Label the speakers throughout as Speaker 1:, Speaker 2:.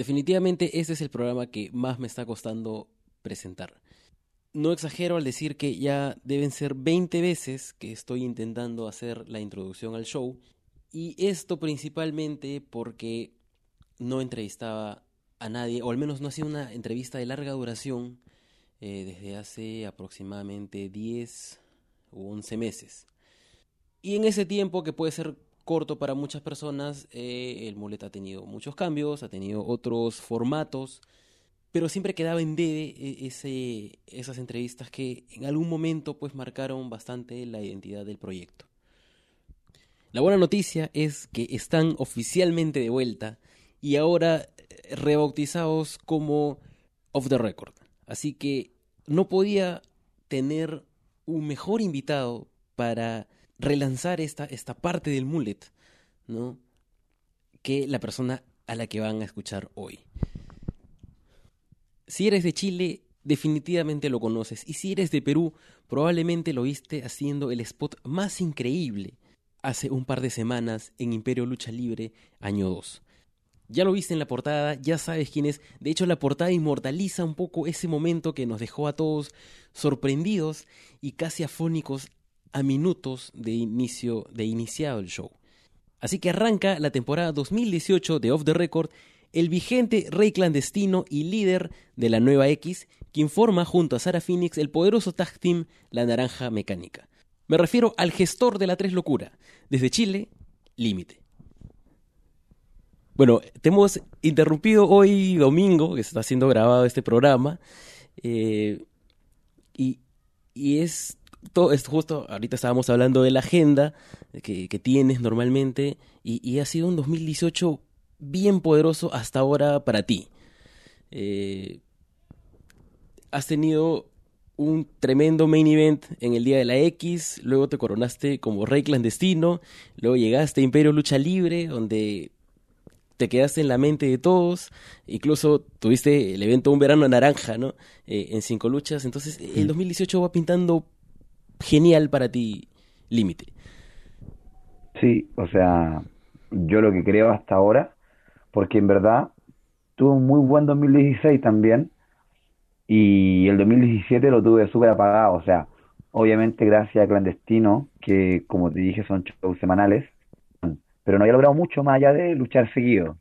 Speaker 1: Definitivamente ese es el programa que más me está costando presentar. No exagero al decir que ya deben ser 20 veces que estoy intentando hacer la introducción al show y esto principalmente porque no entrevistaba a nadie, o al menos no hacía una entrevista de larga duración eh, desde hace aproximadamente 10 u 11 meses. Y en ese tiempo, que puede ser corto para muchas personas, eh, el Mulet ha tenido muchos cambios, ha tenido otros formatos, pero siempre quedaba en debe esas entrevistas que en algún momento pues marcaron bastante la identidad del proyecto. La buena noticia es que están oficialmente de vuelta y ahora eh, rebautizados como Off the Record. Así que no podía tener un mejor invitado para relanzar esta, esta parte del mullet, ¿no? Que la persona a la que van a escuchar hoy. Si eres de Chile, definitivamente lo conoces. Y si eres de Perú, probablemente lo viste haciendo el spot más increíble hace un par de semanas en Imperio Lucha Libre, año 2. Ya lo viste en la portada, ya sabes quién es. De hecho, la portada inmortaliza un poco ese momento que nos dejó a todos sorprendidos y casi afónicos a minutos de inicio de iniciado el show. Así que arranca la temporada 2018 de Off the Record el vigente rey clandestino y líder de la nueva X, quien forma junto a Sarah Phoenix el poderoso tag team La Naranja Mecánica. Me refiero al gestor de la Tres Locura, desde Chile, Límite. Bueno, te hemos interrumpido hoy domingo, que está siendo grabado este programa, eh, y, es todo esto justo, ahorita estábamos hablando de la agenda que, tienes normalmente, y, y, ha sido un 2018 bien poderoso hasta ahora para ti. Eh, has tenido un tremendo main event en el Día de la X, luego te coronaste como rey clandestino, luego llegaste a Imperio Lucha Libre, donde te quedaste en la mente de todos, incluso tuviste el evento Un Verano Naranja, ¿no? Eh, en cinco luchas, entonces el 2018 va pintando genial para ti, límite.
Speaker 2: Sí, o sea, yo lo que creo hasta ahora porque en verdad tuve un muy buen 2016 también y el 2017 lo tuve súper apagado, o sea, obviamente gracias a Clandestino, que como te dije son shows semanales, pero no había logrado mucho más allá de luchar seguido,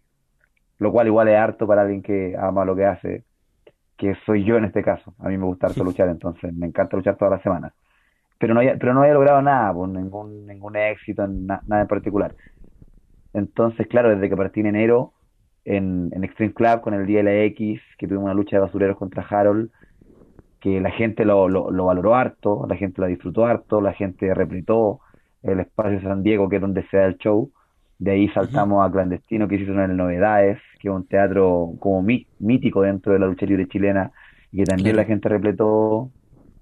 Speaker 2: lo cual igual es harto para alguien que ama lo que hace, que soy yo en este caso, a mí me gusta harto luchar, entonces me encanta luchar toda la semana, pero no había, pero no había logrado nada, pues, ningún, ningún éxito, nada en particular. Entonces, claro, desde que partí en enero, en, Extreme Club con el día de la X, que tuvimos una lucha de basureros contra Harold, que la gente lo, lo, valoró harto, la gente lo disfrutó harto, la gente repletó el espacio de San Diego, que es donde se da el show. De ahí saltamos a Clandestino, que hizo una de Novedades, que es un teatro como mítico dentro de la lucha libre chilena, y que también la gente repletó.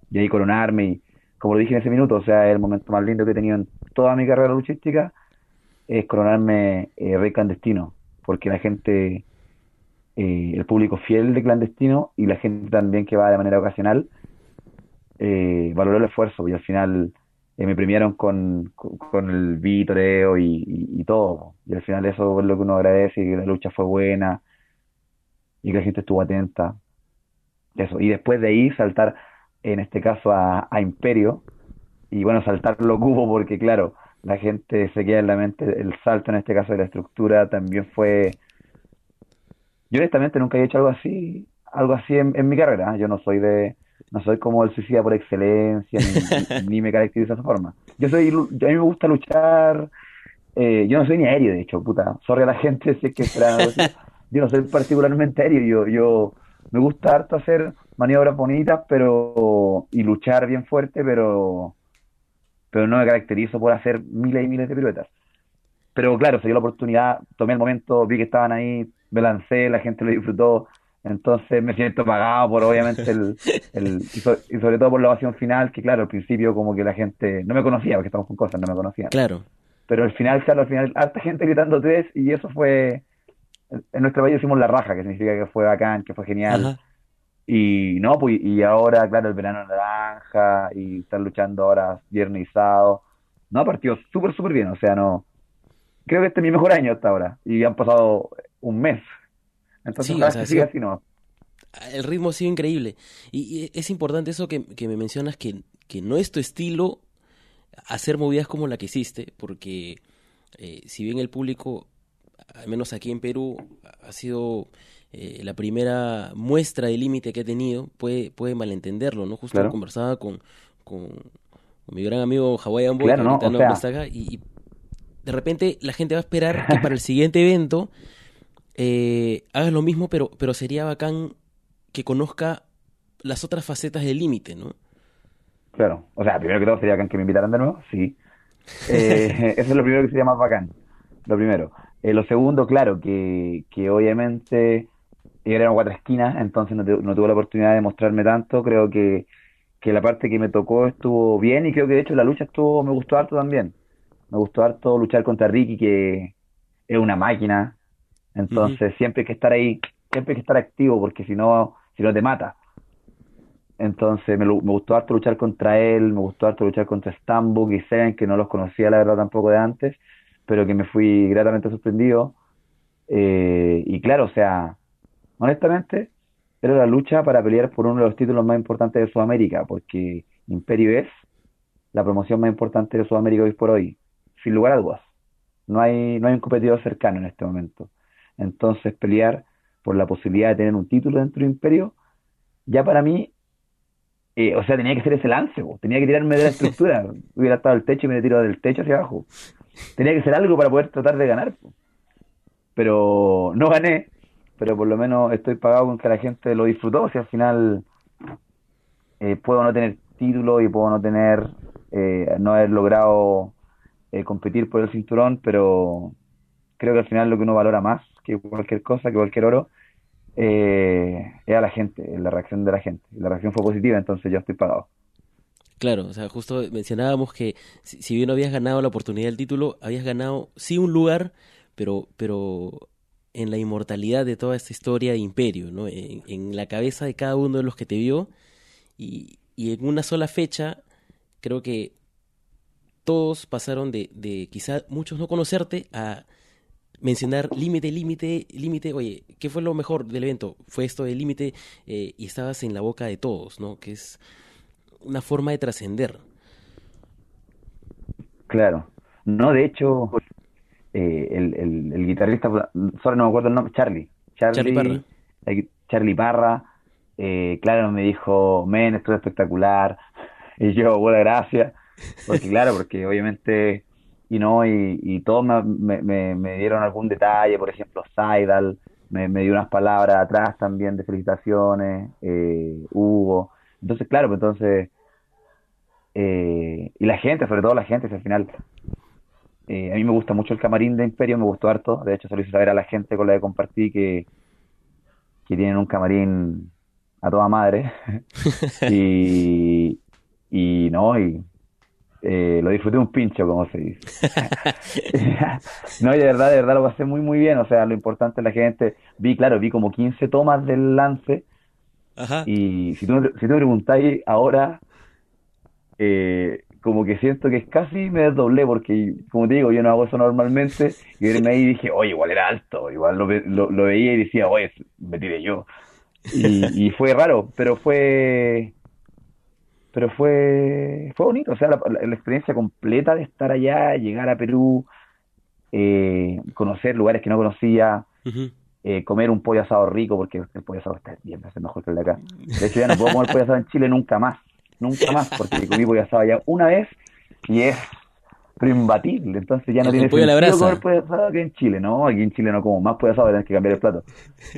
Speaker 2: Y ahí coronarme, y como lo dije en ese minuto, o sea, el momento más lindo que he tenido en toda mi carrera luchística es coronarme eh, rey clandestino porque la gente, eh, el público fiel de clandestino y la gente también que va de manera ocasional, eh, valoró el esfuerzo y al final eh, me premiaron con, con, el vitoreo y, y, todo. Y al final eso es lo que uno agradece, y que la lucha fue buena y que la gente estuvo atenta. Eso. Y después de ahí saltar, en este caso, a, a Imperio. Y bueno, saltar lo cubo porque claro, la gente se queda en la mente. El salto en este caso de la estructura también fue. Yo honestamente nunca he hecho algo así, algo así en, mi carrera. ¿eh? Yo no soy de, no soy como el suicida por excelencia, ni, me caracterizo de esa forma. Yo soy, a mí me gusta luchar. Eh, yo no soy ni aéreo, de hecho, puta. Sorry a la gente si es que Yo no soy particularmente aéreo. Yo, yo me gusta harto hacer maniobras bonitas, pero y luchar bien fuerte, pero pero no me caracterizo por hacer miles y miles de piruetas. Pero claro, se dio la oportunidad, tomé el momento, vi que estaban ahí, me lancé, la gente lo disfrutó, entonces me siento pagado por obviamente el, el y, sobre todo por la ovación final, que claro, al principio como que la gente no me conocía, porque estamos con cosas, no me conocían.
Speaker 1: Claro.
Speaker 2: Pero al final, claro, al final, harta gente gritando tres y eso fue, en nuestro país decimos la raja, que significa que fue bacán, que fue genial. Y no, pues, y ahora, claro, el verano naranja, y están luchando ahora viernes y sábado. No, partido súper, súper bien, o sea, no. Creo que este es mi mejor año hasta ahora, y han pasado un mes. Entonces, sí, o sea, así no.
Speaker 1: El ritmo ha sido increíble. Y, es importante eso que, que me mencionas, que, que no es tu estilo hacer movidas como la que hiciste, porque eh, si bien el público, al menos aquí en Perú, ha sido eh, la primera muestra de límite que he tenido, puede, puede malentenderlo, ¿no? Justo conversaba con, con, mi gran amigo Hawaiian Boy, y, de repente la gente va a esperar que para el siguiente evento eh, hagas lo mismo, pero, pero sería bacán que conozca las otras facetas del límite, ¿no?
Speaker 2: Claro, o sea, primero que todo sería bacán que me invitaran de nuevo, sí. Eh, eso es lo primero que sería más bacán, lo primero. Eh, lo segundo, claro, que, que obviamente eran cuatro esquinas, entonces no, no, tuve la oportunidad de mostrarme tanto. Creo que, que la parte que me tocó estuvo bien y creo que de hecho la lucha estuvo, me gustó harto también. Me gustó harto luchar contra Ricky, que es una máquina. Entonces siempre hay que estar ahí, siempre hay que estar activo, porque si no, si no te mata. Entonces me, me, gustó harto luchar contra él, me gustó harto luchar contra Stambuk y Seven, que no los conocía la verdad tampoco de antes, pero que me fui gratamente sorprendido. Eh, y claro, o sea, honestamente, era la lucha para pelear por uno de los títulos más importantes de Sudamérica, porque Imperio es la promoción más importante de Sudamérica hoy por hoy, sin lugar a dudas. No hay, no hay un competidor cercano en este momento. Entonces, pelear por la posibilidad de tener un título dentro de Imperio, ya para mí eh, o sea, tenía que ser ese lance, tenía que tirarme de la estructura. Hubiera estado el techo y me tiro del techo hacia abajo. Tenía que ser algo para poder tratar de ganar. Pero no gané, pero por lo menos estoy pagado con que la gente lo disfrutó. Sea, al final eh, puedo no tener título y puedo no tener, eh, no haber logrado competir por el cinturón, pero creo que al final lo que uno valora más que cualquier cosa, que cualquier oro, eh, a la gente, la reacción de la gente. La reacción fue positiva, entonces yo estoy pagado.
Speaker 1: Claro, o sea, justo mencionábamos que si, bien no habías ganado la oportunidad del título, habías ganado sí un lugar, pero, pero en la inmortalidad de toda esta historia de imperio, ¿no? En, la cabeza de cada uno de los que te vio y, y en una sola fecha, creo que todos pasaron de, de quizá muchos no conocerte a mencionar límite, límite, límite, oye, ¿qué fue lo mejor del evento? Fue esto de límite eh, y estabas en la boca de todos, ¿no? Que es una forma de trascender.
Speaker 2: Claro. No, de hecho, eh, el, el, guitarrista, solo no me acuerdo el nombre, Charlie. Charlie, Parra. Charlie Parra, eh, claro, me dijo, men, esto es espectacular. Y yo, buena gracia. Porque claro, porque obviamente y no y, y todos me, me, me, dieron algún detalle, por ejemplo, Saidal me, me dio unas palabras atrás también de felicitaciones, eh, Hugo. Entonces, claro, pues entonces, eh, y la gente, sobre todo la gente, al final, eh, a mí me gusta mucho el camarín de Imperio, me gustó harto, de hecho se lo hice saber a la gente con la que compartí que, que tienen un camarín a toda madre. y, y no, y eh, lo disfruté un pincho, como se dice. no, y de verdad, de verdad lo pasé muy, muy bien. O sea, lo importante es la gente. Vi, claro, vi como 15 tomas del lance. Y si tú, si tú me preguntáis ahora, eh, como que siento que casi me desdoblé, porque, como te digo, yo no hago eso normalmente. Y verme ahí dije, oye, igual era alto. Igual lo, lo, veía y decía, oye, me tiré yo. Y, y fue raro, pero fue pero fue, fue bonito, o sea, la, experiencia completa de estar allá, llegar a Perú, eh, conocer lugares que no conocía, eh, comer un pollo asado rico, porque el pollo asado está bien veces mejor que el de acá. De hecho, ya no puedo comer pollo asado en Chile nunca más, nunca más, porque pollo asado allá una vez y es imbatible, entonces ya no tiene sentido comer pollo asado que en Chile, ¿no? Aquí en Chile no como más pollo asado, tienes que cambiar el plato.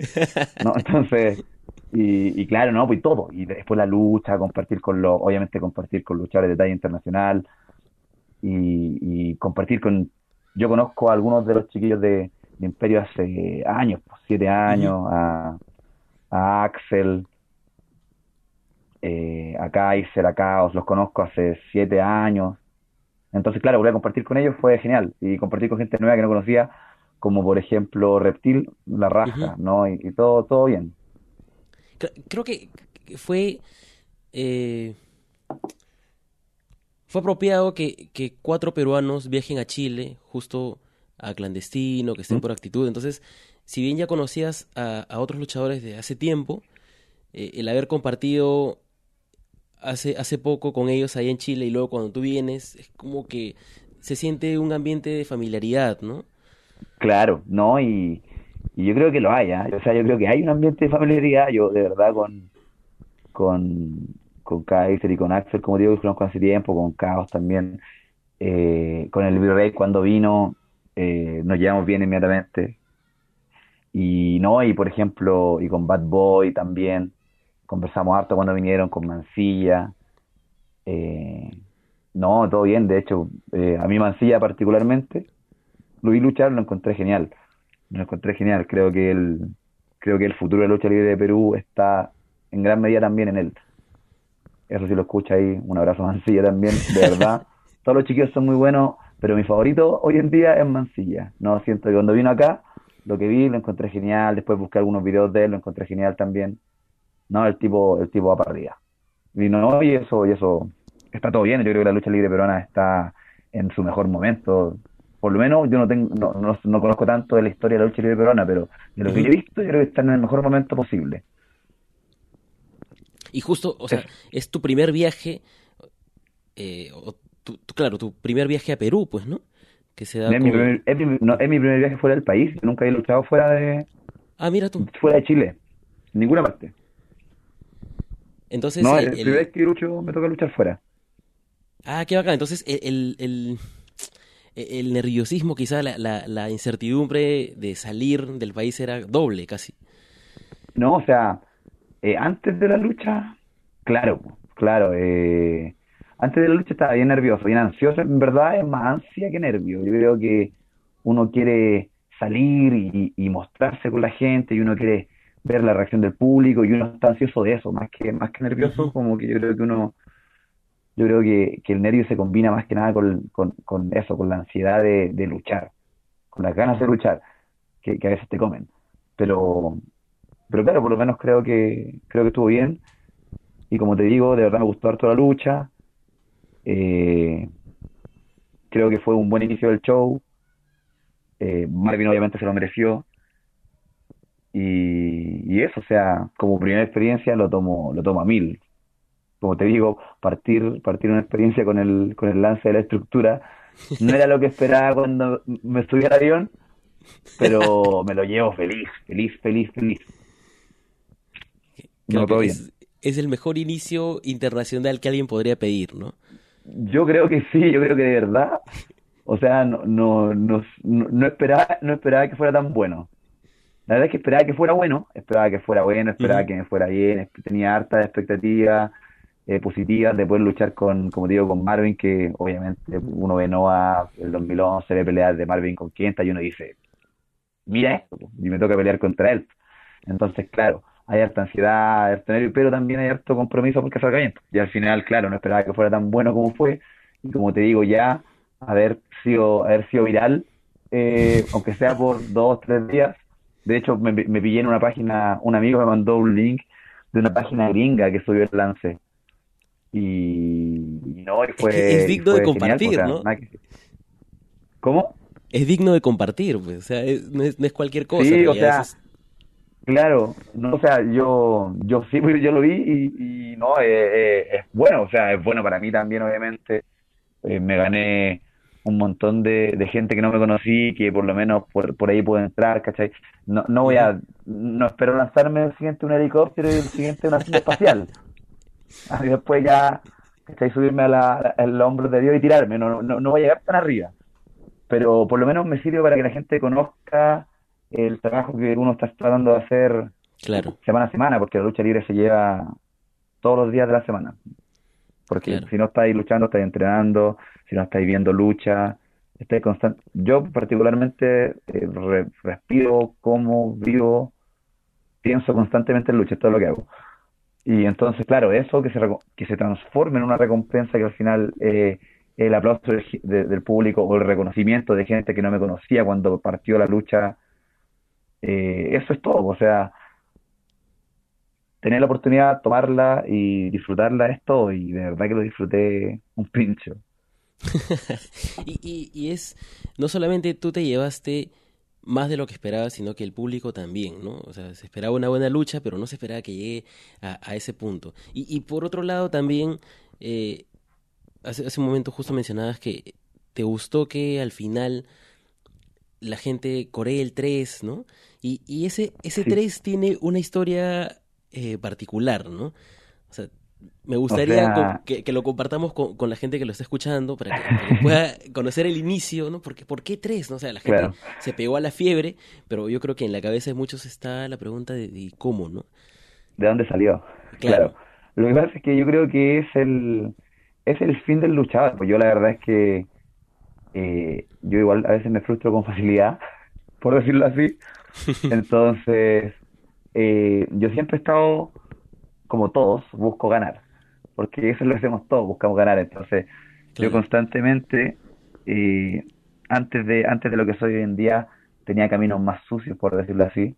Speaker 2: ¿no? Entonces y, claro, no, pues todo. Y después la lucha, compartir con los, obviamente compartir con luchadores de talla internacional y, compartir con, yo conozco a algunos de los chiquillos de, Imperio hace años, pues, siete años, a, Axel, eh, a Kaiser, a los conozco hace siete años. Entonces, claro, volver a compartir con ellos fue genial. Y compartir con gente nueva que no conocía, como por ejemplo Reptil, La Raja, ¿no? Y, y, todo, todo bien.
Speaker 1: Creo que fue... Eh, fue apropiado que, cuatro peruanos viajen a Chile justo a clandestino, que estén por actitud. Entonces, si bien ya conocías a, otros luchadores de hace tiempo, eh, el haber compartido hace, hace poco con ellos ahí en Chile y luego cuando tú vienes, es como que se siente un ambiente de familiaridad, ¿no?
Speaker 2: Claro, ¿no? Y, yo creo que lo hay, ¿eh? o sea, yo creo que hay un ambiente de familiaridad, yo de verdad con, con, con Kaiser y con Axel, como digo, que conozco hace tiempo, con Caos también, eh, con el Virrey cuando vino, eh, nos llevamos bien inmediatamente. Y no, y por ejemplo, y con Bad Boy también, conversamos harto cuando vinieron, con Mancilla. Eh, no, todo bien, de hecho, eh, a mí Mancilla particularmente, lo vi luchar, lo encontré genial. Lo encontré genial, creo que el, creo que el futuro de la lucha libre de Perú está en gran medida también en él. Eso sí lo escucha ahí, un abrazo a Mancilla también, de verdad. Todos los chiquillos son muy buenos, pero mi favorito hoy en día es Mancilla. No, siento que cuando vino acá, lo que vi lo encontré genial, después busqué algunos videos de él, lo encontré genial también. No, el tipo, el tipo va para arriba. Y no, y eso, y eso está todo bien, yo creo que la lucha libre peruana está en su mejor momento. Por lo menos yo no tengo, no, no, conozco tanto de la historia de la lucha libre peruana, pero de lo que yo he visto, yo creo que está en el mejor momento posible.
Speaker 1: Y justo, o sea, es tu primer viaje, eh, claro, tu primer viaje a Perú, pues, ¿no?
Speaker 2: Que se da es, mi primer, es, mi, primer viaje fuera del país, nunca he luchado fuera de...
Speaker 1: Ah, mira tú.
Speaker 2: Fuera de Chile, en ninguna parte.
Speaker 1: Entonces,
Speaker 2: no, el, primer vez que lucho me toca luchar fuera.
Speaker 1: Ah, qué bacán. Entonces, el, el, el, nerviosismo, quizá la, la, la incertidumbre de salir del país era doble casi.
Speaker 2: No, o sea, eh, antes de la lucha, claro, claro, eh, antes de la lucha estaba bien nervioso, bien ansioso, en verdad es más ansia que nervio. Yo creo que uno quiere salir y, mostrarse con la gente y uno quiere ver la reacción del público y uno está ansioso de eso, más que más que nervioso, como que yo creo que uno yo creo que, que el nervio se combina más que nada con, con, con eso, con la ansiedad de, de, luchar, con las ganas de luchar, que, que a veces te comen. Pero pero claro, por lo menos creo que creo que estuvo bien. Y como te digo, de verdad me gustó harto la lucha. Eh, creo que fue un buen inicio del show. Eh, Marvin obviamente se lo mereció. Y, y, eso, o sea, como primera experiencia lo tomo, lo tomo a mil. Como te digo, partir, partir una experiencia con el, con el lance de la estructura no era lo que esperaba cuando me subí al avión, pero me lo llevo feliz, feliz, feliz, feliz
Speaker 1: es, el mejor inicio internacional que alguien podría pedir, ¿no?
Speaker 2: Yo creo que sí, yo creo que de verdad. O sea, no, no, no, no, esperaba, no esperaba que fuera tan bueno. La verdad es que esperaba que fuera bueno, esperaba que fuera bueno, esperaba que me fuera bien, tenía harta expectativas eh, positivas de poder luchar con, como digo, con Marvin, que obviamente uno ve Noah el 2011, ve pelear de Marvin con Quinta y uno dice, mira esto, y me toca pelear contra él. Entonces, claro, hay harta ansiedad, harto nervio, pero también hay harto compromiso porque salga bien. Y al final, claro, no esperaba que fuera tan bueno como fue. Y como te digo, ya haber sido, haber sido viral, eh, aunque sea por dos, tres días. De hecho, me, me pillé en una página, un amigo me mandó un link de una página gringa que subió el lance. Y, no, y fue.
Speaker 1: Es, digno de compartir, ¿no?
Speaker 2: ¿Cómo?
Speaker 1: Es digno de compartir, pues, o sea, no, es, cualquier cosa.
Speaker 2: Sí, o sea, Claro, no, o sea, yo, yo sí, yo lo vi y, no, eh, eh, es bueno, o sea, es bueno para mí también, obviamente. Eh, me gané un montón de, gente que no me conocí, que por lo menos por, por ahí puedo entrar, ¿cachai? No, no voy a, no espero lanzarme el siguiente un helicóptero y el siguiente una silla espacial. Y después ya, ¿cachai? Subirme a la, al hombro de Dios y tirarme, no, no, no voy a llegar tan arriba. Pero por lo menos me sirve para que la gente conozca el trabajo que uno está tratando de hacer
Speaker 1: claro.
Speaker 2: semana a semana, porque la lucha libre se lleva todos los días de la semana. Porque si no estáis luchando, estáis entrenando, si no estáis viendo lucha, estáis constante. Yo particularmente eh, respiro, como, vivo, pienso constantemente en lucha, esto es lo que hago. Y entonces, claro, eso que se, que se transforme en una recompensa que al final eh, el aplauso del público o el reconocimiento de gente que no me conocía cuando partió la lucha eh, eso es todo, o sea, tener la oportunidad, tomarla y disfrutarla es todo, y de verdad que lo disfruté un pincho.
Speaker 1: y, y, es, no solamente tú te llevaste más de lo que esperabas, sino que el público también, ¿no? O sea, se esperaba una buena lucha, pero no se esperaba que llegue a, ese punto. Y, y, por otro lado también, eh, hace, hace un momento justo mencionabas que te gustó que al final la gente coree el 3, ¿no? Y, y ese, ese 3 tiene una historia eh, particular, ¿no? O sea, me gustaría que, que, lo compartamos con, con, la gente que lo está escuchando para que, pueda conocer el inicio, ¿no? Porque ¿por qué tres? ¿no? O sea, la gente se pegó a la fiebre, pero yo creo que en la cabeza de muchos está la pregunta de, cómo, ¿no?
Speaker 2: ¿De dónde salió? Claro. Lo que pasa es que yo creo que es el es el fin del luchador. Pues yo la verdad es que eh, yo igual a veces me frustro con facilidad, por decirlo así. Entonces, eh, yo siempre he estado como todos, busco ganar, porque eso es lo que hacemos todos, buscamos ganar. Entonces, yo constantemente, eh, antes, de, antes de lo que soy hoy en día, tenía caminos más sucios, por decirlo así,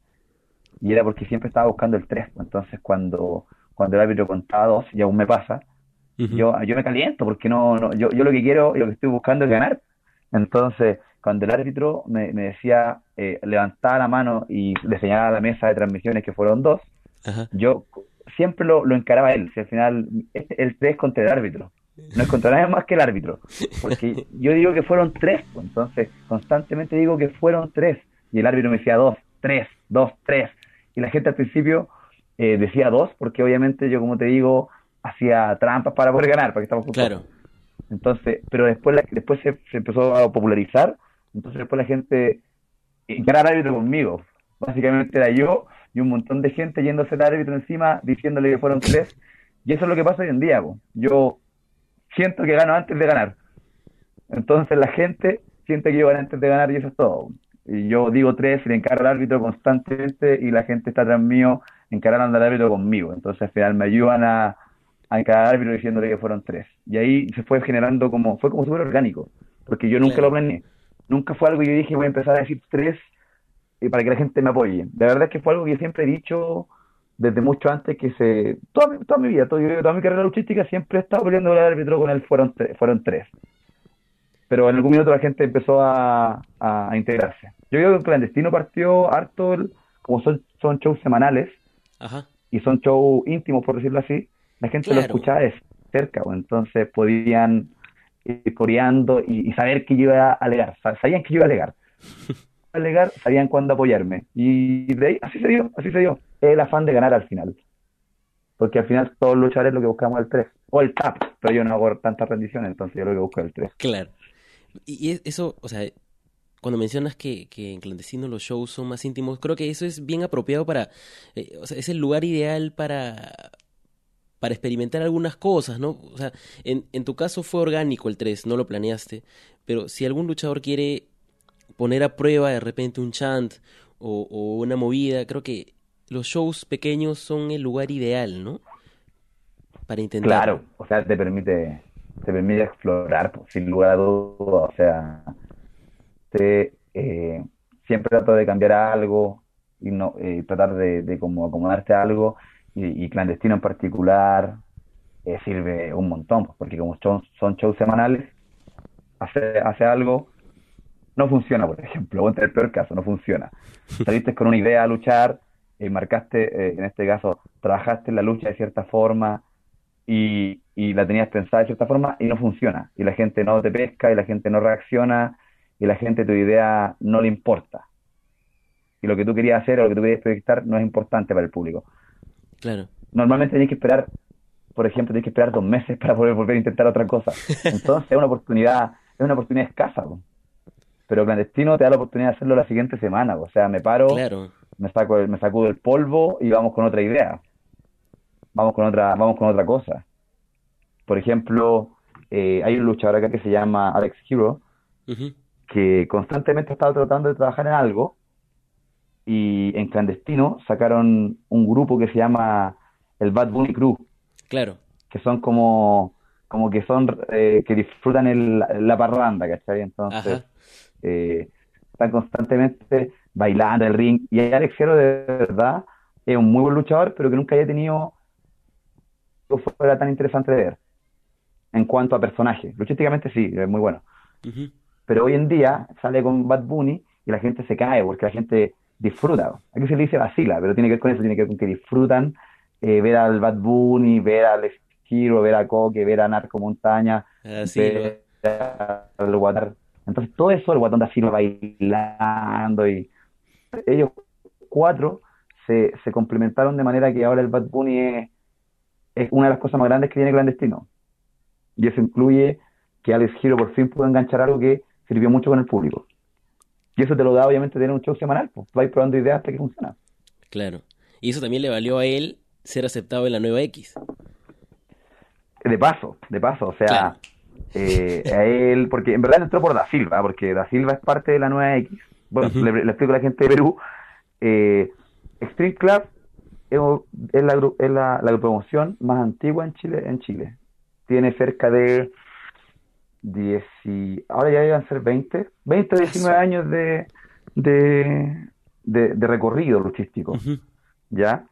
Speaker 2: y era porque siempre estaba buscando el 3. Pues. Entonces, cuando, cuando el árbitro contaba dos, y aún me pasa, yo, yo me caliento, porque no, no yo, yo lo que quiero y lo que estoy buscando es ganar. Entonces, cuando el árbitro me, me decía, eh, levantaba la mano y le señalaba la mesa de transmisiones que fueron dos, yo siempre lo, lo encaraba él. Si al final, el 3 contra el árbitro. No es contra nadie más que el árbitro. Porque yo digo que fueron tres, pues, entonces constantemente digo que fueron tres. Y el árbitro me decía dos, tres, dos, tres. Y la gente al principio eh, decía dos, porque obviamente yo, como te digo, hacía trampas para poder ganar, para que estamos
Speaker 1: Claro.
Speaker 2: Entonces, pero después, después se, empezó a popularizar, entonces después la gente encaraba al árbitro conmigo. Básicamente era yo y un montón de gente yéndose al árbitro encima diciéndole que fueron tres. Y eso es lo que pasa hoy en día. Yo siento que gano antes de ganar. Entonces la gente siente que yo gano antes de ganar y eso es todo. Y yo digo tres y le encargo al árbitro constantemente y la gente está atrás mío encarando al árbitro conmigo. Entonces al final me ayudan a, a encarar al árbitro diciéndole que fueron tres. Y ahí se fue generando como, fue como súper orgánico, porque yo nunca lo planeé. Nunca fue algo que yo dije voy a empezar a decir tres y para que la gente me apoye. La verdad es que fue algo que yo siempre he dicho desde mucho antes que se... Toda mi, toda mi vida, toda, toda mi carrera luchística siempre he estado peleando el árbitro con él, fueron, fueron tres. Pero en algún minuto la gente empezó a, a, integrarse. Yo creo que el clandestino partió harto, como son, son shows semanales, y son shows íntimos, por decirlo así, la gente lo escuchaba de cerca, o entonces podían ir coreando y, y, saber que yo iba a alegar, sabían que yo iba a alegar. alegar, sabían cuándo apoyarme. Y de ahí, así se dio, así se dio. El afán de ganar al final. Porque al final todos los luchadores lo que buscamos es el 3. O el tap, pero yo no hago tanta rendición, entonces yo lo que busco es el 3.
Speaker 1: Claro. Y eso, o sea, cuando mencionas que, que, en clandestino los shows son más íntimos, creo que eso es bien apropiado para, eh, o sea, es el lugar ideal para, para experimentar algunas cosas, ¿no? O sea, en, en tu caso fue orgánico el 3, no lo planeaste, pero si algún luchador quiere poner a prueba de repente un chant o, una movida. Creo que los shows pequeños son el lugar ideal, ¿no? Para intentar.
Speaker 2: Claro, o sea, te permite, te permite explorar, pues, sin lugar a dudas. O sea, te, eh, siempre trato de cambiar algo y no eh, tratar de, como acomodarte a algo y, clandestino en particular eh, sirve un montón, pues, porque como son, son shows semanales, hace, hace algo no funciona, por ejemplo, o en el peor caso, no funciona. Saliste con una idea a luchar, y eh, marcaste, eh, en este caso, trabajaste en la lucha de cierta forma y, y, la tenías pensada de cierta forma y no funciona. Y la gente no te pesca y la gente no reacciona y la gente tu idea no le importa. Y lo que tú querías hacer o lo que tú querías proyectar no es importante para el público.
Speaker 1: Claro.
Speaker 2: Normalmente tienes que esperar, por ejemplo, tienes que esperar dos meses para poder volver a intentar otra cosa. Entonces es una oportunidad, es una oportunidad escasa pero clandestino te da la oportunidad de hacerlo la siguiente semana. O sea, me paro, me saco, me sacudo el polvo y vamos con otra idea. Vamos con otra, vamos con otra cosa. Por ejemplo, eh, hay un luchador acá que se llama Alex Hero, que constantemente ha estado tratando de trabajar en algo y en clandestino sacaron un grupo que se llama el Bad Bunny Crew.
Speaker 1: Claro.
Speaker 2: Que son como, como que son, eh, que disfrutan el, la parranda, ¿cachai? Entonces, eh, están constantemente bailando en el ring. Y Alex Hero de verdad es un muy buen luchador, pero que nunca haya tenido fuera tan interesante de ver. en cuanto a personaje. Luchísticamente sí, es muy bueno. Pero hoy en día sale con Bad Bunny y la gente se cae porque la gente disfruta. Aquí se le dice vacila, pero tiene que ver con eso, tiene que ver con que disfrutan eh, ver al Bad Bunny, ver al Hero, ver a Coque, ver a Narco Montaña,
Speaker 1: Ah, sí,
Speaker 2: ver al Guatar. Entonces todo eso, el Guatón da Silva bailando y ellos cuatro se, se complementaron de manera que ahora el Bad Bunny es, es una de las cosas más grandes que tiene Clandestino. Y eso incluye que Alex Hero por fin pudo enganchar algo que sirvió mucho con el público. Y eso te lo da obviamente tener un show semanal, pues vais probando ideas hasta que funciona.
Speaker 1: claro. Y eso también le valió a él ser aceptado en la nueva X.
Speaker 2: De paso, de paso, o sea,
Speaker 1: Claro.
Speaker 2: Eh, a él, porque en verdad él entró por Da Silva, porque Da Silva es parte de la nueva X. Bueno, le, le explico a la gente de Perú. Eh, Street Club es, es la, es la, la promoción más antigua en Chile, en Chile. Tiene cerca de 10 y- ahora ya iban a ser 20, 20 o 19 años de, de, de, de recorrido luchístico. ¿ya?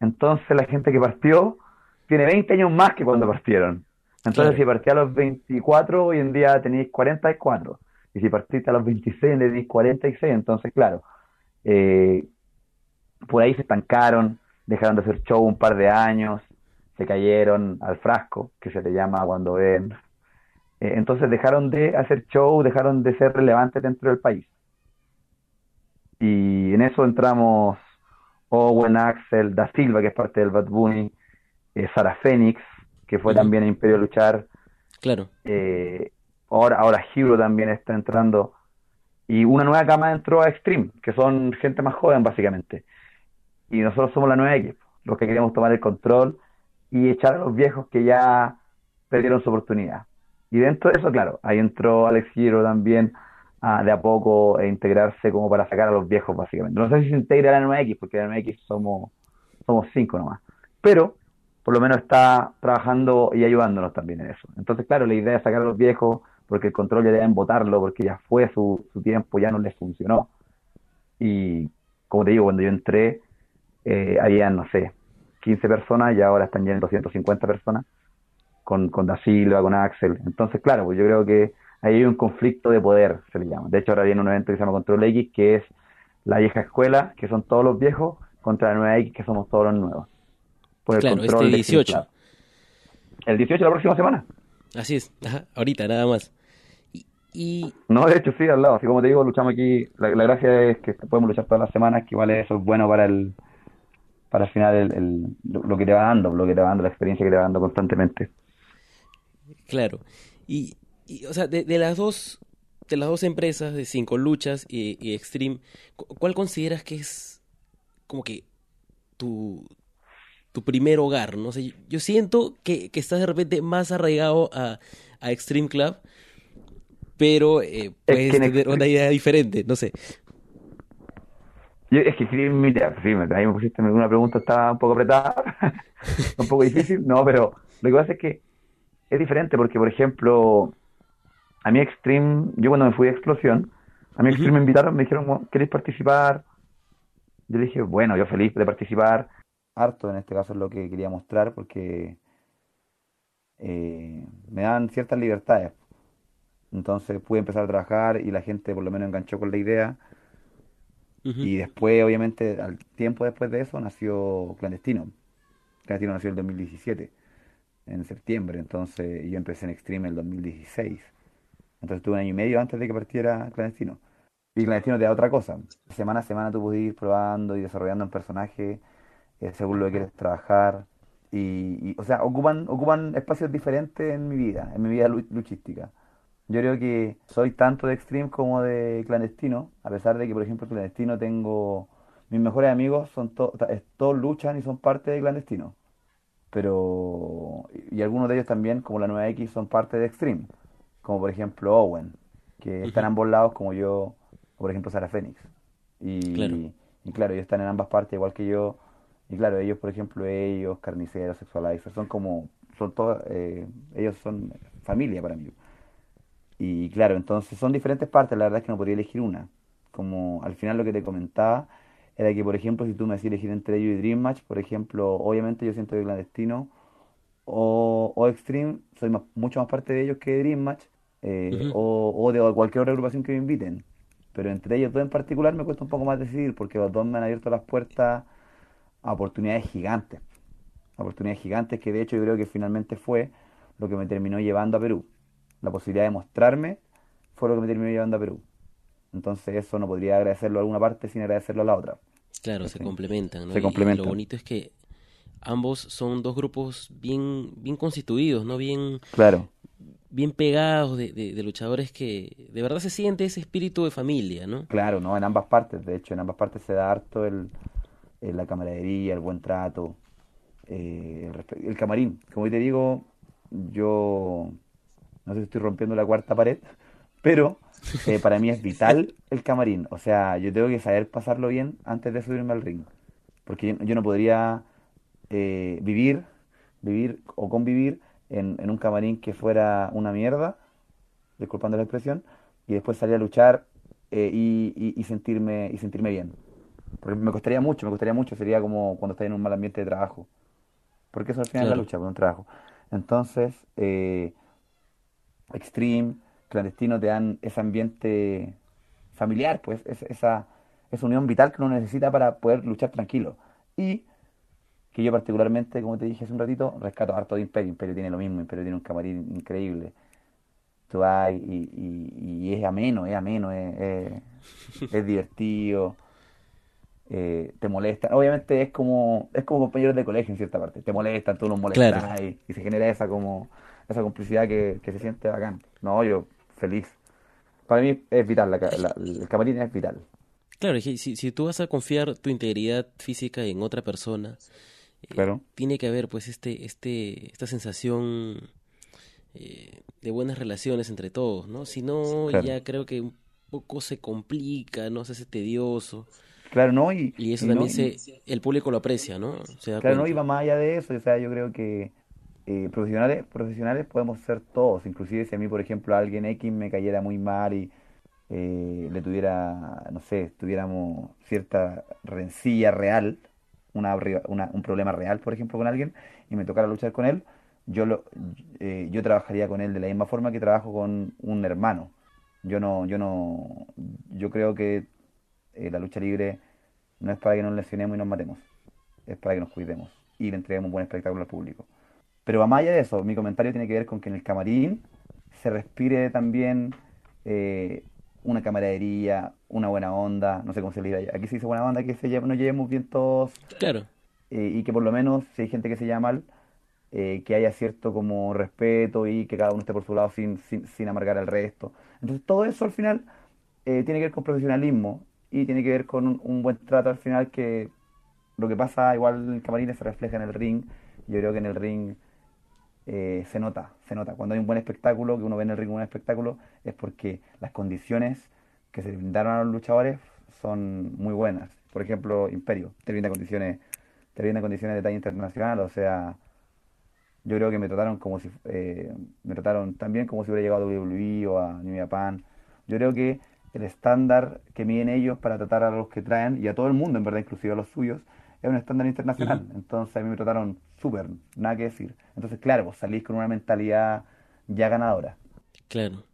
Speaker 2: Entonces la gente que partió tiene 20 años más que cuando partieron. Entonces
Speaker 1: Claro.
Speaker 2: si partí a los 24, hoy en día tenéis 44. Y si partiste a los 26, tenéis 46. Entonces, claro, eh, por ahí se estancaron, dejaron de hacer show un par de años, se cayeron al frasco, que se le llama cuando ven. Eh, entonces dejaron de hacer show, dejaron de ser relevantes dentro del país. Y en eso entramos Owen, Axel, Da Silva, que es parte del Bad Bunny, eh, Sara Fénix, que fue también a Imperio Luchar,
Speaker 1: Claro.
Speaker 2: eh, ahora, ahora Hero también está entrando, y una nueva cama entró a Extreme, que son gente más joven básicamente. Y nosotros somos la nueva X, los que queremos tomar el control y echar a los viejos que ya perdieron su oportunidad. Y dentro de eso, claro, ahí entró Alex Hero también a, de a poco a integrarse como para sacar a los viejos, básicamente. No sé si se integra la nueva X, porque la nueva X somos, somos cinco nomás. Pero por lo menos está trabajando y ayudándonos también en eso. Entonces, claro, la idea es sacar a los viejos porque el control ya deben votarlo, porque ya fue su, su tiempo, ya no les funcionó. Y como te digo, cuando yo entré, eh, habían, no sé, 15 personas y ahora están ya en 250 personas con, con Da Silva, con Axel. Entonces, claro, pues yo creo que ahí hay un conflicto de poder, se le llama. De hecho, ahora viene un evento que se llama Control X, que es la vieja escuela, que son todos los viejos, contra la nueva X, que somos todos los nuevos. Por el
Speaker 1: Claro,
Speaker 2: control
Speaker 1: este
Speaker 2: de Extreme
Speaker 1: 18.
Speaker 2: Club. El 18 la próxima semana.
Speaker 1: Así es. Ajá, ahorita, nada más. Y, y-
Speaker 2: No, de hecho, sí, al lado. Así como te digo, luchamos aquí. La, la gracia es que podemos luchar todas las semanas, que igual eso es bueno para el para al final el, el- lo, que te va dando, lo que te va dando, la experiencia que te va dando constantemente.
Speaker 1: claro. Y, y, o sea, de, de las dos, de las dos empresas, de Cinco Luchas y, y Extreme, cu- ¿cuál consideras que es como que tu, tu primer hogar? No sé, yo siento que, que estás de repente más arraigado a, a Extreme Club, pero eh, puedes
Speaker 2: que
Speaker 1: tener una idea diferente, no sé.
Speaker 2: Yo, es que sí, mira, sí, me, ahí me pusiste una pregunta, estaba un poco apretada, un poco difícil, no, pero lo que pasa es que es diferente porque, por ejemplo, a mí Extreme, yo cuando me fui a Explosión, a mí Extreme me invitaron, me dijeron, "Bueno, ¿queréis participar? Yo le dije, bueno, yo feliz de participar. Harto en este caso es lo que quería mostrar porque eh, me dan ciertas libertades. Entonces pude empezar a trabajar y la gente por lo menos enganchó con la idea. Y después, obviamente, al tiempo después de eso, nació Clandestino. Clandestino nació en el 2017, en septiembre. Entonces, yo empecé en Extreme en el 2016. Entonces, tuve un año y medio antes de que partiera Clandestino. Y Clandestino te da otra cosa. Semana a semana tú puedes ir probando y desarrollando un personaje eh, según lo que quieres trabajar. Y, y, o sea, ocupan, ocupan espacios diferentes en mi vida, en mi vida lu- luchística. Yo creo que soy tanto de Extreme como de Clandestino, a pesar de que, por ejemplo, Clandestino tengo... Mis mejores amigos son to- ta- es- todos luchan y son parte de Clandestino. Pero... Y algunos de ellos también, como la nueva X, son parte de Extreme. Como por ejemplo Owen, que está en ambos lados como yo, o por ejemplo Sara Fénix.
Speaker 1: Claro.
Speaker 2: Y claro, ellos están en ambas partes igual que yo. Y claro, ellos, por ejemplo, ellos, Carniceros, Sexualizer, son como... Son todos... eh, ellos son familia para mí. Y claro, entonces son diferentes partes, la verdad es que no podría elegir una. Como al final lo que te comentaba era que, por ejemplo, si tú me decís elegir entre ellos y Dream Match, por ejemplo, obviamente yo siento que Clandestino o, o Extreme, soy más- mucho más parte de ellos que de Dream Match, eh, o, o de cualquier otra agrupación que me inviten. Pero entre ellos dos en particular me cuesta un poco más decidir porque los dos me han abierto las puertas a oportunidades gigantes. Oportunidades gigantes que de hecho yo creo que finalmente fue lo que me terminó llevando a Perú. La posibilidad de mostrarme fue lo que me terminó llevando a Perú. Entonces eso no podría agradecerlo a alguna parte sin agradecerlo a la otra.
Speaker 1: Claro, se complementan, ¿no?
Speaker 2: Se
Speaker 1: Y- y
Speaker 2: complementan.
Speaker 1: lo bonito es que ambos son dos grupos bien, bien constituidos, ¿no? Bien,
Speaker 2: Claro,
Speaker 1: bien pegados de, de, de luchadores que de verdad se siente ese espíritu de familia, ¿no?
Speaker 2: claro, ¿no? En ambas partes, de hecho, en ambas partes se da harto el, el- la camaradería, el buen trato, eh, el, camarín. Como te digo, yo no sé si estoy rompiendo la cuarta pared, pero eh, para mí es vital el camarín. O sea, yo tengo que saber pasarlo bien antes de subirme al ring. Porque yo, no podría eh, vivir, vivir o convivir en, un camarín que fuera una mierda, disculpando la expresión, y después salir a luchar eh, y sentirme, y sentirme bien. Porque me costaría mucho, me costaría mucho, sería como cuando estás en un mal ambiente de trabajo. Porque eso al final es la
Speaker 1: Claro.
Speaker 2: lucha, por un trabajo. Entonces, eh, Extreme, clandestino te dan ese ambiente familiar, pues, es- esa, esa unión vital que uno necesita para poder luchar tranquilo. Y que yo particularmente, como te dije hace un ratito, rescato harto de Imperio. Imperio tiene lo mismo, Imperio tiene un camarín increíble. Tú vas y, y- y es ameno, es ameno, es, es- es divertido, eh, te molesta. Obviamente es como, es como compañeros de colegio en cierta parte. Te molestan, tú los molestas
Speaker 1: Claro.
Speaker 2: y, y se genera esa como esa complicidad que, que se siente bacán. No, yo feliz. Para mí es vital, la la- el camarín es vital.
Speaker 1: Claro, si, si tú vas a confiar tu integridad física en otra persona, eh,
Speaker 2: Claro.
Speaker 1: tiene que haber pues este, este, esta sensación eh, de buenas relaciones entre todos, ¿no? Si no,
Speaker 2: Claro.
Speaker 1: ya creo que un poco se complica, ¿no? Se hace tedioso.
Speaker 2: Claro, ¿no? Y,
Speaker 1: Y eso
Speaker 2: y
Speaker 1: también
Speaker 2: y-
Speaker 1: se, el público lo aprecia, ¿no? Se da
Speaker 2: Claro, no
Speaker 1: cuenta.
Speaker 2: iba más allá de eso, o sea, yo creo que eh, profesionales, profesionales podemos ser todos, inclusive si a mí, por ejemplo, alguien X me cayera muy mal y eh, le tuviera, no sé, tuviéramos cierta rencilla real, una, una- un problema real, por ejemplo, con alguien, y me tocara luchar con él, yo, lo, eh, yo trabajaría con él de la misma forma que trabajo con un hermano. Yo no, yo no, yo creo que eh, la lucha libre no es para que nos lesionemos y nos matemos es para que nos cuidemos y le entreguemos un buen espectáculo al público. Pero más allá de eso, mi comentario tiene que ver con que en el camarín se respire también eh, una camaradería, una buena onda, no sé cómo se le dirá. Aquí se dice buena onda, que se lle- nos llevemos bien todos
Speaker 1: Claro,
Speaker 2: eh, y que por lo menos, si hay gente que se llama mal, eh, que haya cierto como respeto y que cada uno esté por su lado sin, sin, sin amargar al resto. Entonces todo eso al final tiene que ver con profesionalismo y tiene que ver con un, un buen trato al final que lo que pasa igual en el camarín se refleja en el ring. Yo creo que en el ring eh, se nota, se nota. Cuando hay un buen espectáculo, que uno ve en el ring un buen espectáculo, es porque las condiciones que se brindaron a los luchadores son muy buenas. Por ejemplo, Imperio, te brinda condiciones, te brinda condiciones de talla internacional, o sea, yo creo que me trataron como si eh, me trataron también como si hubiera llegado a WWE o a New Japan. Yo creo que el estándar que miden ellos para tratar a los que traen y a todo el mundo, en verdad, inclusive a los suyos, es un estándar internacional. Entonces a mí me trataron súper, nada que decir. Entonces, claro, pues salís con una mentalidad ya ganadora.
Speaker 1: claro.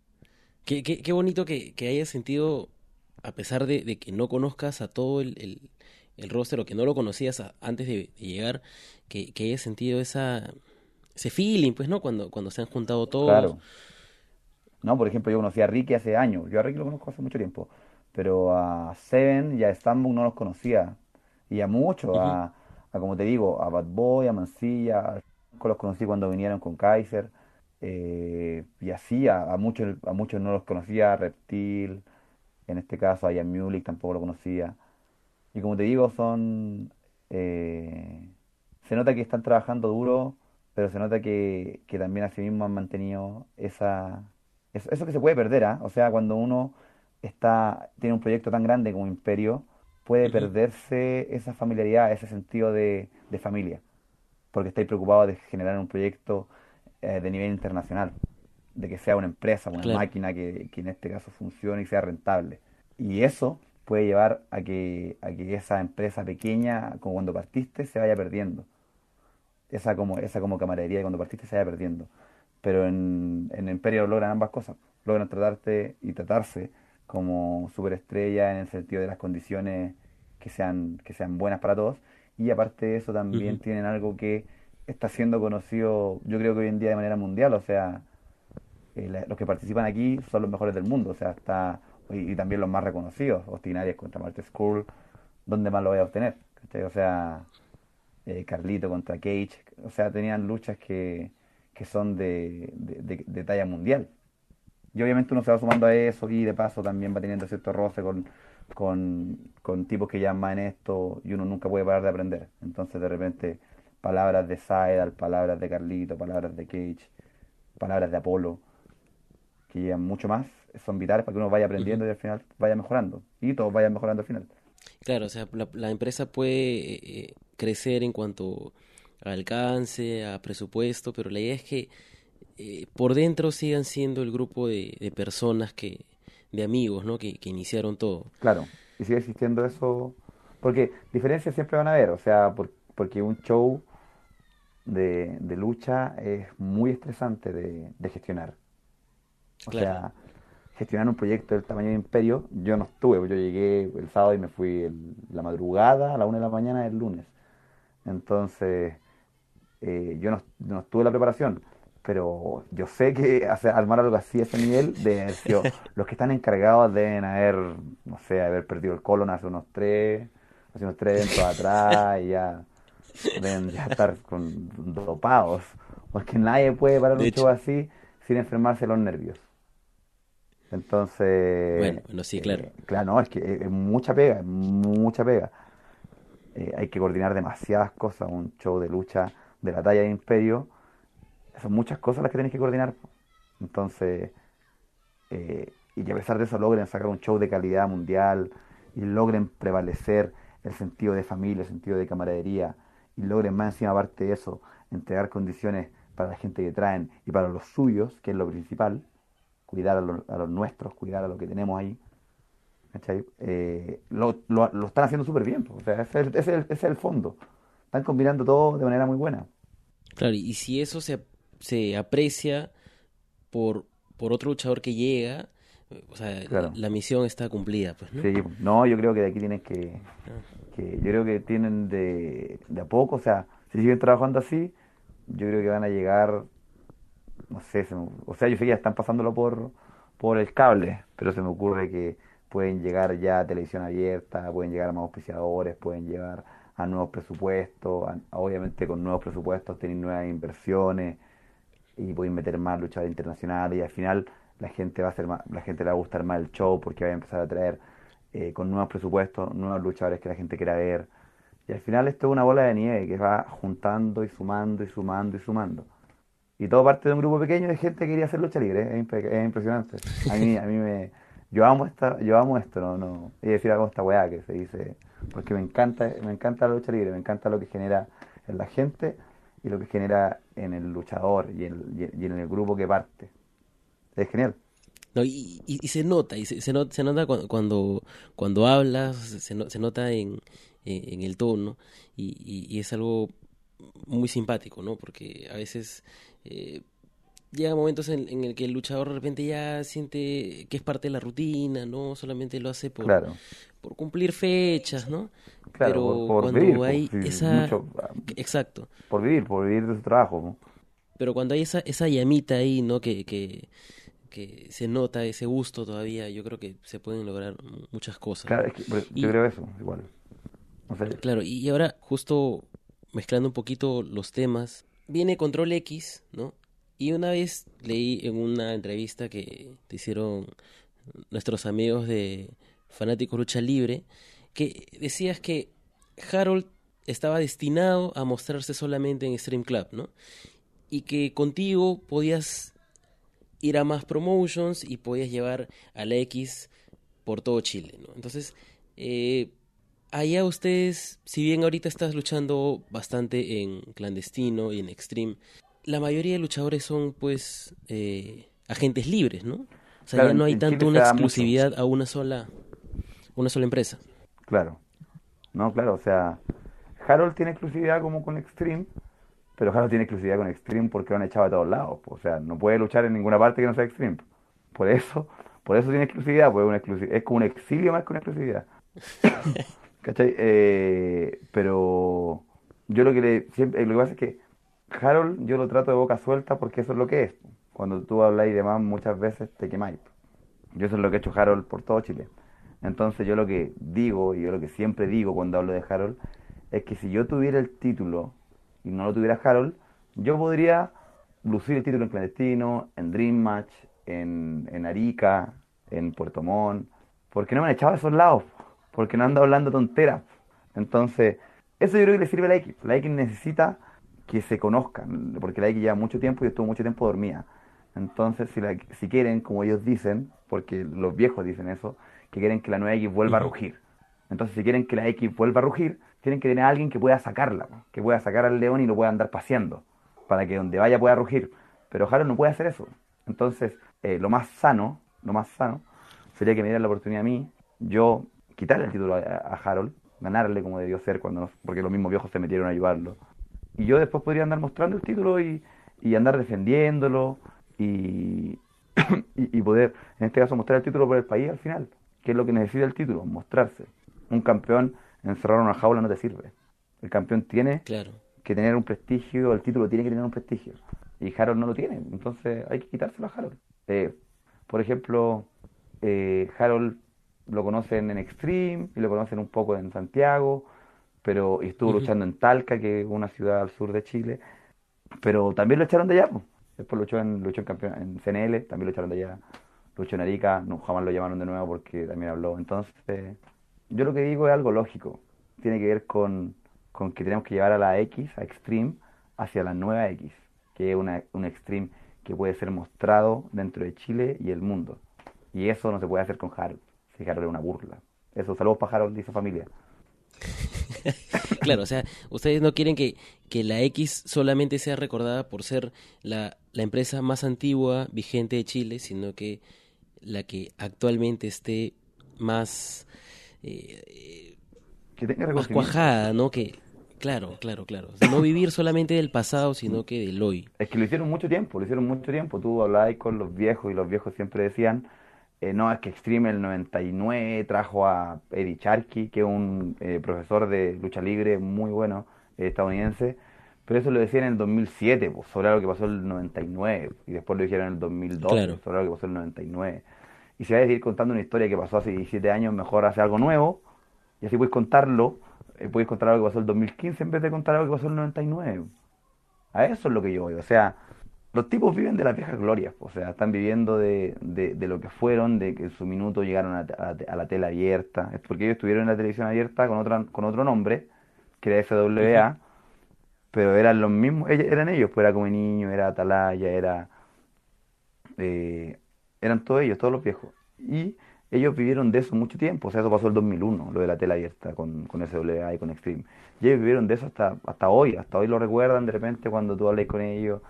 Speaker 1: Qué, qué, qué bonito que, que hayas sentido, a pesar de, de que no conozcas a todo el, el, el roster o que no lo conocías a- antes de, de llegar, que, que hayas sentido esa, ese feeling, pues, ¿no? Cuando, cuando se han juntado todos.
Speaker 2: Claro. No, por ejemplo, yo conocí a Ricky hace años. Yo a Ricky lo conozco hace mucho tiempo. Pero a Seven y a Stambuk no los conocía. Y a muchos, a, a, como te digo, a Bad Boy, a Mancilla, a- los conocí cuando vinieron con Kaiser. eh, y así, a, a muchos, a muchos no los conocía, a Reptil, en este caso a Ian Mulick tampoco lo conocía. Y como te digo, son... eh, se nota que están trabajando duro, pero se nota que, que también así mismo han mantenido esa... Eso, eso que se puede perder, ¿ah? O sea, cuando uno está, tiene un proyecto tan grande como Imperio, puede perderse esa familiaridad, ese sentido de, de familia, porque estáis preocupados de generar un proyecto eh, de nivel internacional, de que sea una empresa, una
Speaker 1: Claro.
Speaker 2: máquina que, que en este caso funcione y sea rentable. Y eso puede llevar a que, a que esa empresa pequeña, como cuando partiste, se vaya perdiendo. esa como, esa como camaradería cuando partiste se vaya perdiendo. Pero en, en Imperio logran ambas cosas. Logran tratarte y tratarse como superestrella en el sentido de las condiciones que sean, que sean buenas para todos. Y aparte de eso también tienen algo que está siendo conocido, yo creo que hoy en día de manera mundial, o sea, eh, los que participan aquí son los mejores del mundo, o sea, está, y, también los más reconocidos, Ostinarias contra Marte School, ¿dónde más lo voy a obtener? O sea, eh, Carlito contra Cage, o sea, tenían luchas que, que son de, de, talla mundial. Y obviamente uno se va sumando a eso y de paso también va teniendo cierto roce con, con, con tipos que llaman esto y uno nunca puede parar de aprender. Entonces de repente palabras de Saedal, palabras de Carlito, palabras de Cage, palabras de Apolo, que llegan mucho más, son vitales para que uno vaya aprendiendo y al final vaya mejorando. Y todos vayan mejorando al final.
Speaker 1: Claro, o sea, la, empresa puede eh, crecer en cuanto a alcance, a presupuesto, pero la idea es que eh, por dentro sigan siendo el grupo de, de personas que, de amigos, ¿no? Que, que, iniciaron todo.
Speaker 2: Claro, y sigue existiendo eso, porque diferencias siempre van a haber, o sea, porque un show de, de lucha es muy estresante de, de gestionar. O sea, gestionar un proyecto del tamaño de Imperio, yo no estuve, yo llegué el sábado y me fui la madrugada a la una de la mañana del lunes. Entonces, eh, yo no, no estuve en la preparación, pero yo sé que hacer, armar algo así a ese nivel, de, los que están encargados deben haber, no sé, haber perdido el colon hace unos tres, hace unos tres dentro atrás y ya deben ya estar con dopados, porque nadie puede parar un show así sin enfermarse los nervios. Entonces.
Speaker 1: Bueno, sí, claro.
Speaker 2: Eh, claro, no, es que es mucha pega, mucha pega. Eh, hay que coordinar demasiadas cosas. Un show de lucha de la talla de Imperio, son muchas cosas las que tienes que coordinar. Entonces, eh, y que a pesar de eso logren sacar un show de calidad mundial y logren prevalecer el sentido de familia, el sentido de camaradería, y logren más encima, aparte de eso, entregar condiciones para la gente que traen y para los suyos, que es lo principal, cuidar a, los nuestros, cuidar a lo que tenemos ahí. Eh, lo, lo, están haciendo súper bien, o sea, ese es, el, es, el, fondo. Están combinando todo de manera muy buena.
Speaker 1: Claro, y si eso se, se aprecia por, por otro luchador que llega, o sea, la misión está cumplida, pues, ¿no?
Speaker 2: Sí, no, yo creo que de aquí tienen que, ah. que yo creo que tienen de, de a poco, o sea, si siguen trabajando así, yo creo que van a llegar, no sé, o sea, yo sé que ya están pasándolo por, por el cable, pero se me ocurre que pueden llegar ya a televisión abierta, pueden llegar a más auspiciadores, pueden llegar a nuevos presupuestos, obviamente con nuevos presupuestos tienen nuevas inversiones y pueden meter más luchadores internacionales y al final la gente va a ser más, la gente le va a gustar más el show porque va a empezar a traer eh, con nuevos presupuestos, nuevos luchadores que la gente quiera ver y al final esto es una bola de nieve que va juntando y sumando y sumando y sumando. Y todo parte de un grupo pequeño de gente que quería hacer lucha libre, es, impresionante. A mí, a mí me, yo amo esta, yo amo esto, no, no, y decir algo esta weá que se dice, porque me encanta, me encanta la lucha libre, me encanta lo que genera en la gente y lo que genera en el luchador y en, y en el grupo que parte. Es genial.
Speaker 1: No, y, y, se nota, y se, se, nota, se nota cuando, cuando, hablas, se, se nota en, en el tono y, y, es algo muy simpático, ¿no? Porque a veces eh, llega momentos en, en, el que el luchador de repente ya siente que es parte de la rutina, ¿no? Solamente lo hace por, por cumplir fechas, ¿no?
Speaker 2: Pero cuando
Speaker 1: hay esa... Exacto.
Speaker 2: Por vivir, por vivir de su trabajo,
Speaker 1: Pero cuando hay esa, esa llamita ahí, ¿no? Que, que, que se nota ese gusto todavía, yo creo que se pueden lograr muchas cosas.
Speaker 2: Claro, pues, yo creo eso, igual.
Speaker 1: Claro, y ahora justo mezclando un poquito los temas, viene Control X, ¿no? Y una vez leí en una entrevista que te hicieron nuestros amigos de Fanáticos Lucha Libre, que decías que Harold estaba destinado a mostrarse solamente en Stream Club, ¿no? Y que contigo podías ir a más promotions y podías llevar a la X por todo Chile, ¿no? Entonces, eh, allá ustedes, si bien ahorita estás luchando bastante en clandestino y en extreme, la mayoría de luchadores son pues eh, agentes libres, ¿no? O sea, ya no hay tanto una exclusividad a una sola, una sola empresa.
Speaker 2: Claro. No, claro, o sea, Harold tiene exclusividad como con Extreme, pero Harold tiene exclusividad con Extreme porque lo han echado a todos lados. O sea, no puede luchar en ninguna parte que no sea Extreme. Por eso, por eso tiene exclusividad, pues es como un exilio más que una exclusividad. ¿Cachai? Eh, pero yo lo que le, siempre, lo que pasa es que Harold yo lo trato de boca suelta porque eso es lo que es. Cuando tú hablas y demás muchas veces te quemáis. Yo eso es lo que ha hecho Harold por todo Chile. Entonces yo lo que digo, y yo lo que siempre digo cuando hablo de Harold, es que si yo tuviera el título y no lo tuviera Harold, yo podría lucir el título en clandestino, en Dream Match, en, en Arica, en Puerto Montt, porque no me han echado a esos lados, porque no ando hablando tonteras. Entonces, eso yo creo que le sirve a la X. La X necesita que se conozcan, porque la X lleva mucho tiempo y estuvo mucho tiempo dormida. Entonces, si, la, si quieren, como ellos dicen, porque los viejos dicen eso, que quieren que la nueva X vuelva a rugir. Entonces, si quieren que la X vuelva a rugir, tienen que tener a alguien que pueda sacarla, que pueda sacar al león y lo pueda andar paseando, para que donde vaya pueda rugir. Pero Harold no puede hacer eso. Entonces, eh, lo más sano, lo más sano, sería que me dieran la oportunidad a mí, yo quitarle el título a, Harold, ganarle como debió ser, cuando porque los mismos viejos se metieron a ayudarlo. Y yo después podría andar mostrando el título y, andar defendiéndolo y, y, poder, en este caso, mostrar el título por el país al final, que es lo que necesita el título, mostrarse. Un campeón encerrado en una jaula no te sirve. El campeón tiene que tener un prestigio, el título tiene que tener un prestigio. Y Harold no lo tiene, entonces hay que quitárselo a Harold. Eh, por ejemplo, eh, Harold lo conocen en Extreme y lo conocen un poco en Santiago, pero estuvo luchando en Talca, que es una ciudad al sur de Chile, pero también lo echaron de allá. Después luchó en, luchó en, campeón, en CNL, también lo echaron de allá. Luchó en Arica, no, jamás lo llamaron de nuevo porque también habló. Entonces, yo lo que digo es algo lógico. Tiene que ver con, con que tenemos que llevar a la X, a Extreme, hacia la nueva X, que es una, un Extreme que puede ser mostrado dentro de Chile y el mundo. Y eso no se puede hacer con Harold. Si Harold es una burla. Eso, saludos para Harold y su familia.
Speaker 1: claro, o sea, ustedes no quieren que, que la X solamente sea recordada por ser la, la empresa más antigua vigente de Chile, sino que la que actualmente esté más, eh,
Speaker 2: que tenga
Speaker 1: más cuajada, ¿no? Que, Claro, claro, claro. no vivir solamente del pasado, sino que del hoy.
Speaker 2: Es que lo hicieron mucho tiempo, lo hicieron mucho tiempo. Tú hablabas con los viejos y los viejos siempre decían, eh, no, es que Extreme el 99 trajo a Eddie Charkey, que es un eh, profesor de lucha libre muy bueno, eh, estadounidense, pero eso lo decían en el 2007, pues, sobre algo que pasó en el 99, y después lo dijeron en el 2012, sobre algo que pasó en el 99. Y si vas a seguir contando una historia que pasó hace 17 años, mejor hacer algo nuevo, y así puedes contarlo podéis contar algo que pasó el 2015 en vez de contar algo que pasó el 99. A eso es lo que yo voy. O sea, los tipos viven de las viejas glorias. O sea, están viviendo de, de, lo que fueron, de que en su minuto llegaron a, a, la tela abierta. Es porque ellos estuvieron en la televisión abierta con, otra, con otro nombre, que era FWA, pero eran los mismos, eran ellos, pues era como niño, era Atalaya, era... Eh, eran todos ellos, todos los viejos. Y ellos vivieron de eso mucho tiempo, o sea, eso pasó el 2001, lo de la tela abierta con, con SWA y con Extreme. Y ellos vivieron de eso hasta, hasta hoy, hasta hoy lo recuerdan de repente cuando tú hablas con ellos,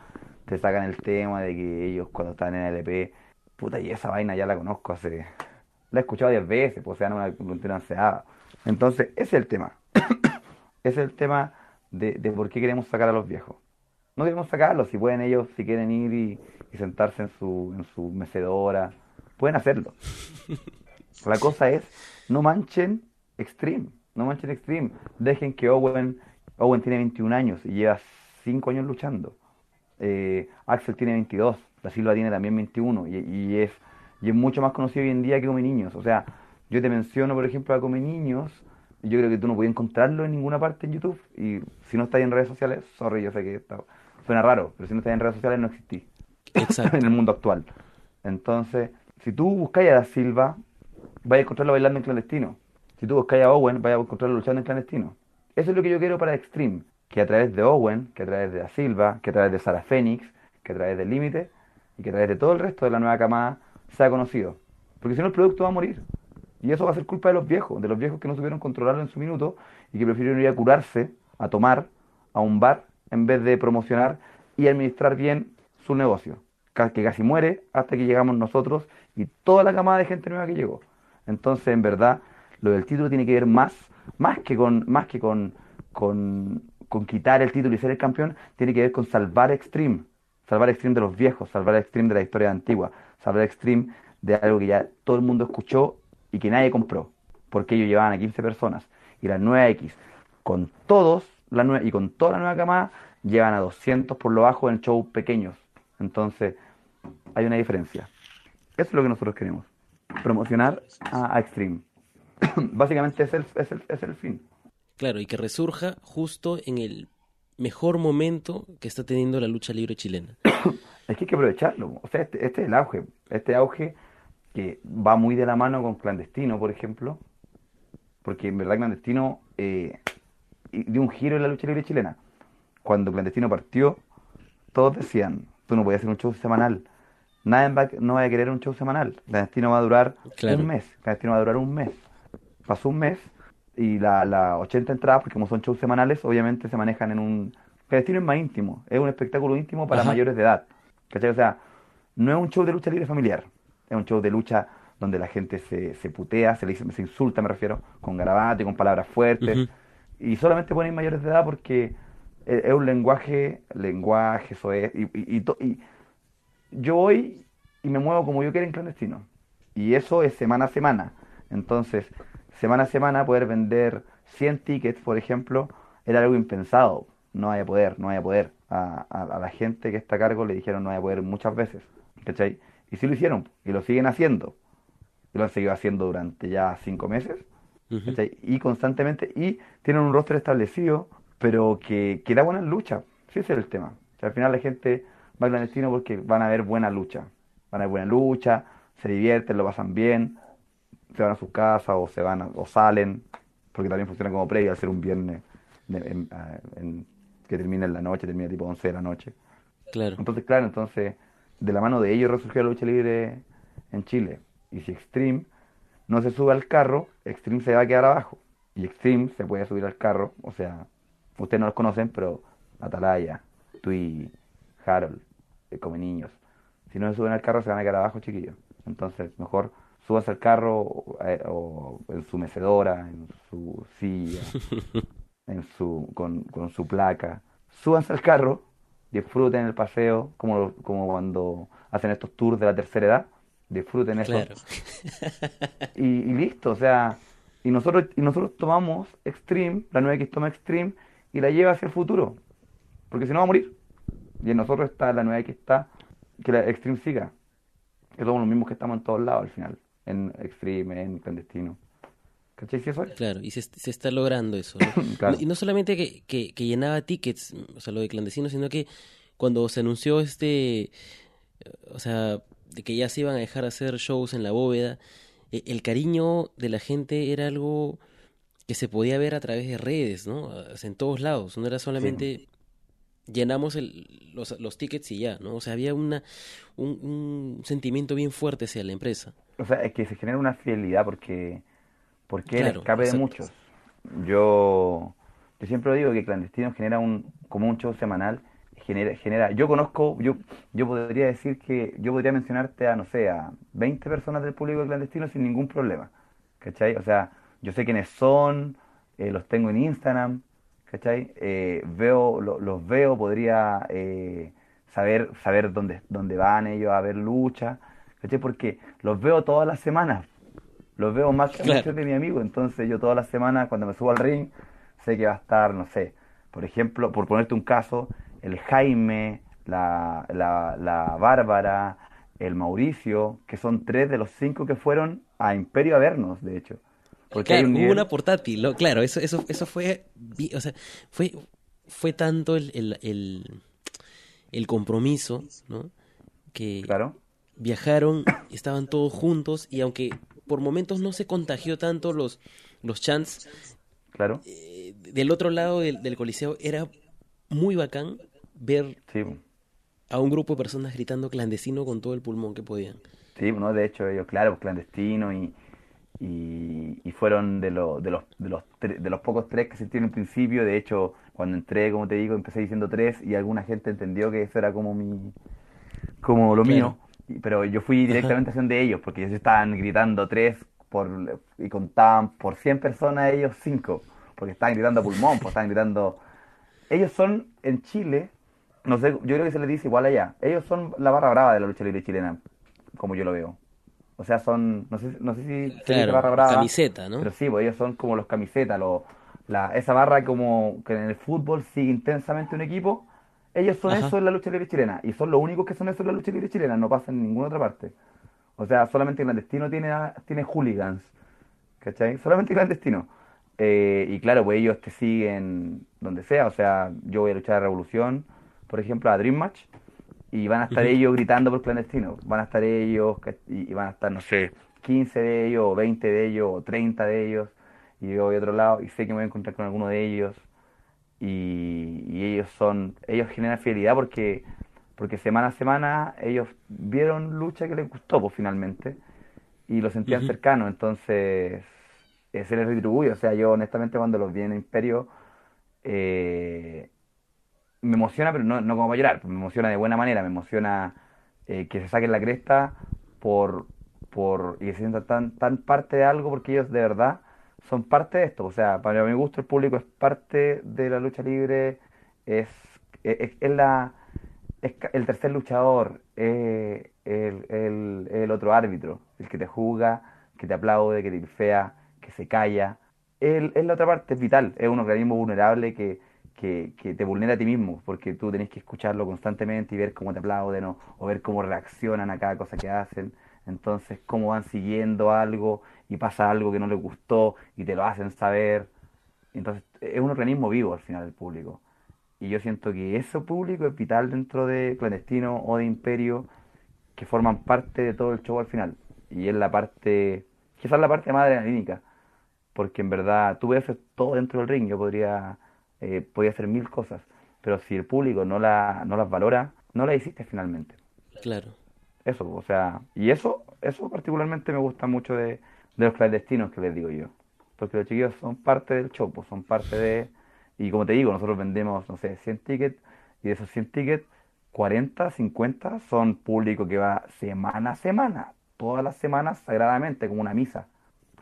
Speaker 2: te sacan el tema de que ellos cuando estaban en LP, puta, y esa vaina ya la conozco hace, la he escuchado diez veces, pues, sea, no me la ansiada. Entonces, ese es el tema. ese es el tema de, de por qué queremos sacar a los viejos. No queremos sacarlos, si pueden ellos, si quieren ir y, y sentarse en su, en su mecedora, pueden hacerlo. La cosa es, no manchen Extreme, no manchen Extreme. Dejen que Owen, Owen tiene 21 años y lleva 5 años luchando. Eh, Axel tiene 22, La Silva tiene también 21 y, es, y es mucho más conocido hoy en día que Come Niños. O sea, yo te menciono, por ejemplo, a Come Niños, y yo creo que tú no puedes encontrarlo en ninguna parte en YouTube. Y si no estás en redes sociales, sorry, yo sé que suena raro, pero si no estás en redes sociales no existís en el mundo actual. Entonces, si tú buscáis a Da Silva, vais a encontrarlo bailando en clandestino. Si tú buscáis a Owen, vais a encontrarlo luchando en clandestino. Eso es lo que yo quiero para Extreme. Que a través de Owen, que a través de Da Silva, que a través de Sara Phoenix, que a través del Límite y que a través de todo el resto de la nueva camada sea conocido. Porque si no el producto va a morir. Y eso va a ser culpa de los viejos, de los viejos que no supieron controlarlo en su minuto y que prefirieron ir a curarse, a tomar, a un bar, en vez de promocionar y administrar bien su negocio. Que casi muere hasta que llegamos nosotros y toda la camada de gente nueva que llegó. Entonces, en verdad, lo del título tiene que ver más, más que con, más que con, con quitar el título y ser el campeón, tiene que ver con salvar Extreme. Salvar Extreme de los viejos, salvar Extreme de la historia antigua, salvar Extreme de algo que ya todo el mundo escuchó y que nadie compró, porque ellos llevaban a 15 personas. Y la nueva X, con todos, la nueva, y con toda la nueva camada, llevan a 200 por lo bajo en shows pequeños. Entonces, hay una diferencia. Eso es lo que nosotros queremos. Promocionar a, Extreme. Básicamente es el, es, el, es el fin.
Speaker 1: Claro, y que resurja justo en el mejor momento que está teniendo la lucha libre chilena.
Speaker 2: es que hay que aprovecharlo. O sea, este, este, es el auge. Este auge que va muy de la mano con Clandestino, por ejemplo. Porque en verdad Clandestino eh, dio un giro en la lucha libre chilena. Cuando Clandestino partió, todos decían, tú no podías hacer un show semanal. Nadie va, no va a querer un show semanal. Clandestino va a durar un mes. Clandestino va a durar un mes. Pasó un mes y las la 80 entradas, porque como son shows semanales, obviamente se manejan en un... Clandestino es más íntimo, es un espectáculo íntimo para mayores de edad. ¿Cachai? O sea, no es un show de lucha libre familiar, es un show de lucha donde la gente se, se putea, se, le, se insulta, me refiero, con garabato y con palabras fuertes. Y solamente ponen mayores de edad porque es, un lenguaje, lenguaje, eso es. Y, y, y, yo voy y me muevo como yo quiera en clandestino. Y eso es semana a semana. Entonces, semana a semana poder vender 100 tickets, por ejemplo, era algo impensado. No vaya a poder, no vaya a poder. A, a, la gente que está a cargo le dijeron no vaya a poder muchas veces. ¿Cachai? Y sí lo hicieron, y lo siguen haciendo. Y lo han seguido haciendo durante ya cinco meses. Y constantemente, y tienen un rostro establecido, pero que, que da buena lucha. Sí, ese es el tema. al final la gente va al clandestino porque van a ver buena lucha. Van a ver buena lucha, se divierten, lo pasan bien, se van a sus casas o se van o salen, porque también funciona como previa al ser un viernes que termina en la noche, termina tipo 11 de la noche.
Speaker 1: Claro.
Speaker 2: Entonces, claro, entonces de la mano de ellos resurgió la lucha libre en Chile. Y si Extreme no se sube al carro, Extreme se va a quedar abajo. Y Extreme se puede subir al carro, o sea, ustedes no los conocen, pero Atalaya, Tui, Harold, eh, Come Niños. Si no se suben al carro, se van a quedar abajo, chiquillos. Entonces, mejor subas al carro eh, o en su mecedora, en su silla, en su, con, con su placa. Súbanse al carro disfruten el paseo, como, como cuando hacen estos tours de la tercera edad, disfruten eso. Y, listo, o sea, y nosotros, y nosotros tomamos Extreme, la nueva X toma Extreme, y la lleva hacia el futuro, porque si no va a morir. Y en nosotros está la nueva X está, que la Extreme siga, que somos los mismos que estamos en todos lados al final, en Extreme, en clandestino. ¿Cachai? ¿Sí eso
Speaker 1: Claro, y se, se, está logrando eso. Y no solamente que, que, que, llenaba tickets, o sea, lo de clandestino, sino que cuando se anunció este, o sea, de que ya se iban a dejar hacer shows en la bóveda, e, el cariño de la gente era algo que se podía ver a través de redes, ¿no? O sea, en todos lados, no era solamente llenamos el, los, los, tickets y ya, ¿no? O sea, había una, un, un sentimiento bien fuerte hacia la empresa.
Speaker 2: O sea, es que se genera una fidelidad porque porque el escape de muchos. Yo, yo siempre digo que Clandestino genera un, como un show semanal, genera, genera, yo conozco, yo, yo podría decir que, yo podría mencionarte a, no sé, a 20 personas del público de Clandestino sin ningún problema, ¿cachai? O sea, yo sé quiénes son, eh, los tengo en Instagram, ¿cachai? Eh, veo, los veo, podría eh, saber, saber dónde, dónde van ellos a ver lucha, ¿cachai? Porque los veo todas las semanas, los veo más que muchos de mi amigo, entonces yo toda la semana cuando me subo al ring sé que va a estar, no sé, por ejemplo, por ponerte un caso, el Jaime, la, la, la Bárbara, el Mauricio, que son tres de los cinco que fueron a Imperio a vernos, de hecho.
Speaker 1: Porque hay hubo una portátil, claro, eso, eso, eso fue, o sea, fue, fue tanto el, el, el, el compromiso, ¿no? Que
Speaker 2: claro.
Speaker 1: viajaron, estaban todos juntos y aunque por momentos no se contagió tanto los, los chants.
Speaker 2: Claro.
Speaker 1: Eh, del otro lado del, coliseo era muy bacán ver a un grupo de personas gritando clandestino con todo el pulmón que podían.
Speaker 2: Sí, no, de hecho ellos, claro, clandestino y, y, fueron de, lo, de, los, de, los de los pocos tres que se tienen en principio. De hecho, cuando entré, como te digo, empecé diciendo tres y alguna gente entendió que eso era como mi como lo mío pero yo fui directamente a de ellos, porque ellos estaban gritando tres por, y contaban por 100 personas ellos cinco, porque estaban gritando a pulmón, pues estaban gritando ellos son en Chile, no sé, yo creo que se les dice igual allá, ellos son la barra brava de la lucha libre chilena, como yo lo veo. O sea, son, no sé, no sé si
Speaker 1: barra brava. Camiseta, ¿no?
Speaker 2: Pero sí, pues ellos son como los camisetas, los, la, esa barra como que en el fútbol sigue intensamente un equipo, ellos son eso en la lucha libre chilena, y son los únicos que son eso en la lucha libre chilena, no pasa en ninguna otra parte. O sea, solamente clandestino tiene, tiene hooligans, ¿cachai? Solamente clandestino. Eh, y claro, pues ellos te siguen donde sea, o sea, yo voy a luchar a Revolución, por ejemplo, a Dream Match, y van a estar ellos gritando por clandestino, van a estar ellos, y van a estar, no sé, 15 de ellos, o 20 de ellos, o 30 de ellos, y yo voy a otro lado y sé que me voy a encontrar con alguno de ellos, y, ellos son, ellos generan fidelidad porque, porque semana a semana ellos vieron lucha que les gustó, pues finalmente, y lo sentían cercano, entonces se les retribuye, o sea, yo honestamente cuando los vi en Imperio, eh, me emociona, pero no, no como para llorar, me emociona de buena manera, me emociona eh, que se saquen la cresta por, por y que se sientan tan, tan parte de algo porque ellos de verdad son parte de esto. O sea, para mi gusto el público es parte de la lucha libre, es, es, la, es el tercer luchador, es el, el, el, otro árbitro, el que te juzga, que te aplaude, que te fea, que se calla. Es la otra parte, es vital, es un organismo vulnerable que que, te vulnera a ti mismo, porque tú tenés que escucharlo constantemente y ver cómo te aplauden o, o, ver cómo reaccionan a cada cosa que hacen. Entonces, cómo van siguiendo algo y pasa algo que no les gustó y te lo hacen saber. Entonces, es un organismo vivo al final del público. Y yo siento que ese público es vital dentro de Clandestino o de Imperio, que forman parte de todo el show al final. Y es la parte, quizás la parte más adrenalínica, porque en verdad tú ves todo dentro del ring. Yo podría eh, podía hacer mil cosas, pero si el público no, la, no las valora, no la hiciste finalmente.
Speaker 1: Claro.
Speaker 2: Eso, o sea, y eso, eso particularmente me gusta mucho de, de los clandestinos que les digo yo. Porque los chiquillos son parte del show, pues, son parte de... Y como te digo, nosotros vendemos, no sé, 100 tickets, y de esos 100 tickets, 40, 50 son público que va semana a semana, todas las semanas sagradamente, como una misa,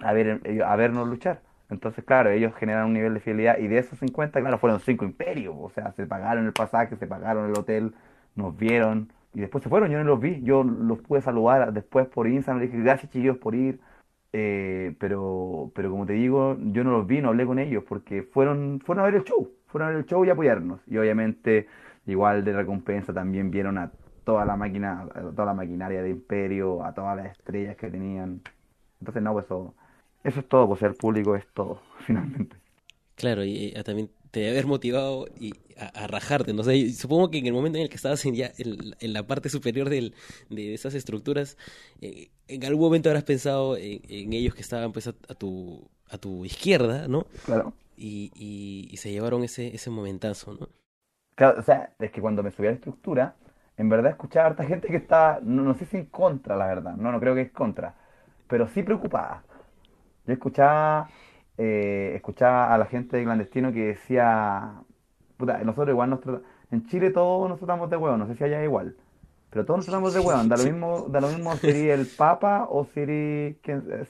Speaker 2: a, ver, a vernos luchar. Entonces, claro, ellos generan un nivel de fidelidad y de esos 50, claro, fueron cinco imperios. O sea, se pagaron el pasaje, se pagaron el hotel, nos vieron y después se fueron. Yo no los vi, yo los pude saludar después por Instagram. Le dije, gracias chicos por ir. Eh, pero, pero como te digo, yo no los vi, no hablé con ellos porque fueron, fueron a ver el show, fueron a ver el show y apoyarnos. Y obviamente, igual de recompensa, también vieron a toda la máquina, a toda la maquinaria de Imperio, a todas las estrellas que tenían. Entonces, no, pues eso eso es todo, pues ser público es todo, finalmente.
Speaker 1: Claro, y eh, también te debe haber motivado y a, rajarte, no sé, supongo que en el momento en el que estabas en, ya en, la parte superior del, de esas estructuras, eh, en algún momento habrás pensado en, ellos que estaban pues a, tu, a tu izquierda, ¿no?
Speaker 2: Claro.
Speaker 1: Y, y, se llevaron ese, ese momentazo, ¿no?
Speaker 2: Claro, o sea, es que cuando me subí a la estructura, en verdad escuchaba a harta gente que está, no, no sé si en contra, la verdad, no, no creo que es contra, pero sí preocupada yo escuchaba, eh, escuchaba a la gente de clandestino que decía, puta, nosotros igual nos en Chile todos nos tratamos de hueón, no sé si allá igual, pero todos nos tratamos de hueón, da lo mismo, da lo mismo si eres el papa o si eres,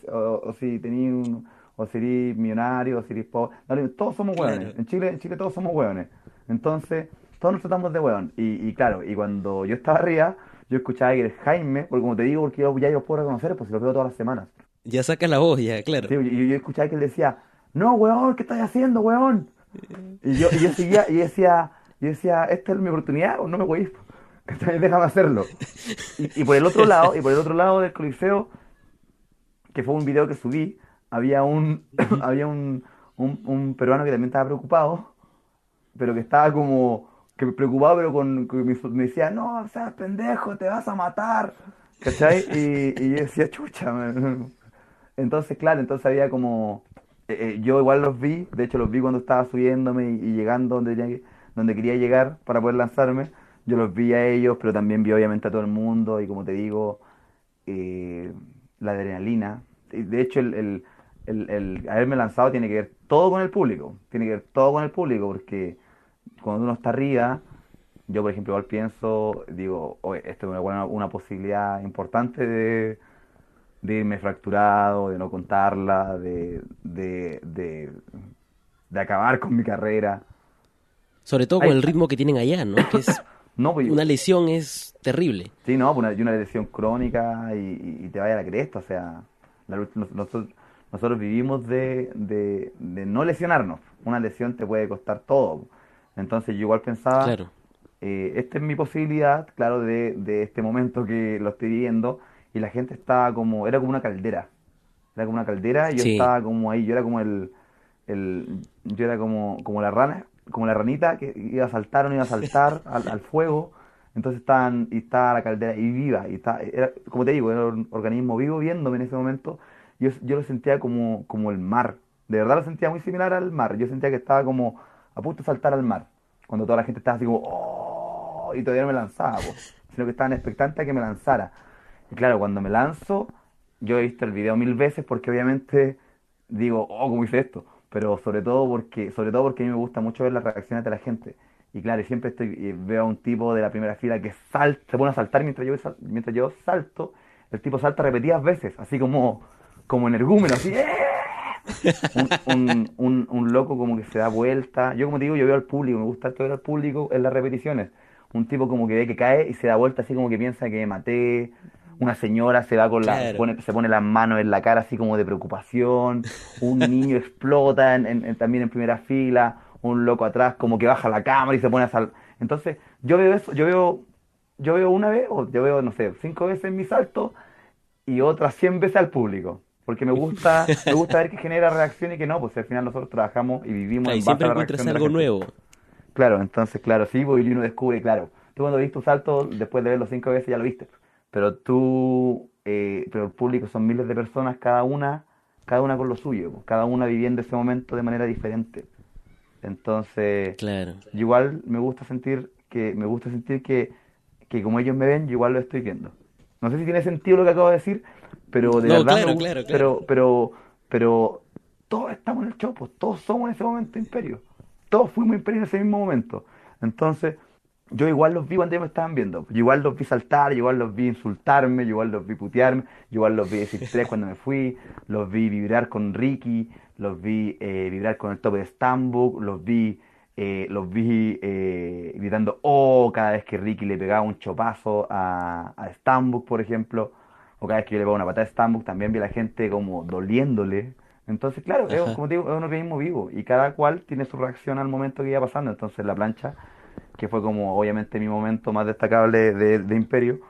Speaker 2: o, si tenías un, o si eres millonario, o si eres pobre, todos somos hueones, en Chile, en Chile todos somos hueones, entonces todos nos tratamos de hueón, y, y claro, y cuando yo estaba arriba, yo escuchaba que el Jaime, porque como te digo, porque yo ya los puedo reconocer, pues si los veo todas las semanas.
Speaker 1: Ya saca la voz, ya, claro.
Speaker 2: Sí, yo, yo, escuchaba que él decía, no, weón, ¿qué estás haciendo, weón? Y yo, y yo seguía, y decía, yo decía, esta es mi oportunidad, o no me voy, déjame hacerlo. Y, por el otro lado, y por el otro lado del coliseo, que fue un video que subí, había un, había un, un, peruano que también estaba preocupado, pero que estaba como, que preocupado, pero con, que me, decía, no, seas pendejo, te vas a matar. ¿Cachai? Y, y yo decía, chucha, man. Entonces, claro, entonces había como... Eh, eh, yo igual los vi, de hecho los vi cuando estaba subiéndome y, llegando donde, donde quería llegar para poder lanzarme. Yo los vi a ellos, pero también vi obviamente a todo el mundo y como te digo, eh, la adrenalina. De hecho, el, el, el, haberme lanzado tiene que ver todo con el público, tiene que ver todo con el público, porque cuando uno está arriba, yo por ejemplo igual pienso, digo, esto es una, una posibilidad importante de de irme fracturado, de no contarla, de, de, de, acabar con mi carrera.
Speaker 1: Sobre todo con el ritmo que tienen allá, ¿no? Que es
Speaker 2: No, pues,
Speaker 1: una lesión es terrible.
Speaker 2: Sí, no, pues una, y una lesión crónica y, y te vaya a la cresta, o sea, la nosotros, nosotros vivimos de, de, de no lesionarnos. Una lesión te puede costar todo. Entonces yo igual pensaba,
Speaker 1: Claro.
Speaker 2: eh, esta es mi posibilidad, claro, de, de este momento que lo estoy viviendo y la gente estaba como, era como una caldera, era como una caldera y yo
Speaker 1: Sí.
Speaker 2: estaba como ahí, yo era como el, el yo era como, como la rana, como la ranita que iba a saltar o no iba a saltar al, al fuego, entonces estaban, y estaba la caldera y viva, y estaba, era, como te digo, era un organismo vivo viéndome en ese momento, yo, yo lo sentía como, como el mar, de verdad lo sentía muy similar al mar, yo sentía que estaba como a punto de saltar al mar, cuando toda la gente estaba así como, oh, y todavía no me lanzaba, po, sino que estaban expectantes a que me lanzara. Y claro, cuando me lanzo, yo he visto el video mil veces porque obviamente digo, oh, ¿cómo hice esto? Pero sobre todo porque, sobre todo porque a mí me gusta mucho ver las reacciones de la gente. Y claro, siempre estoy, veo a un tipo de la primera fila que salta, se pone a saltar mientras yo, mientras yo salto, el tipo salta repetidas veces, así como, como energúmeno, así, ¡eh! un, un, loco como que se da vuelta. Yo como te digo, yo veo al público, me gusta ver al público en las repeticiones. Un tipo como que ve que cae y se da vuelta así como que piensa que me maté. Una señora se va con la,
Speaker 1: Claro.
Speaker 2: pone- se pone las manos en la cara así como de preocupación. Un niño explota en- en- en- también en primera fila. Un loco atrás como que baja la cámara y se pone a sal. Entonces, yo veo eso, yo veo, yo veo una vez, o yo veo, no sé, cinco veces mi salto y otras 100 veces al público. Porque me gusta, me gusta ver que genera reacción y que no, pues al final nosotros trabajamos y vivimos
Speaker 1: Claro, y
Speaker 2: en base
Speaker 1: siempre
Speaker 2: a la
Speaker 1: encuentras
Speaker 2: reacción de la
Speaker 1: algo nuevo.
Speaker 2: Claro, entonces, claro, sí, pues, y uno descubre, claro. Tú cuando viste tu salto, después de verlo cinco veces ya lo viste. Pero tú, eh, pero el público son miles de personas, cada una, cada una con lo suyo, pues, cada una viviendo ese momento de manera diferente. Entonces,
Speaker 1: Claro.
Speaker 2: yo igual me gusta sentir que, me gusta sentir que, que como ellos me ven, yo igual lo estoy viendo. No sé si tiene sentido lo que acabo de decir, pero de
Speaker 1: No,
Speaker 2: verdad
Speaker 1: claro,
Speaker 2: me gusta,
Speaker 1: claro, claro.
Speaker 2: pero, pero, pero todos estamos en el show, pues, todos somos en ese momento imperio. Todos fuimos imperio en ese mismo momento. Entonces, yo igual los vi cuando ellos me estaban viendo. Yo igual los vi saltar, yo igual los vi insultarme, yo igual los vi putearme, yo igual los vi decir tres cuando me fui, los vi vibrar con Ricky, los vi eh, vibrar con el tope de Stambuk, los vi, eh, los vi eh, gritando oh cada vez que Ricky le pegaba un chopazo a, a Stambuk, por ejemplo, o cada vez que yo le pegaba una patada a Stambuk, también vi a la gente como doliéndole. Entonces, claro, es, como te digo, es un organismo vivo y cada cual tiene su reacción al momento que iba pasando. Entonces, la plancha que fue como obviamente mi momento más destacable de, de Imperio,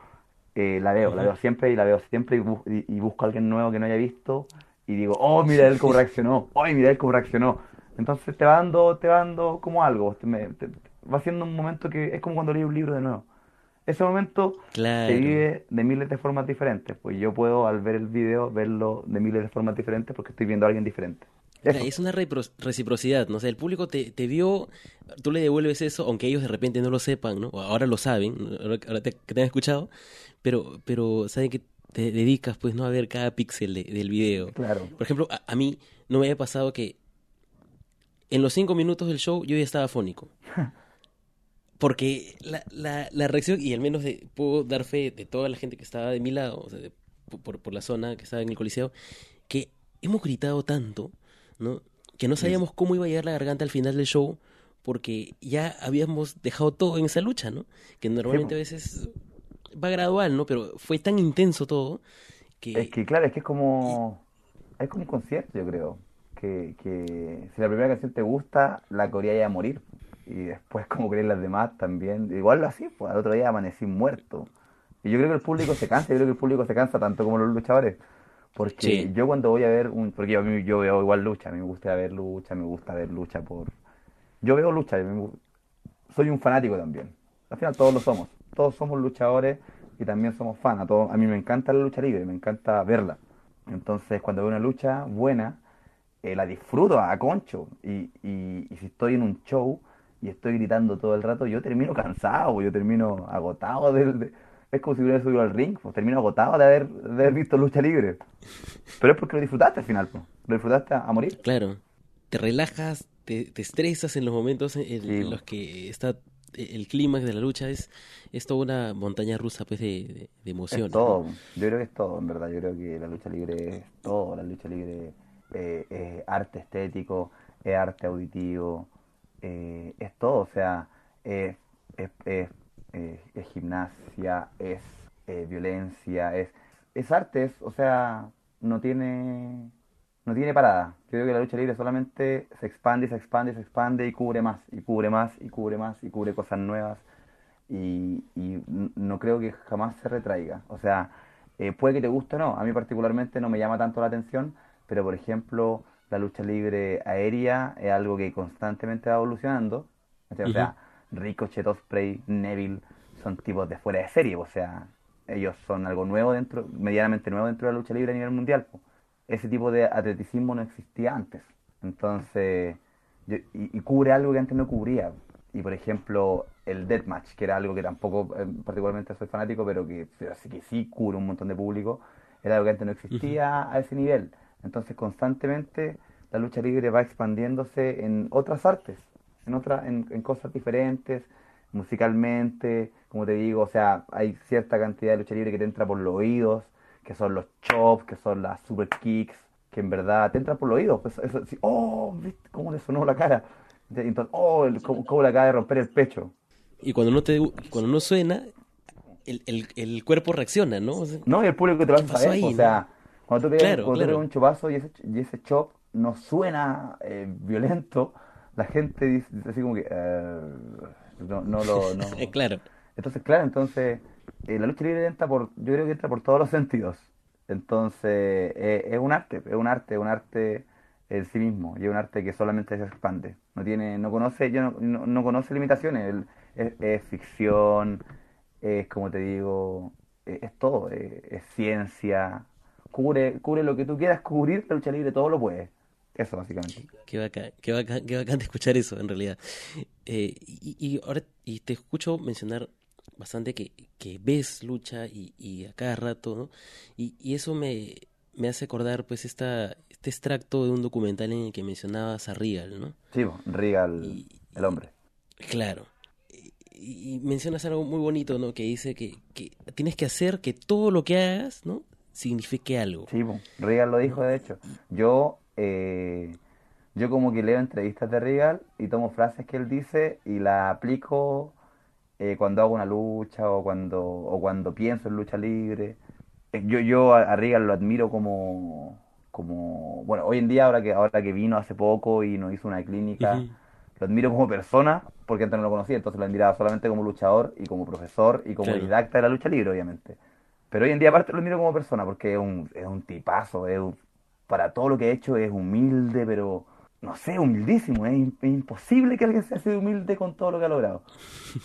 Speaker 2: eh, la veo, la veo siempre y la veo siempre y, bu- y- y busco a alguien nuevo que no haya visto y digo, oh, mira él cómo reaccionó, oh, mira él cómo reaccionó. Entonces te va dando, te va dando como algo, te- me- te- va siendo un momento que es como cuando leí un libro de nuevo. Ese momento
Speaker 1: Claro.
Speaker 2: se vive de miles de formas diferentes, pues yo puedo al ver el video verlo de miles de formas diferentes porque estoy viendo a alguien diferente.
Speaker 1: Mira. Es una reciprocidad, ¿no? O sea, el público te, te vio, tú le devuelves eso, aunque ellos de repente no lo sepan, ¿no? O ahora lo saben, ahora te, que te han escuchado, pero, pero saben que te dedicas, pues, ¿no? A ver cada píxel de- del video.
Speaker 2: Claro.
Speaker 1: Por ejemplo, a, a mí no me había pasado que en los cinco minutos del show yo ya estaba fónico. Porque la, la, la reacción, y al menos de, puedo dar fe de toda la gente que estaba de mi lado, o sea, de- por, por la zona que estaba en el coliseo, que hemos gritado tanto, ¿no? Que no sabíamos cómo iba a llegar la garganta al final del show, porque ya habíamos dejado todo en esa lucha, ¿no? Que normalmente a veces va gradual, ¿no? Pero fue tan intenso todo que...
Speaker 2: Es que claro, es que es como es como un concierto, yo creo. Que, que si la primera canción te gusta, la coreáis a morir. Y después, como creen las demás, también. Igual lo así, pues al otro día amanecí muerto. Y yo creo que el público se cansa, yo creo que el público se cansa tanto como los luchadores. Porque yo cuando voy a ver un. Porque yo, yo veo igual lucha, a mí me gusta ver lucha, me gusta ver lucha por. Yo veo lucha, soy un fanático también. Al final todos lo somos. Todos somos luchadores y también somos fans. A, todos- a mí me encanta la lucha libre, me encanta verla. Entonces, cuando veo una lucha buena, eh, la disfruto a concho. Y, y, y si estoy en un show y estoy gritando todo el rato, yo termino cansado, yo termino agotado. del- de- es como si hubiera subido al ring, pues termino agotado de haber, de haber visto lucha libre. Pero es porque lo disfrutaste al final, pues. Lo disfrutaste a, a morir.
Speaker 1: Claro, te relajas, te, te estresas en los momentos en, en
Speaker 2: Sí.
Speaker 1: los que está el clímax de la lucha, es, es toda una montaña rusa pues, de, de, de emociones.
Speaker 2: Es
Speaker 1: ¿no?
Speaker 2: todo, yo creo que es todo, en verdad. Yo creo que la lucha libre es todo. La lucha libre eh, es arte estético, es arte auditivo, eh, es todo, o sea, es, es, es, es gimnasia, es violencia, es, es arte, o sea, no tiene no tiene parada. Yo creo que la lucha libre solamente se expande, se expande, se expande y cubre más, y cubre más, y cubre más, y cubre cosas nuevas. Y, y no creo que jamás se retraiga. O sea, eh, puede que te guste o no. A mí particularmente no me llama tanto la atención, pero por ejemplo, la lucha libre aérea es algo que constantemente va evolucionando. O sea, Ricochet, Osprey, Neville son tipos de fuera de serie. O sea, ellos son algo nuevo dentro, medianamente nuevo dentro de la lucha libre a nivel mundial ese tipo de atleticismo no existía antes. Entonces, y, cubre algo que antes no cubría. Y por ejemplo, el deathmatch, que era algo que tampoco eh, particularmente soy fanático, pero que, que sí cubre un montón de público, era algo que antes no existía a ese nivel. Entonces, constantemente la lucha libre va expandiéndose en otras artes, en, otra, en, en cosas diferentes, musicalmente, como te digo, o sea, hay cierta cantidad de lucha libre que te entra por los oídos, que son los chops, que son las super kicks, que en verdad te entran por los oídos. Pues eso, oh, ¿viste cómo le sonó la cara? Entonces, oh, cómo, le acaba de romper el pecho.
Speaker 1: Y cuando no, te, cuando no suena, el, el, el cuerpo reacciona, ¿no?
Speaker 2: no, y el público te va a saber. o sea, cuando tú pegas, un chopazo y ese, y ese chop no suena eh, violento, la gente dice, así como que. Eh, no, no lo. No.
Speaker 1: claro.
Speaker 2: Entonces, claro, entonces eh, la lucha libre entra por, yo creo que entra por todos los sentidos. Entonces, eh, es un arte, es un arte, es un arte en sí mismo, y es un arte que solamente se expande. No tiene, no conoce, yo no, no, conoce limitaciones, es, ficción, es como te digo, es, todo, es, ciencia, cubre, cubre lo que tú quieras cubrir, la lucha libre todo lo puede. Eso, básicamente.
Speaker 1: Qué bacán, qué bacán, qué bacán de escuchar eso, en realidad. Eh, y, y, ahora y te escucho mencionar bastante que, que ves lucha y, y, a cada rato, ¿no? Y, y eso me, me hace acordar pues esta, este extracto de un documental en el que mencionabas a Regal, ¿no?
Speaker 2: Sí, Regal, el hombre.
Speaker 1: Claro. Y, mencionas algo muy bonito, ¿no? Que dice que, que tienes que hacer que todo lo que hagas, ¿no? Signifique algo.
Speaker 2: Sí, Regal lo dijo, de hecho. Yo, eh, yo como que leo entrevistas de Regal y tomo frases que él dice y la aplico eh, cuando hago una lucha o cuando, o cuando pienso en lucha libre. Eh, yo, yo a, Regal lo admiro como, como, bueno, hoy en día, ahora que, ahora que vino hace poco y nos hizo una clínica, lo admiro como persona, porque antes no lo conocía, entonces lo admiraba solamente como luchador y como profesor y como didacta de la lucha libre, obviamente. Pero hoy en día aparte lo admiro como persona, porque es un, es un tipazo, es para todo lo que ha hecho es humilde, pero no sé, humildísimo. Es, imposible que alguien sea así humilde con todo lo que ha logrado.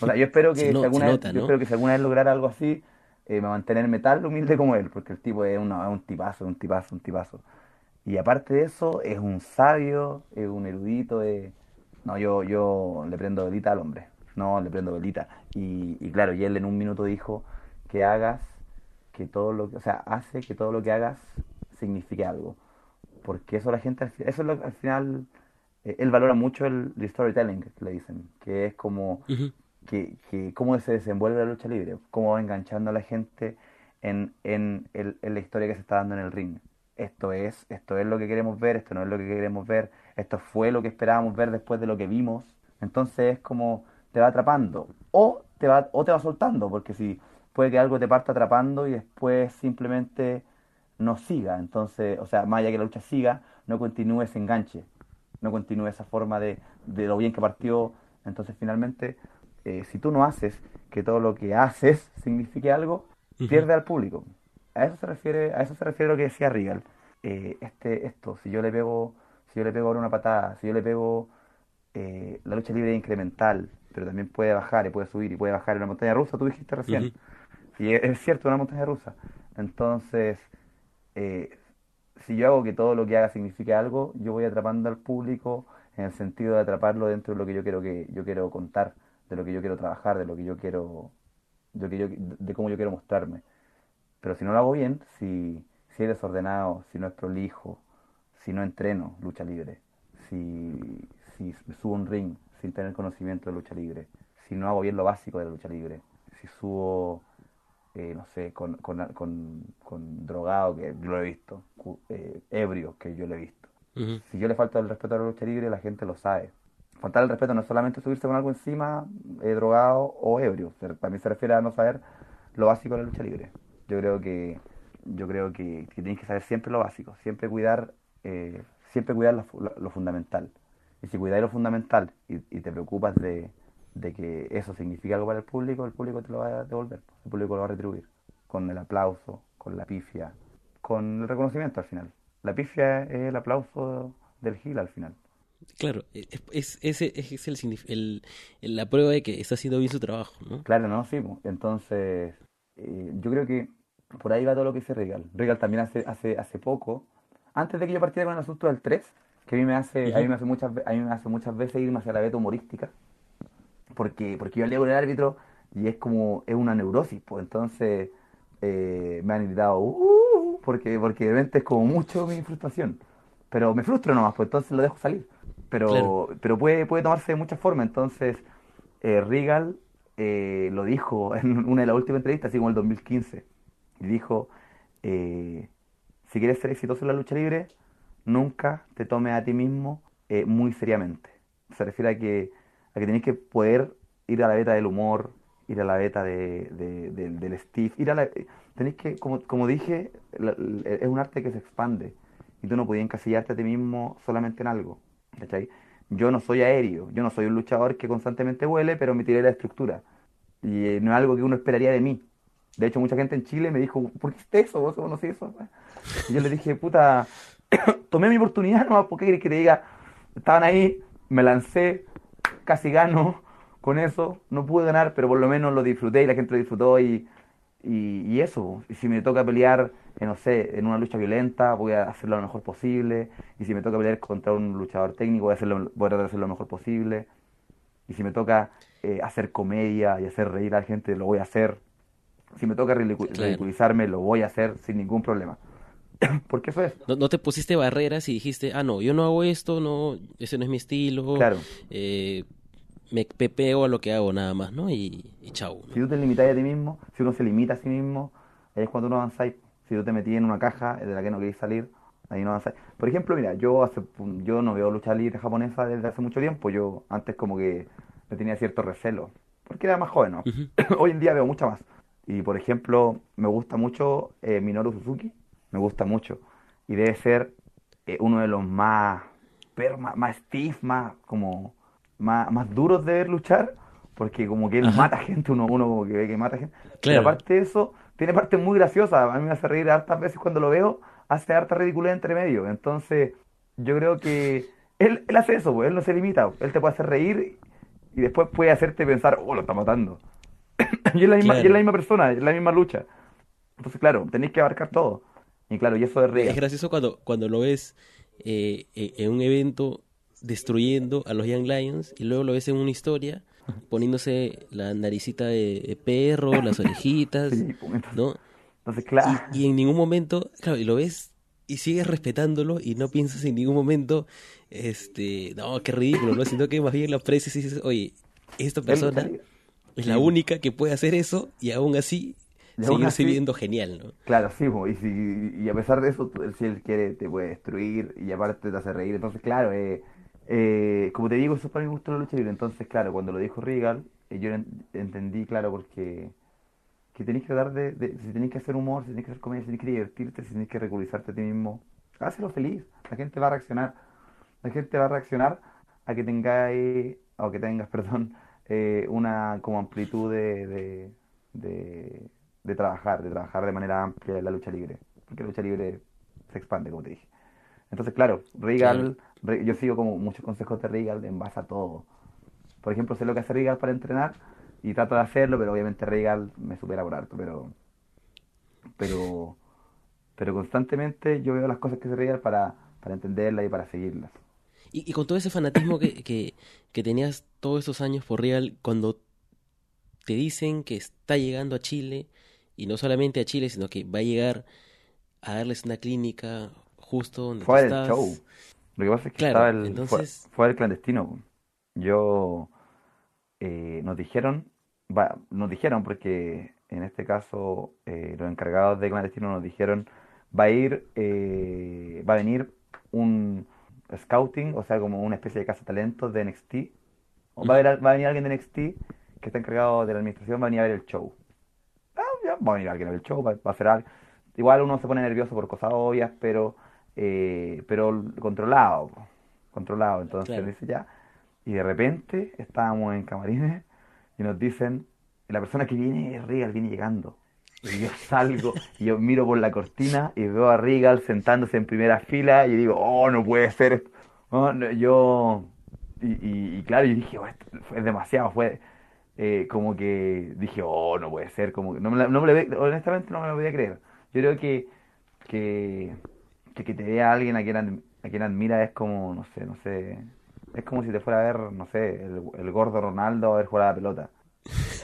Speaker 2: O sea, yo espero que, si, alguna vez, yo espero que si alguna vez lograra algo así, eh, me mantenerme tal humilde como él, porque el tipo es, un tipazo, un tipazo, un tipazo. Y aparte de eso, es un sabio, es un erudito. No, yo, yo le prendo velita al hombre. No, le prendo velita. Y, y claro, y él en un minuto dijo que hagas, que todo lo que, o sea, hace que todo lo que hagas signifique algo porque eso la gente, eso es lo, al final, eh, él valora mucho el, storytelling, que le dicen, que es como, que, que, cómo se desenvuelve la lucha libre, cómo va enganchando a la gente en, en, el, en la historia que se está dando en el ring. Esto es, esto es lo que queremos ver, esto no es lo que queremos ver, esto fue lo que esperábamos ver después de lo que vimos. Entonces es como te va atrapando o te va, o te va soltando, porque si puede que algo te parta atrapando y después simplemente no siga. Entonces, o sea, más allá que la lucha siga, no continúe ese enganche, no continúe esa forma de, de lo bien que partió. Entonces, finalmente, eh, si tú no haces que todo lo que haces signifique algo, pierde al público. A eso se refiere, a eso se refiere lo que decía Regal. Eh, este, esto, si yo le pego, si yo le pego ahora una patada, si yo le pego eh, la lucha libre incremental, pero también puede bajar y puede subir y puede bajar en una montaña rusa, tú dijiste recién. Y es, es cierto, una montaña rusa. Entonces, eh, si yo hago que todo lo que haga signifique algo, yo voy atrapando al público en el sentido de atraparlo dentro de lo que yo quiero que yo quiero contar, de lo que yo quiero trabajar, de lo que yo quiero, de, de cómo yo quiero mostrarme. Pero si no lo hago bien, si, si es desordenado, si no es prolijo, si no entreno lucha libre, si, si subo un ring sin tener conocimiento de lucha libre, si no hago bien lo básico de la lucha libre, si subo eh, no sé, con, con, con, drogado, que yo lo he visto, eh, ebrio, que yo lo he visto. Si yo le falto el respeto a la lucha libre, la gente lo sabe. faltar el respeto no es solamente subirse con algo encima, eh, drogado o ebrio. También se refiere a no saber lo básico de la lucha libre. Yo creo que yo creo que, que tienes que saber siempre lo básico, siempre cuidar, eh, siempre cuidar lo, fundamental. Y si cuidáis lo fundamental y, te preocupas de, de, que eso significa algo para el público, el público te lo va a devolver, el público lo va a retribuir, con el aplauso, con la pifia, con el reconocimiento al final. La pifia es el aplauso del Gil al final.
Speaker 1: Claro, e, es, ese es, el, el, la prueba de que está haciendo bien su trabajo, ¿no?
Speaker 2: Claro, no, sí. Entonces, eh, yo creo que por ahí va todo lo que dice Regal. Regal también hace, hace, hace poco, antes de que yo partiera con el asunto del 3, que a mí me hace, a mí me hace muchas a mí me hace muchas veces irme hacia la beta humorística. Porque, porque yo leo el árbitro y es como, es una neurosis, pues entonces eh, me han gritado, uh, porque, porque de repente es como mucho mi frustración. Pero me frustro nomás, pues entonces lo dejo salir. Pero, pero puede, puede tomarse de muchas formas. Entonces, eh, Regal eh, lo dijo en una de las últimas entrevistas, así como el 2015. Y dijo, eh, si quieres ser exitoso en la lucha libre, nunca te tomes a ti mismo eh, muy seriamente. Se refiere a que, que tenés que poder ir a la beta del humor, ir a la beta de, del Steve, ir a la... Tenés que, como, como dije, es un arte que se expande y tú no podías encasillarte a ti mismo solamente en algo. Yo no soy aéreo, yo no soy un luchador que constantemente vuele, pero me tiré la estructura. Y eh, no es algo que uno esperaría de mí. De hecho, mucha gente en Chile me dijo, ¿por qué es eso? ¿Vos conocés eso? Y yo le dije, puta, tomé mi oportunidad nomás, ¿por qué querés que te diga? Estaban ahí, me lancé, casi gano con eso, no pude ganar, pero por lo menos lo disfruté y la gente lo disfrutó y, y, eso. Y si me toca pelear, eh, no sé, en una lucha violenta, voy a hacerlo lo mejor posible. Y si me toca pelear contra un luchador técnico, voy a, hacerlo, voy a tratar de hacerlo lo mejor posible. Y si me toca eh, hacer comedia y hacer reír a la gente, lo voy a hacer. Si me toca ridiculizarme, lo voy a hacer sin ningún problema. Porque eso es.
Speaker 1: No, te pusiste barreras y dijiste, ah, no, yo no hago esto, no, ese no es mi estilo.
Speaker 2: Claro.
Speaker 1: Eh, me pepeo a lo que hago nada más, ¿no? Y, y chau.
Speaker 2: Si tú te limitas a ti mismo, si uno se limita a sí mismo, ahí es cuando uno avanza. Si tú te metí en una caja de la que no querés salir, ahí no avanzáis. Por ejemplo, mira, yo hace, yo no veo lucha libre japonesa desde hace mucho tiempo. Yo antes como que me tenía cierto recelo, porque era más joven, ¿no? Hoy en día veo mucha más. Y por ejemplo, me gusta mucho eh, Minoru Suzuki, me gusta mucho. Y debe ser eh, uno de los más, más, más stiff, más como más, más duros de ver luchar, porque como que él mata gente, uno, uno como que ve que mata gente. Pero aparte de eso, tiene partes muy graciosas. A mí me hace reír hartas veces cuando lo veo, hace harta ridiculez entre medio. Entonces, yo creo que él, él hace eso, pues, él no se limita. Él te puede hacer reír y después puede hacerte pensar, oh, lo está matando. y, es la misma, es la misma persona, es la misma lucha. Entonces, claro, tenéis que abarcar todo. Y claro, y eso es real.
Speaker 1: Es gracioso cuando, cuando lo ves eh, eh, en un evento destruyendo a los Young Lions y luego lo ves en una historia poniéndose la naricita de, perro, las orejitas, ¿no?
Speaker 2: Entonces, claro.
Speaker 1: Y, en ningún momento, claro, y lo ves y sigues respetándolo y no piensas en ningún momento, este, no, qué ridículo, ¿no? Sino que más bien lo aprecias y dices, oye, esta persona es la única que puede hacer eso y aún así sigue viendo genial, ¿no?
Speaker 2: Claro, sí, y, si, y a pesar de eso, si él quiere, te puede destruir y aparte te hace reír. Entonces, claro, eh, eh, como te digo, eso para mí me gusta la lucha libre. Entonces, claro, cuando lo dijo Regal, eh, yo entendí, claro, porque que tenés que dar de, si tenés que hacer humor, si tenés que hacer comedia, si tenés que divertirte, si tenés que ridiculizarte a ti mismo, hazlo feliz. La gente va a reaccionar. La gente va a reaccionar a que tengáis, o que tengas, perdón, eh, una como amplitud de, de, de, trabajar, de trabajar de manera amplia en la lucha libre. Porque la lucha libre se expande, como te dije. Entonces, claro, Regal yo sigo como muchos consejos de Regal en base a todo. Por ejemplo, sé lo que hace Regal para entrenar y trato de hacerlo, pero obviamente Regal me supera por harto, pero pero pero constantemente yo veo las cosas que hace Regal para, para entenderlas y para seguirlas.
Speaker 1: Y, con todo ese fanatismo que, que, que tenías todos esos años por Real, cuando te dicen que está llegando a Chile, y no solamente a Chile, sino que va a llegar a darles una clínica justo donde
Speaker 2: fue
Speaker 1: estás.
Speaker 2: el show. Lo que pasa es que estaba el, fue, el clandestino. Yo eh, nos dijeron, va, nos dijeron porque en este caso eh, los encargados de clandestino nos dijeron va a ir, eh, va a venir un, scouting, o sea, como una especie de casa talentos de NXT. O va, a va a venir alguien de NXT que está encargado de la administración, va a venir a ver el show. Ah, ya, va a venir alguien a ver el show, va, va a hacer algo. Igual uno se pone nervioso por cosas obvias, pero, eh, pero controlado, controlado. Entonces
Speaker 1: Claro.
Speaker 2: dice ya. Y de repente estábamos en camarines y nos dicen, la persona que viene es Regal, viene llegando. Y yo salgo, y yo miro por la cortina y veo a Regal sentándose en primera fila y digo, oh, no puede ser esto. No, yo, y, y- y claro, yo dije, "Oh, esto fue demasiado, fue eh, como que dije, oh, no puede ser, como que no me, la- no me ve- honestamente no me lo podía creer. Yo creo que, que, que, que te vea alguien a quien, a quien admira es como, no sé, no sé, es como si te fuera a ver, no sé, el, el gordo Ronaldo a ver jugar a la pelota.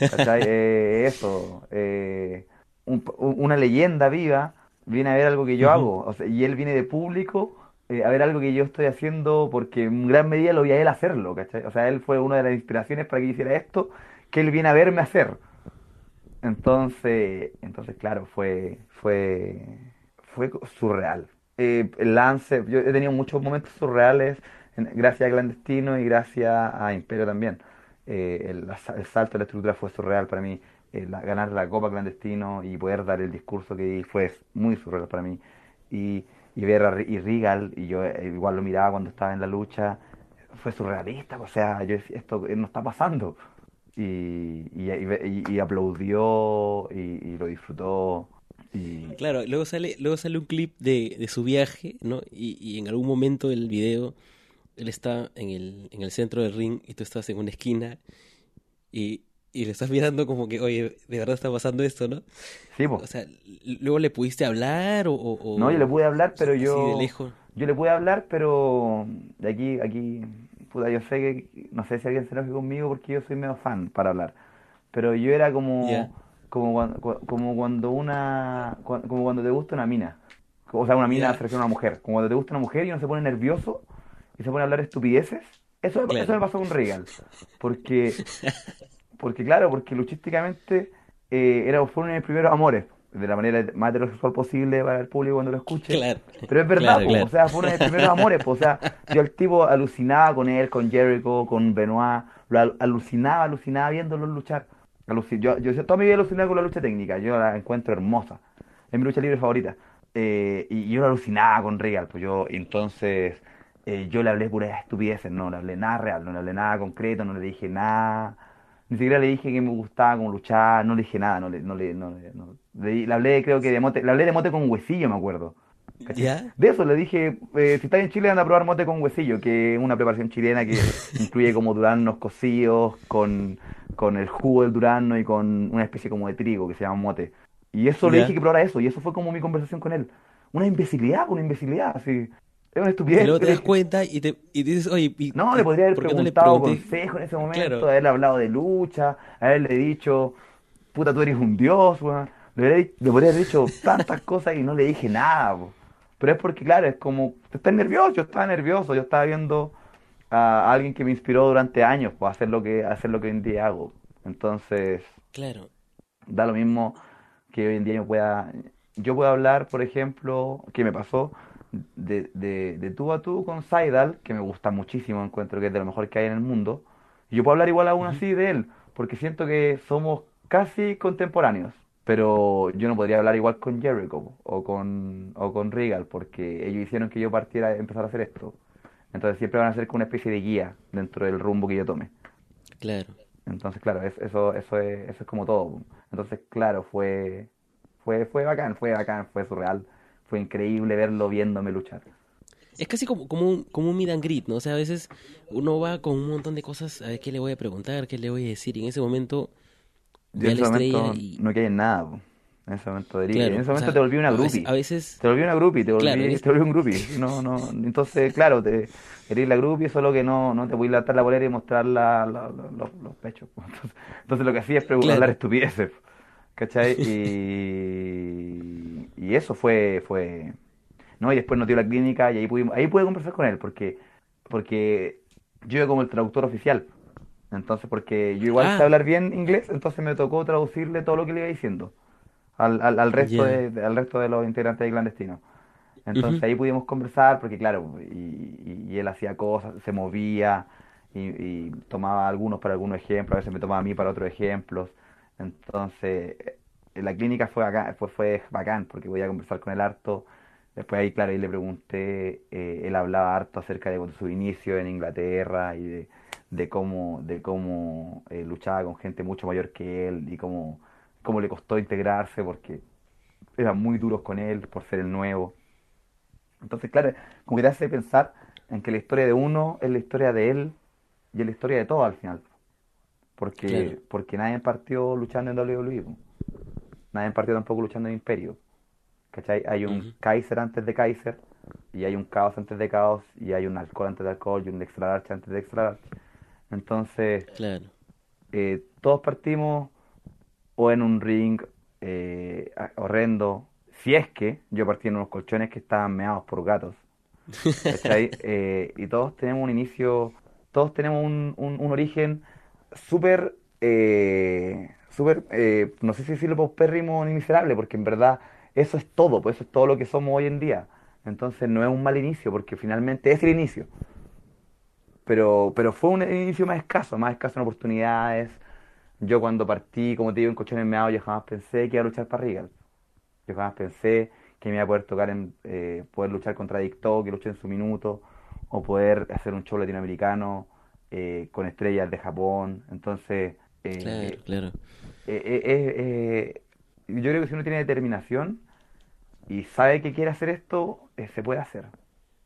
Speaker 2: ¿Cachai? Eh, eso, eh, un- un- una leyenda viva viene a ver algo que yo
Speaker 1: Ujú.
Speaker 2: hago, o sea, y él viene de público eh, a ver algo que yo estoy haciendo porque en gran medida lo vi a él hacerlo, ¿cachai? O sea, él fue una de las inspiraciones para que yo hiciera esto, que él viene a verme hacer. Entonces, entonces claro, fue, fue, fue surreal. Eh, el lance, yo he tenido muchos momentos surreales gracias a Clandestino y gracias a Imperio también. Eh, el, salto de la estructura fue surreal para mí. Eh, ganar la Copa Clandestino y poder dar el discurso que di fue muy surreal para mí. Y, y ver a y Regal, y yo eh, igual lo miraba cuando estaba en la lucha, fue surrealista. O sea, yo decía, esto no está pasando y, aplaudió y lo disfrutó. Y
Speaker 1: Claro, luego sale, luego sale un clip de, de su viaje, ¿no? Y, y en algún momento del video él está en el, en el centro del ring y tú estás en una esquina y, y le estás mirando como que, oye, de verdad está pasando esto, ¿no?
Speaker 2: sí,
Speaker 1: O
Speaker 2: pues.
Speaker 1: sea, luego le pudiste hablar o, o- o
Speaker 2: No, yo le pude hablar, pero
Speaker 1: así de
Speaker 2: yo,
Speaker 1: lejos.
Speaker 2: yo le pude hablar, pero de aquí, aquí, puta, yo sé que, no sé si alguien se enoje conmigo porque yo soy medio fan para hablar, pero yo era como,
Speaker 1: Ya.
Speaker 2: Como cuando, como cuando una, como cuando te gusta una mina, o sea, una mina se refiere a una mujer, como cuando te gusta una mujer y uno se pone nervioso y se pone a hablar estupideces, eso,
Speaker 1: Claro.
Speaker 2: eso me pasó con Regal, porque, porque claro, porque luchísticamente eh, era, fue uno de mis primeros amores, de la manera más heterosexual posible para el público cuando lo escuche.
Speaker 1: Claro.
Speaker 2: Pero es verdad,
Speaker 1: Claro,
Speaker 2: po,
Speaker 1: claro.
Speaker 2: o sea, fue uno de mis primeros amores, po, o sea, yo el tipo alucinaba con él, con Jericho, con Benoit, lo al- alucinaba, alucinaba viéndolos luchar. Aluci- yo, yo toda mi vida alucinaba con la lucha técnica, yo la encuentro hermosa, es mi lucha libre favorita. Eh, y yo lo alucinaba con Regal, pues yo, entonces, eh, yo le hablé puras estupideces, no le hablé nada real, no le hablé nada concreto, no le dije nada, ni siquiera le dije que me gustaba como luchar, no le dije nada, no le, no le, no le, no- le, le hablé creo que de mote, le hablé de mote con huesillo, me acuerdo.
Speaker 1: ¿Ya?
Speaker 2: De eso le dije, eh, si estás en Chile anda a probar mote con huesillo, que es una preparación chilena que incluye como duraznos cocidos con, con el jugo del durazno y con una especie como de trigo que se llama mote. Y eso le dije que probara eso, y eso fue como mi conversación con él. Una imbecilidad, una imbecilidad, así. Es una
Speaker 1: Y
Speaker 2: estupidez.
Speaker 1: luego te das cuenta y, te, y dices, oye, y-
Speaker 2: no,
Speaker 1: y
Speaker 2: le podría haber
Speaker 1: ¿por qué no
Speaker 2: preguntado
Speaker 1: pregunté?
Speaker 2: consejo en ese momento,
Speaker 1: Claro.
Speaker 2: haberle hablado de lucha, haberle dicho, puta, tú eres un dios, weón. Le, le podría haber dicho tantas cosas y no le dije nada, po. Pero es porque, claro, es como, estás nervioso, yo estaba nervioso, yo estaba viendo a alguien que me inspiró durante años, pues, a hacer lo que, a hacer lo que hoy en día hago. Entonces,
Speaker 1: Claro.
Speaker 2: da lo mismo que hoy en día yo pueda, yo puedo hablar, por ejemplo, que me pasó de, de, de tú a tú con Saidal, que me gusta muchísimo, encuentro que es de lo mejor que hay en el mundo, y yo puedo hablar igual aún así de él, porque siento que somos casi contemporáneos, pero yo no podría hablar igual con Jericho o con, o con Regal, porque ellos hicieron que yo partiera a empezar a hacer esto. Entonces siempre van a ser como una especie de guía dentro del rumbo que yo tome.
Speaker 1: Claro.
Speaker 2: Entonces, claro, es- eso, eso es, eso es como todo. Entonces, claro, fue, fue, fue bacán, fue bacán, fue surreal. Fue increíble verlo viéndome luchar.
Speaker 1: Es casi como, como un, como un meet and greet, ¿no? O sea, a veces uno va con un montón de cosas, a ver qué le voy a preguntar, qué le voy a decir, y en ese momento
Speaker 2: Yo en ese
Speaker 1: estrella
Speaker 2: momento
Speaker 1: y...
Speaker 2: no en nada, po. En ese momento, de
Speaker 1: Claro,
Speaker 2: en ese
Speaker 1: o
Speaker 2: momento
Speaker 1: sea,
Speaker 2: te volví una groupie.
Speaker 1: a veces,
Speaker 2: Te volví una groupie, te volví,
Speaker 1: Claro,
Speaker 2: te volví un groupie. No, no, entonces, claro, te, eres la groupie, solo que no, no te voy a levantar la bolera y mostrar la, la- la- los, los pechos. Entonces, entonces lo que hacía es preguntar,
Speaker 1: Claro.
Speaker 2: estupideces. ¿Cachai? Y, y eso fue, fue, ¿no? Y después nos dio la clínica y ahí pudimos, ahí pude conversar con él, porque, porque yo iba como el traductor oficial. Entonces, porque yo igual
Speaker 1: Ah.
Speaker 2: sé hablar bien inglés, entonces me tocó traducirle todo lo que le iba diciendo al, al, al resto de, al resto de los integrantes de clandestinos. Entonces ahí pudimos conversar porque claro, y, y él hacía cosas, se movía y, tomaba algunos para algunos ejemplos, a veces me tomaba a mí para otros ejemplos. Entonces, en la clínica fue acá, fue, fue bacán porque voy a conversar con él harto. Después ahí, claro, ahí le pregunté, eh, él hablaba harto acerca de su inicio en Inglaterra y de, de cómo, de cómo eh, luchaba con gente mucho mayor que él y cómo, cómo le costó integrarse porque eran muy duros con él por ser el nuevo. Entonces, claro, como que te hace pensar en que la historia de uno es la historia de él y es la historia de todos al final. Porque, porque nadie partió luchando en WWE. Nadie partió tampoco luchando en Imperio. ¿Cachai? Hay un Kaiser antes de Kaiser, y hay un Caos antes de Caos, y hay un Alcohol antes de Alcohol, y un Extra Large antes de Extra Large. Entonces, eh, todos partimos o en un ring eh, horrendo, si es que yo partí en unos colchones que estaban meados por gatos. Eh, y todos tenemos un inicio, todos tenemos un, un, origen súper, eh, súper, eh, no sé si decirlo paupérrimo ni miserable, porque en verdad eso es todo, pues eso es todo lo que somos hoy en día. Entonces no es un mal inicio, porque finalmente es el inicio. Pero, pero fue un inicio más escaso, más escaso en oportunidades. Yo cuando partí, como te digo, en colchones meados, yo jamás pensé que iba a luchar para Regal. Yo jamás pensé que me iba a poder tocar en, eh, poder luchar contra Dicto, que luché en su minuto, o poder hacer un show latinoamericano eh, con estrellas de Japón. Entonces,
Speaker 1: eh, claro, claro.
Speaker 2: yo creo que si uno tiene determinación y sabe que quiere hacer esto, se puede hacer.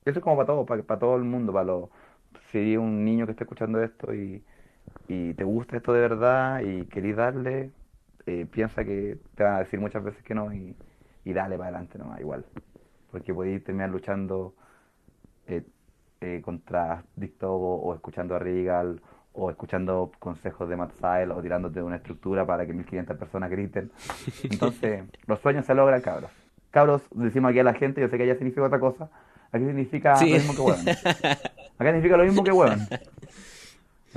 Speaker 2: Eso es como para todo, para, para todo el mundo, para los, si un niño que está escuchando esto y, y te gusta esto de verdad y querés darle, piensa que te van a decir muchas veces que no y, y dale para adelante nomás, igual. Porque podéis terminar luchando eh, eh, contra Dictogo o escuchando a Regal o escuchando consejos de Matt o tirándote de una estructura para que 1500 personas griten. Entonces, los sueños se logran, cabros. Cabros, decimos aquí a la gente, yo sé que allá significa otra cosa. Aquí significa lo mismo que hueón. Acá significa lo mismo que hueón.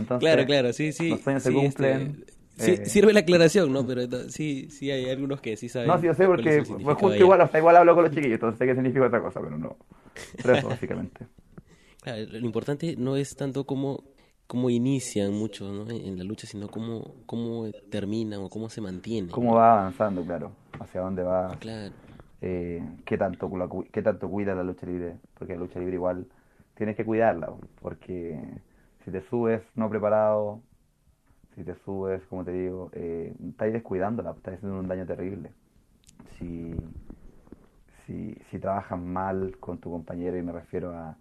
Speaker 1: Entonces, claro, claro, sí, sí.
Speaker 2: Los sueños se cumplen.
Speaker 1: Este, Sí, eh, sirve la aclaración, ¿no? Pero sí, sí hay algunos que sí saben.
Speaker 2: No, sí, yo sé porque pues justo igual, hasta igual hablo con los chiquillos, entonces sé que significa otra cosa, pero no. Pero eso, básicamente.
Speaker 1: Claro, lo importante no es tanto cómo, cómo inician muchos ¿no? en la lucha, sino cómo, cómo terminan o cómo se mantienen.
Speaker 2: Cómo va avanzando, claro. Hacia dónde va.
Speaker 1: Claro.
Speaker 2: Eh, qué, tanto, qué tanto cuida la lucha libre. Porque la lucha libre igual tienes que cuidarla. Porque si te subes no preparado, si te subes, como te digo, eh, estás descuidándola, estás haciendo un daño terrible. Si, si, si trabajas mal con tu compañero, y me refiero a,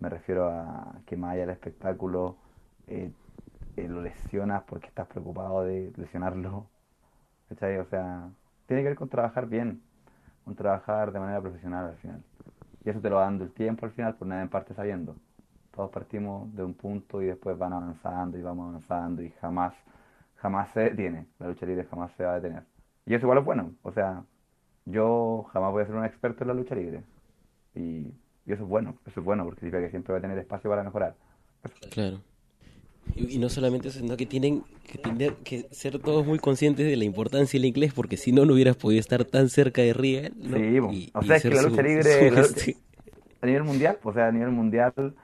Speaker 2: me refiero a que más allá del espectáculo, eh, eh, lo lesionas porque estás preocupado de lesionarlo. O sea, tiene que ver con trabajar bien, con trabajar de manera profesional al final. Y eso te lo va dando el tiempo al final, por nada en parte sabiendo todos partimos de un punto y después van avanzando y vamos avanzando y jamás, jamás se detiene, la lucha libre jamás se va a detener. Y eso igual es bueno, o sea, yo jamás voy a ser un experto en la lucha libre. Y, eso es bueno, eso es bueno porque significa que siempre va a tener espacio para mejorar.
Speaker 1: Claro. Y, no solamente eso, sino que tienen que tener que ser todos muy conscientes de la importancia del inglés, porque si no, no hubieras podido estar tan cerca de Riga.
Speaker 2: Sí, o sea, es que la lucha libre, a nivel mundial, o sea, a nivel mundial,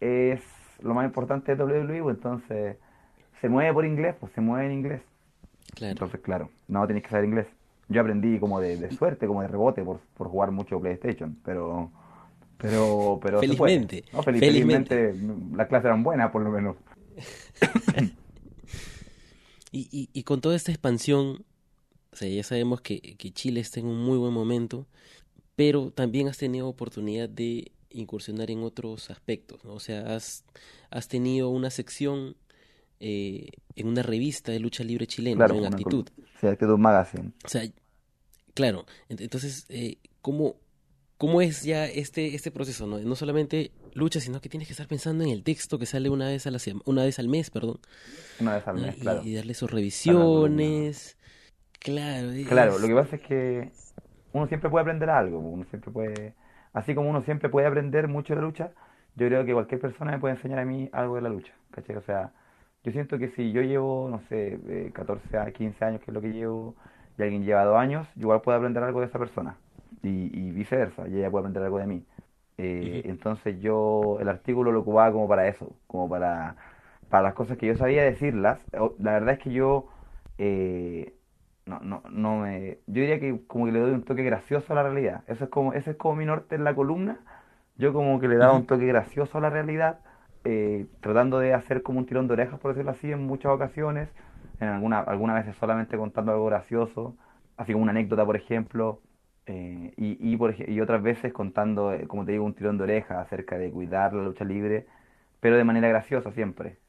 Speaker 2: es lo más importante de WWE, pues, entonces se mueve por inglés, pues se mueve en inglés. Entonces, claro, no tienes que saber inglés. Yo aprendí como de, suerte, como de rebote por, por, jugar mucho PlayStation, pero pero pero
Speaker 1: felizmente,
Speaker 2: felizmente, las clases eran buenas por lo menos.
Speaker 1: y, y, y, con toda esta expansión, o sea, ya sabemos que, que Chile está en un muy buen momento, pero también has tenido oportunidad de incursionar en otros aspectos, ¿no? O sea, has, has tenido una sección eh, en una revista de lucha libre chilena, en Actitud.
Speaker 2: Sí, Actitud Magazine.
Speaker 1: O sea, claro, entonces, eh, ¿cómo, ¿cómo es ya este, este proceso? ¿no? no solamente lucha, sino que tienes que estar pensando en el texto que sale una vez, a la una vez al mes, perdón.
Speaker 2: Una vez al mes, claro.
Speaker 1: Y darle sus revisiones. Claro.
Speaker 2: Claro, lo que pasa es que uno siempre puede aprender algo, uno siempre puede así como uno siempre puede aprender mucho de la lucha, yo creo que cualquier persona me puede enseñar a mí algo de la lucha, ¿cachai? O sea, yo siento que si yo llevo, no sé, 14 a 15 años, que es lo que llevo, y alguien lleva dos años, yo igual puedo aprender algo de esa persona. y, viceversa, y ella puede aprender algo de mí. Eh, entonces yo el artículo lo ocupaba como para eso, como para, para las cosas que yo sabía decirlas. La verdad es que yo eh, no, no, no me, yo diría que como que le doy un toque gracioso a la realidad. Eso es como, ese es como mi norte en la columna. Yo como que le daba un toque gracioso a la realidad, eh, tratando de hacer como un tirón de orejas, por decirlo así, en muchas ocasiones, en alguna, algunas veces solamente contando algo gracioso, así como una anécdota, por ejemplo, eh, y, y, por, y otras veces contando, eh, como te digo, un tirón de orejas acerca de cuidar la lucha libre, pero de manera graciosa siempre.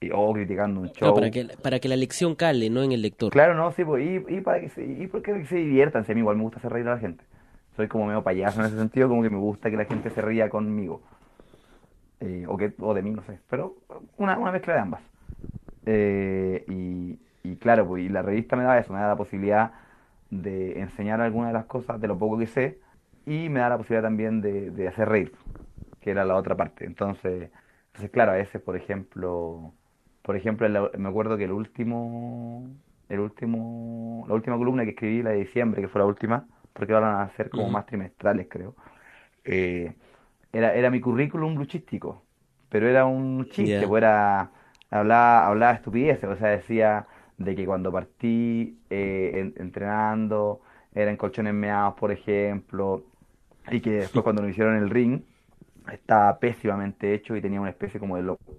Speaker 2: Y, o criticando un show.
Speaker 1: para, que, para que la lección cale, ¿no? En el lector.
Speaker 2: Claro, no, sí, pues, y, y, para que se, y porque se diviertan. a mí igual me gusta hacer reír a la gente. Soy como medio payaso en ese sentido, como que me gusta que la gente se ría conmigo. Eh, o, que, o de mí, no sé. Pero una, una mezcla de ambas. y, y claro, pues, y la revista me da eso, me da la posibilidad de enseñar algunas de las cosas de lo poco que sé y me da la posibilidad también de, hacer reír, que era la otra parte. Entonces, entonces claro, a veces, por ejemplo, por ejemplo, me acuerdo que el último, el último, la última columna que escribí, la de diciembre, que fue la última, porque van a ser como más trimestrales, creo, eh, era, era mi currículum luchístico, pero era un chiste, pues era, hablaba, hablaba estupideces, o sea, decía de que cuando partí eh, entrenando eran colchones meados, por ejemplo, y que después cuando lo hicieron en el ring estaba pésimamente hecho y tenía una especie como de loco.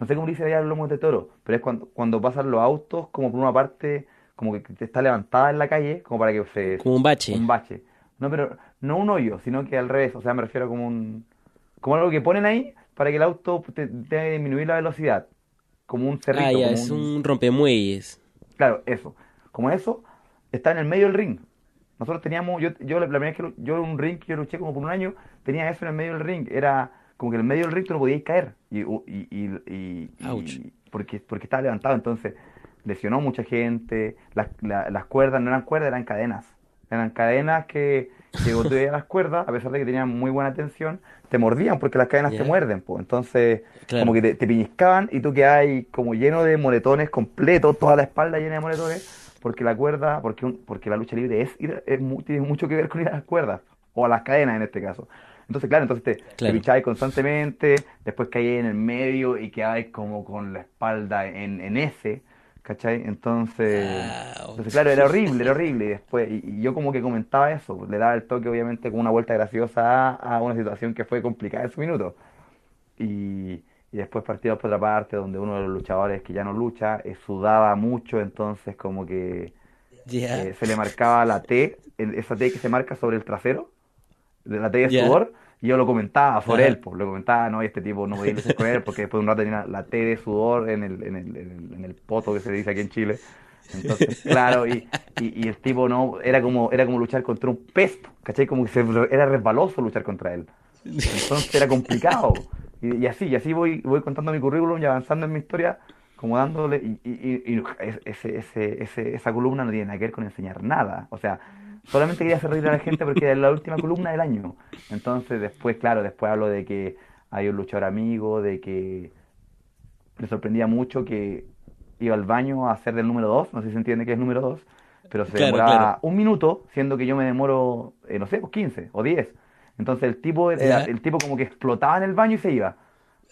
Speaker 2: No sé cómo dice allá el lomo de toro, pero es cuando, cuando pasan los autos como por una parte como que está levantada en la calle, como para que se...
Speaker 1: Como un bache.
Speaker 2: Un bache. No, pero no un hoyo, sino que al revés, o sea, me refiero como un... Como algo que ponen ahí para que el auto te, tenga que disminuir la velocidad como un cerrito.
Speaker 1: Ah, ya, es un... rompemuelles.
Speaker 2: Claro, eso. Como eso, está en el medio del ring. Nosotros teníamos, yo, yo la primera vez que yo un ring que yo luché como por un año, tenía eso en el medio del ring. Era como que en el medio del ring tú no podías caer. Y, y, y, y porque, porque estaba levantado. Entonces, lesionó mucha gente. Las, las cuerdas no eran cuerdas, eran cadenas. Eran cadenas que, que vos las cuerdas, a pesar de que tenían muy buena tensión, te mordían porque las cadenas te muerden, pues. Entonces, como que te, te, piñiscaban y tú quedas como lleno de moretones completos, toda la espalda llena de moretones, porque la cuerda, porque, un, porque la lucha libre es, es, tiene mucho que ver con ir a las cuerdas, o a las cadenas en este caso. Entonces, claro, entonces te, claro. constantemente, después caí en el medio y quedabas como con la espalda en, en ese ¿Cachai? Entonces, entonces, claro, era horrible, era horrible. Y después, y, yo como que comentaba eso, le daba el toque, obviamente, con una vuelta graciosa a, una situación que fue complicada en su minuto. Y, y después partimos por otra parte, donde uno de los luchadores que ya no lucha eh, sudaba mucho, entonces como que eh, se le marcaba la T, esa T que se marca sobre el trasero, de la T de sudor, y yo lo comentaba por él, pues, lo comentaba, no, este tipo no podía ir con él porque después de un rato tenía la T de sudor en el, en el, en el, poto que se dice aquí en Chile. Entonces, claro, y, y, el tipo no, era como, era como luchar contra un pez, ¿cachai? Como que se, era resbaloso luchar contra él. Entonces era complicado. Y, así, y así voy, voy contando mi currículum y avanzando en mi historia, como dándole, y, y, ese, ese, ese, esa columna no tiene nada que ver con enseñar nada. O sea, solamente quería hacer reír a la gente porque era la última columna del año. Entonces después, claro, después hablo de que hay un luchador amigo, de que le sorprendía mucho que iba al baño a hacer del número 2, no sé si se entiende que es número 2, pero se demoraba un minuto, siendo que yo me demoro, eh, no sé, pues 15 o 10. Entonces el tipo, el tipo como que explotaba en el baño y se iba.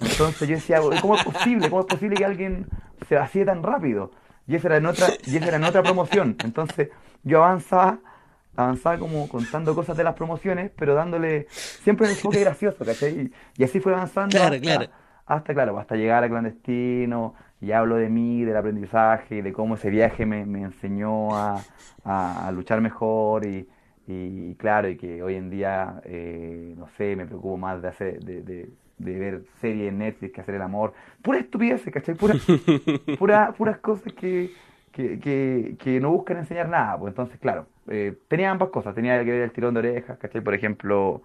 Speaker 2: Entonces yo decía, ¿cómo es posible? ¿Cómo es posible que alguien se vacíe tan rápido? Y esa era en otra, y esa era en otra promoción. Entonces yo avanzaba avanzaba como contando cosas de las promociones, pero dándole siempre un enfoque gracioso, ¿cachai? Y, así fue avanzando
Speaker 1: claro,
Speaker 2: hasta,
Speaker 1: claro.
Speaker 2: hasta, claro, hasta llegar a clandestino, y hablo de mí, del aprendizaje, de cómo ese viaje me, me enseñó a, a, luchar mejor y, y, claro, y que hoy en día, eh, no sé, me preocupo más de hacer, de, de, de ver series en Netflix que hacer el amor. Pura estupidez, ¿cachai? Pura, pura, puras cosas que, que, que, que no buscan enseñar nada, pues entonces, claro eh, tenía ambas cosas, tenía que ver el tirón de orejas, ¿cachai? Por ejemplo,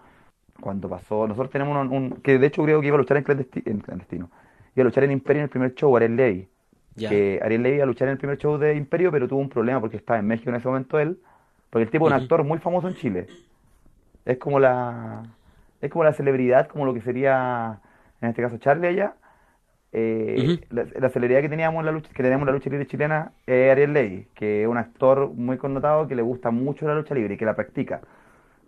Speaker 2: cuando pasó, nosotros tenemos un, que de hecho creo que iba a luchar en clandestino, iba a luchar en Imperio en el primer show, Ariel Levy, que Ariel Levy iba a luchar en el primer show de Imperio, pero tuvo un problema porque estaba en México en ese momento él, porque el tipo es un actor muy famoso en Chile, es como la, es como la celebridad, como lo que sería, en este caso Charlie allá, eh, la, celeridad que teníamos en la lucha, que tenemos en la lucha libre chilena es Ariel Levy, que es un actor muy connotado que le gusta mucho la lucha libre y que la practica.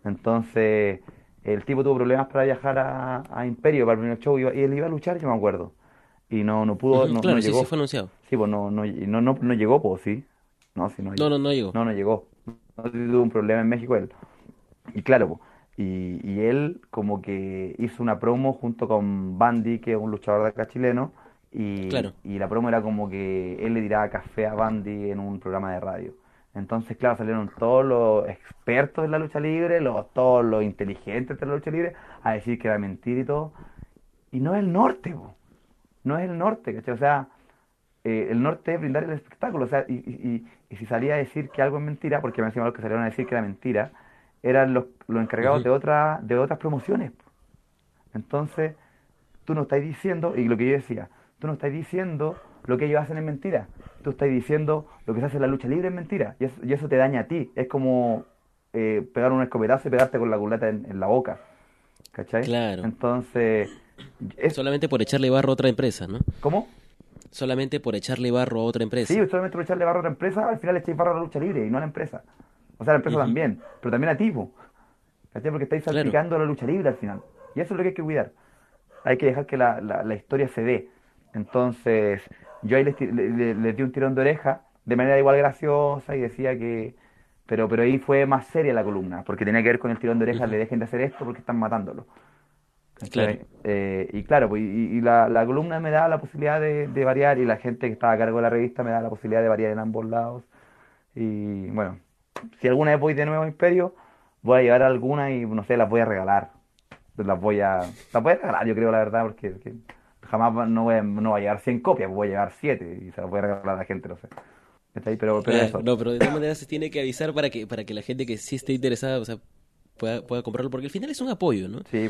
Speaker 2: Entonces, el tipo tuvo problemas para viajar a, a Imperio para el primer show y, él iba a luchar, yo me acuerdo. Y no, no pudo,
Speaker 1: Ujú,
Speaker 2: no,
Speaker 1: claro,
Speaker 2: no
Speaker 1: sí,
Speaker 2: llegó.
Speaker 1: sí fue anunciado.
Speaker 2: Sí, pues no, no, no, no, no llegó, pues sí. No, sí, no
Speaker 1: No,
Speaker 2: llegó.
Speaker 1: no, no llegó.
Speaker 2: No, no llegó. No tuvo un problema en México él. Y claro, po, y, y él como que hizo una promo junto con Bandy, que es un luchador de acá chileno, y,
Speaker 1: Claro.
Speaker 2: y la promo era como que él le tiraba café a Bandy en un programa de radio. Entonces, claro, salieron todos los expertos en la lucha libre, los, todos los inteligentes de la lucha libre, a decir que era mentira y todo. Y no es el norte. No es el norte, ¿cachai? O sea, eh, el norte es brindar el espectáculo. O sea, y, y, y- y si salía a decir que algo es mentira, porque me encima los que salieron a decir que era mentira, eran los, los encargados de, otra, de otras promociones. Entonces, tú no estás diciendo, y lo que yo decía, tú no estás diciendo lo que ellos hacen es mentira. Tú estás diciendo lo que se hace en la lucha libre es mentira. Y eso, y eso te daña a ti. Es como eh, pegar un escopetazo y pegarte con la culata en, en la boca. ¿Cachai?
Speaker 1: Claro.
Speaker 2: Entonces, es,
Speaker 1: Solamente por echarle barro a otra empresa, ¿no?
Speaker 2: ¿cómo?
Speaker 1: Solamente por echarle barro a otra empresa.
Speaker 2: Sí, solamente por echarle barro a la empresa, al final le echáis barro a la lucha libre y no a la empresa. O sea, a la empresa
Speaker 1: Ujú.
Speaker 2: también, pero también a ti. Porque estáis
Speaker 1: Claro.
Speaker 2: salpicando la lucha libre al final. Y eso es lo que hay que cuidar. Hay que dejar que la, la, la historia se dé. Entonces, yo ahí les, ti- le- le- les di un tirón de oreja, de manera igual graciosa, y decía que... Pero, pero ahí fue más seria la columna, porque tenía que ver con el tirón de oreja,
Speaker 1: Ujú.
Speaker 2: le dejen de hacer esto porque están matándolo.
Speaker 1: Claro.
Speaker 2: Eh, y claro, pues, y, y la, la columna me da la posibilidad de, de variar y la gente que estaba a cargo de la revista me da la posibilidad de variar en ambos lados. Y bueno, si alguna vez voy de nuevo a Imperio, voy a llevar alguna y no sé, las voy a regalar. Las voy a, las voy a regalar, yo creo, la verdad, porque, porque jamás no voy, a, no voy a llevar 100 copias, voy a llevar 7 y se las voy a regalar a la gente, no sé. ¿Está ahí? Pero, pero
Speaker 1: Ah,
Speaker 2: eso.
Speaker 1: No, pero de todas maneras se tiene que avisar para que, para que la gente que sí esté interesada, o sea, pueda, pueda comprarlo, porque al final es un apoyo, ¿no?
Speaker 2: Sí,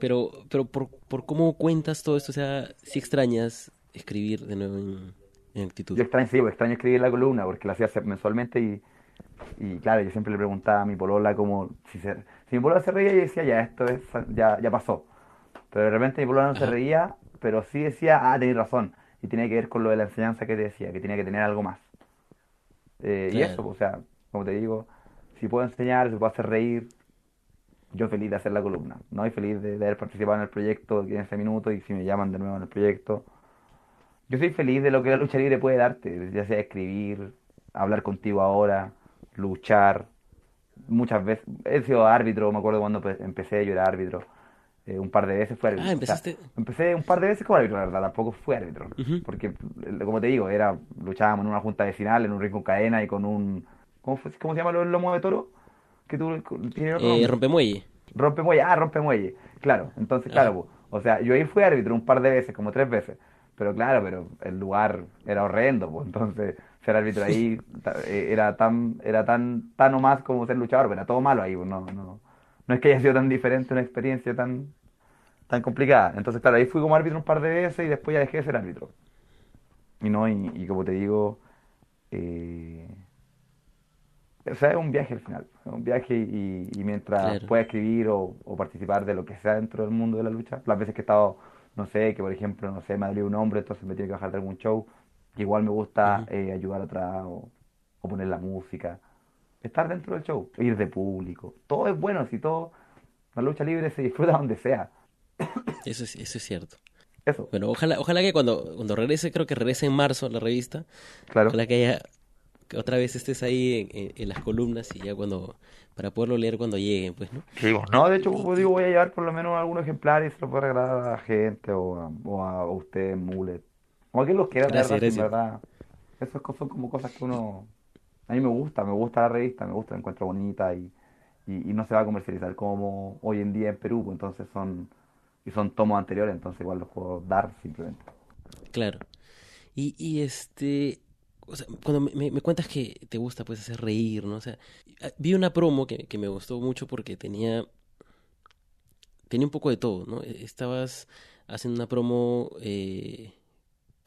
Speaker 1: Pero, pero por, por cómo cuentas todo esto, o sea, si extrañas escribir de nuevo en, en actitud.
Speaker 2: Yo extraño, sí, pues, extraño escribir la columna porque la hacía mensualmente y, y claro, yo siempre le preguntaba a mi polola como si, se, si mi polola se reía y decía, ya, esto es, ya, ya pasó. Pero de repente mi polola no se reía, pero sí decía, ah, tenés razón. Y tenía que ver con lo de la enseñanza que te decía, que tenía que tener algo más. Eh, y eso, o sea, como te digo, si puedo enseñar, si puedo hacer reír, yo feliz de hacer la columna, ¿no? Y feliz de, de haber participado en el proyecto en ese minuto y si me llaman de nuevo en el proyecto. Yo soy feliz de lo que la lucha libre puede darte, ya sea escribir, hablar contigo ahora, luchar. Muchas veces, he sido árbitro, me acuerdo cuando pe- empecé, yo era árbitro. Eh, un par de veces fui árbitro.
Speaker 1: Ah,
Speaker 2: O sea,
Speaker 1: empezaste.
Speaker 2: empecé un par de veces como árbitro, la verdad, tampoco fui árbitro.
Speaker 1: Ujú.
Speaker 2: Porque, eh, como te digo, era luchábamos en una junta vecinal, en un ring con cadena y con un... ¿Cómo, fue- cómo se llama del lomo de toro? Que tú, tiene otro
Speaker 1: Eh, rompemuelle.
Speaker 2: Rompe muelle, ah, rompe muelle. Claro, entonces, claro,
Speaker 1: Ajá.
Speaker 2: po, o sea, yo ahí fui árbitro un par de veces, como tres veces. Pero claro, pero el lugar era horrendo, pues entonces ser árbitro ahí eh, era tan, era tan, tan o más como ser luchador, pero era todo malo ahí, pues, no, no, no es que haya sido tan diferente una experiencia tan, tan complicada. Entonces, claro, ahí fui como árbitro un par de veces y después ya dejé de ser árbitro. Y no, y, y como te digo, eh, o sea, es un viaje al final, es un viaje y, y mientras
Speaker 1: Claro.
Speaker 2: pueda escribir o, o participar de lo que sea dentro del mundo de la lucha, las veces que he estado, no sé, que por ejemplo, no sé, me ha dolido un hombre, entonces me tiene que bajar de algún show, igual me gusta eh, ayudar atrás o, o poner la música, estar dentro del show, ir de público, todo es bueno, si todo, la lucha libre se disfruta donde sea,
Speaker 1: Eso es, eso es cierto.
Speaker 2: eso,
Speaker 1: Bueno, ojalá, ojalá que cuando, cuando regrese, creo que regrese en marzo la revista,
Speaker 2: claro.
Speaker 1: ojalá que haya, que otra vez estés ahí en, en- en las columnas y ya cuando, para poderlo leer cuando lleguen, pues, ¿no?
Speaker 2: Sí, no, de hecho, como digo, voy a llevar por lo menos algunos ejemplares y se los voy a regalar a la gente o a, o a, a usted, Mulet. O a quien los quiera, la
Speaker 1: Gracias,
Speaker 2: en
Speaker 1: gracias.
Speaker 2: verdad. Esas cosas son como cosas que uno... A mí me gusta, me gusta la revista, me gusta, la encuentro bonita y, y, y no se va a comercializar como hoy en día en Perú, pues entonces son... Y son tomos anteriores, entonces igual los puedo dar simplemente.
Speaker 1: Claro. Y, y este, o sea, cuando me, cuentas que te gusta pues hacer reír, ¿no? O sea, vi una promo que, que me gustó mucho porque tenía, tenía un poco de todo, ¿no? E- Estabas haciendo una promo eh,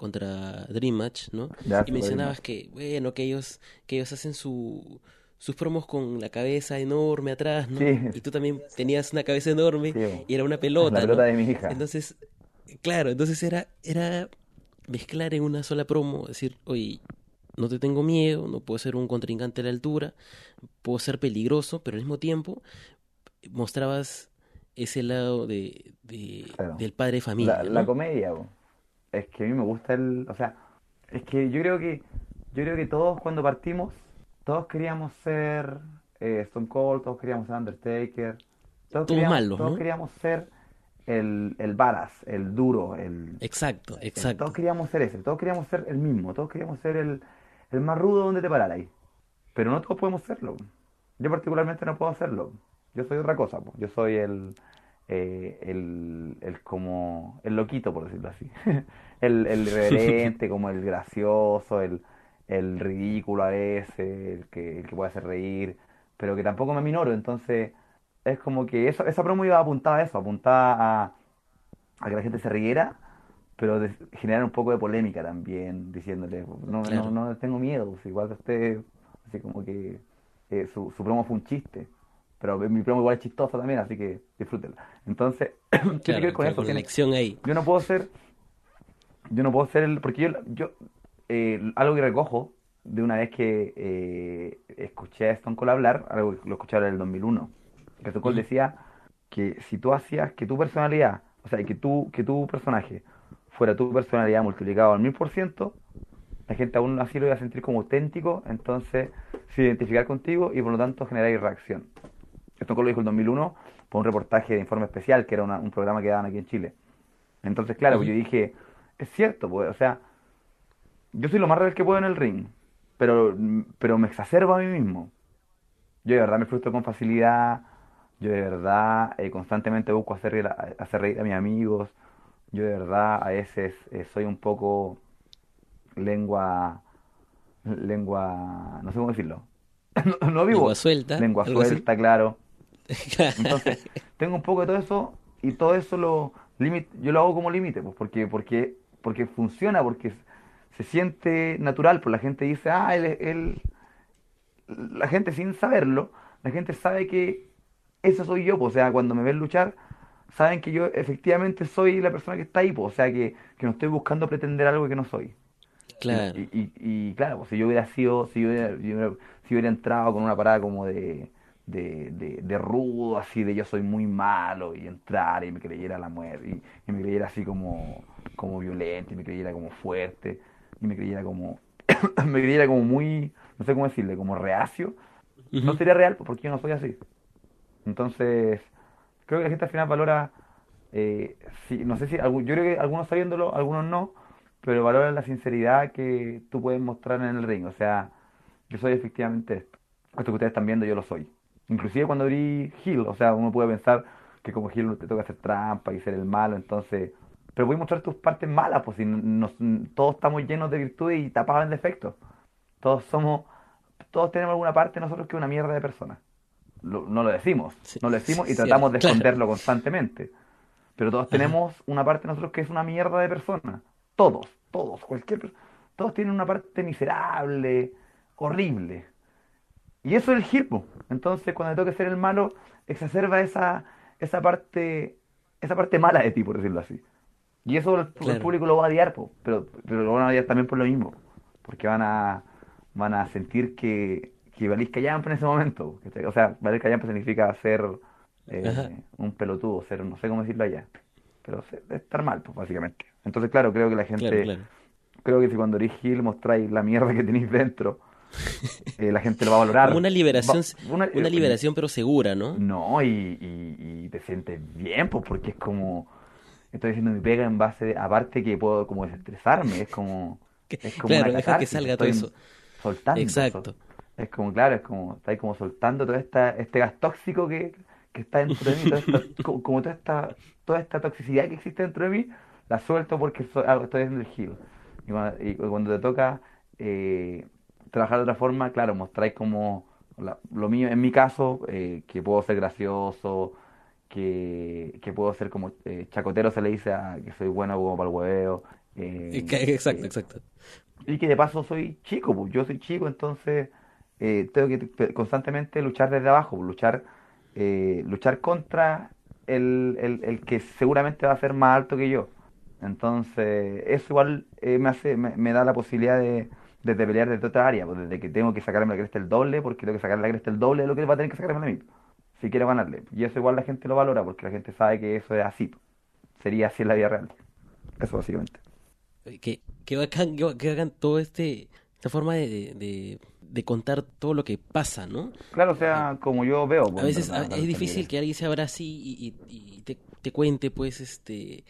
Speaker 1: contra Dream Match, ¿no? Y mencionabas que, bueno, que ellos, que ellos hacen su, sus promos con la cabeza enorme atrás, ¿no?
Speaker 2: Sí.
Speaker 1: Y tú también tenías una cabeza enorme
Speaker 2: Sí,
Speaker 1: y era una
Speaker 2: la
Speaker 1: pelota, ¿no?
Speaker 2: pelota de mi hija.
Speaker 1: Entonces, claro, entonces era, era mezclar en una sola promo, decir, oye, no te tengo miedo, no puedo ser un contrincante a la altura, puedo ser peligroso, pero al mismo tiempo mostrabas ese lado de, del padre de familia.
Speaker 2: La, comedia, es que a mí me gusta el, o sea, es que yo creo que, yo creo que todos cuando partimos, todos queríamos ser eh, Stone Cold, todos queríamos ser Undertaker, todos, queríamos, todos queríamos ser el, el varas, el duro, el...
Speaker 1: Exacto, exacto.
Speaker 2: todos queríamos ser ese, todos queríamos ser el mismo, todos queríamos ser el, el más rudo donde te parara ahí. Pero no todos podemos serlo. Yo particularmente no puedo hacerlo. Yo soy otra cosa, yo soy el, eh, el, el, como el loquito, por decirlo así. el, el irreverente, como el gracioso, el, el ridículo a veces, el que, el que puede hacer reír, pero que tampoco me minoro. Entonces, es como que eso, esa promo iba apuntada a eso, apuntada a, a que la gente se riera, pero de, generar un poco de polémica también, diciéndole, no, no, no tengo miedo, pues, igual que usted, así como que eh, su, su promo fue un chiste pero mi promo igual es chistoso también, así que disfrútenla. Entonces, ¿qué tiene que ver con eso?
Speaker 1: Conexión ahí.
Speaker 2: Yo no puedo ser, yo no puedo ser el, porque yo, yo eh, algo que recojo de una vez que eh, escuché a Stone Cold hablar, algo que lo escuché en el 2001, que Stone Cold decía que si tú hacías que tu personalidad, o sea, que tu, que tu personaje fuera tu personalidad multiplicado al mil por ciento, la gente aún así lo iba a sentir como auténtico, entonces se identificar contigo y por lo tanto generar reacción. Esto lo dijo en 2001 por un reportaje de informe especial, que era un programa que daban aquí en Chile. Entonces, claro, pues yo dije, es cierto, pues, o sea, yo soy lo más real que puedo en el ring, pero, pero me exacerbo a mí mismo. Yo de verdad me frustro con facilidad, yo de verdad eh, constantemente busco hacer reír, a, hacer reír a mis amigos, yo de verdad a veces eh, soy un poco lengua, lengua, no sé cómo decirlo, no, vivo.
Speaker 1: Lengua suelta.
Speaker 2: Lengua suelta, claro. Entonces, tengo un poco de todo eso y todo eso lo yo lo hago como límite, pues porque, porque, porque funciona, porque se siente natural, pues la gente dice, ah, él, él, la gente sin saberlo, la gente sabe que eso soy yo, pues, o sea, cuando me ven luchar, saben que yo efectivamente soy la persona que está ahí, pues, o sea, que, que no estoy buscando pretender algo que no soy.
Speaker 1: Claro.
Speaker 2: Y, y, claro, pues, si yo hubiera sido, si yo hubiera, si hubiera entrado con una parada como de, de, de, rudo, así de yo soy muy malo, y entrar y me creyera la muerte, y, me creyera así como, como violento, y me creyera como fuerte, y me creyera como, me creyera como muy, no sé cómo decirle, como reacio, no sería real porque yo no soy así. Entonces, creo que la gente al final valora, eh, no sé si, yo creo que algunos sabiéndolo, algunos no, pero valora la sinceridad que tú puedes mostrar en el ring, o sea, yo soy efectivamente esto. Esto que ustedes están viendo, yo lo soy. Inclusive cuando abrí Hill, o sea, uno puede pensar que como Hill te toca hacer trampa y ser el malo, entonces... Pero voy a mostrar tus partes malas, pues si nos, todos estamos llenos de virtudes y tapados en defectos. Todos somos... Todos tenemos alguna parte de nosotros que es una mierda de persona. no lo decimos, no lo decimos y tratamos de esconderlo constantemente. Pero todos tenemos una parte de nosotros que es una mierda de persona. Todos, todos, cualquier Todos tienen una parte miserable, horrible. Y eso es el giro. Entonces, cuando te toca ser el malo, exacerba esa, esa parte esa parte mala de ti, por decirlo así. Y eso el, público lo va a odiar, pero, pero lo van a odiar también por lo mismo. Porque van a, van a sentir que, que valís callampa en ese momento. O sea, valer callampa significa ser eh, un pelotudo, ser, no sé cómo decirlo allá. Pero estar mal, pues, básicamente. Entonces, claro, creo que la gente... Creo que si cuando eres Gil mostráis la mierda que tenéis dentro eh, la gente lo va a valorar.
Speaker 1: una liberación, una, eh, liberación pero segura, ¿no?
Speaker 2: No, y, y, te sientes bien, pues porque es como, estoy haciendo mi pega en base, aparte que puedo como desestresarme, es como...
Speaker 1: Es como claro, deja que salga todo eso.
Speaker 2: Soltando.
Speaker 1: Exacto.
Speaker 2: Es como, claro, es como, está ahí como soltando todo esta, este gas tóxico que, que está dentro de mí, como, toda esta, toda esta toxicidad que existe dentro de mí, la suelto porque estoy haciendo el giro. Y cuando, te toca eh, trabajar de otra forma, claro, mostráis como lo mío, en mi caso, eh, que puedo ser gracioso, que, que puedo ser como eh, chacotero se le dice a que soy bueno como para el hueveo.
Speaker 1: Eh, exacto, exacto.
Speaker 2: Y que de paso soy chico, pues yo soy chico, entonces tengo que constantemente luchar desde abajo, pues, luchar, luchar contra el, el, el, que seguramente va a ser más alto que yo. Entonces, eso igual me, hace, me da la posibilidad de desde pelear desde otra área, pues desde que tengo que sacarme la cresta el doble, porque tengo que sacarme la cresta el doble de lo que va a tener que sacarme a mí. si quiero ganarle. Y eso igual la gente lo valora porque la gente sabe que eso es así. Sería así en la vida real. Eso básicamente.
Speaker 1: Que, que bacán, que bacán todo este, esta forma de, de, de, contar todo lo que pasa, ¿no?
Speaker 2: Claro, o sea, como yo veo. Pues,
Speaker 1: a veces es difícil que alguien se abra así y, y, te, te, cuente, pues, este,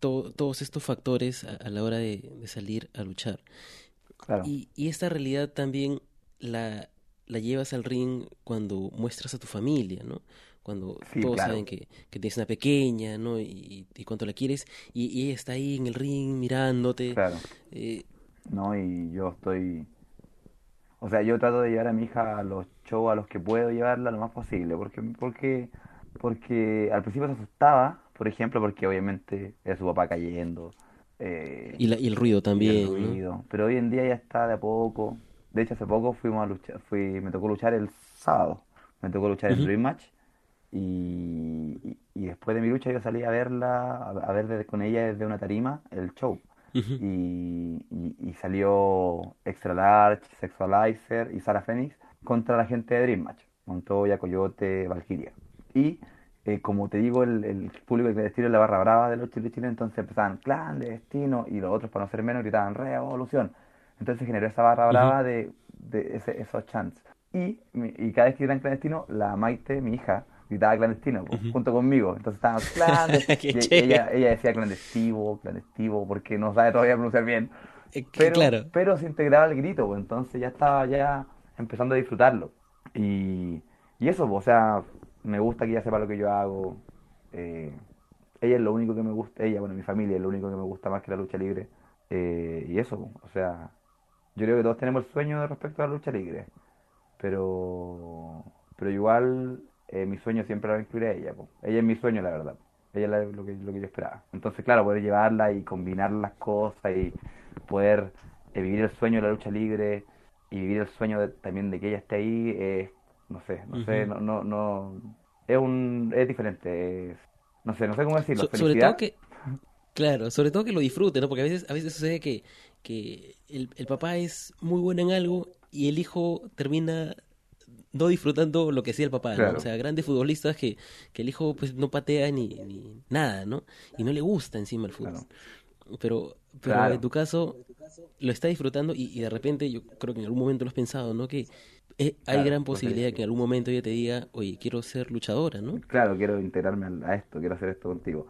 Speaker 1: to, todos estos factores a, a la hora de, salir a luchar.
Speaker 2: Claro.
Speaker 1: Y, y esta realidad también la, la llevas al ring cuando muestras a tu familia, ¿no? Cuando
Speaker 2: Sí,
Speaker 1: todos
Speaker 2: claro.
Speaker 1: saben que, que tienes una pequeña, ¿no? Y, y cuánto la quieres, y, y ella está ahí en el ring mirándote.
Speaker 2: Claro.
Speaker 1: Eh,
Speaker 2: No, y yo estoy. O sea, yo trato de llevar a mi hija a los shows a los que puedo llevarla lo más posible. Porque, porque, porque al principio se asustaba, por ejemplo, porque obviamente era su papá cayendo. Eh,
Speaker 1: y, la- y el ruido
Speaker 2: y el
Speaker 1: también.
Speaker 2: Pero hoy en día ya está de a poco. De hecho, hace poco fuimos a luchar, fui, me tocó luchar el sábado. Me tocó luchar el
Speaker 1: Ujú.
Speaker 2: Dream Match. Y, y, y después de mi lucha yo salí a verla, a, a ver desde- con ella desde una tarima el show. Y- y salió Extra Large, Sexualizer y Sara Phoenix contra la gente de Dream Match. Montoya, Coyote, Valkyria. Y eh, como te digo, el, el público clandestino es la barra brava de los chilenos, entonces empezaban clandestino y los otros, para no ser menos, gritaban revolución. Entonces generó esa barra
Speaker 1: Ujú.
Speaker 2: brava de, de ese- esos chants. Y, y cada vez que gritan clandestino, la Maite, mi hija, gritaba clandestino po,
Speaker 1: Ujú.
Speaker 2: junto conmigo. Entonces estábamos clandestino. Y ella, ella decía clandestivo, clandestivo, porque no sabe todavía pronunciar bien.
Speaker 1: Eh,
Speaker 2: Pero,
Speaker 1: claro.
Speaker 2: pero se integraba el grito, pues, entonces ya estaba ya empezando a disfrutarlo. Y, y eso, pues, o sea, me gusta que ella sepa lo que yo hago. eh, ella es lo único que me gusta, ella, bueno, mi familia es lo único que me gusta más que la lucha libre. eh, y eso, o sea, yo creo que todos tenemos el sueño respecto a la lucha libre. Pero, pero igual eh, mi sueño siempre era incluir a ella. Ella es mi sueño, la verdad. Ella es la- lo que, lo que yo esperaba. Entonces, claro, poder llevarla y combinar las cosas y poder eh, vivir el sueño de la lucha libre y vivir el sueño de- también de que ella esté ahí, es, no sé, no sé, no, no, no, es un, es diferente, es, no sé, no sé cómo decirlo,
Speaker 1: So- sobre todo que, claro, sobre todo que lo disfrute, ¿no? Porque a veces, a veces sucede que, que el, el papá es muy bueno en algo y el hijo termina no disfrutando lo que hacía el papá, ¿no?
Speaker 2: Claro.
Speaker 1: O sea, grandes futbolistas que, que el hijo pues no patea ni, ni nada, ¿no? Y no le gusta encima el fútbol.
Speaker 2: Claro.
Speaker 1: Pero, pero
Speaker 2: Claro.
Speaker 1: en tu caso lo está disfrutando y, y de repente yo creo que en algún momento lo has pensado, ¿no? Que eh, hay
Speaker 2: Claro,
Speaker 1: gran
Speaker 2: pues,
Speaker 1: posibilidad que en algún momento ella te diga, oye, quiero ser luchadora, ¿no?
Speaker 2: Claro, quiero integrarme a esto, quiero hacer esto contigo.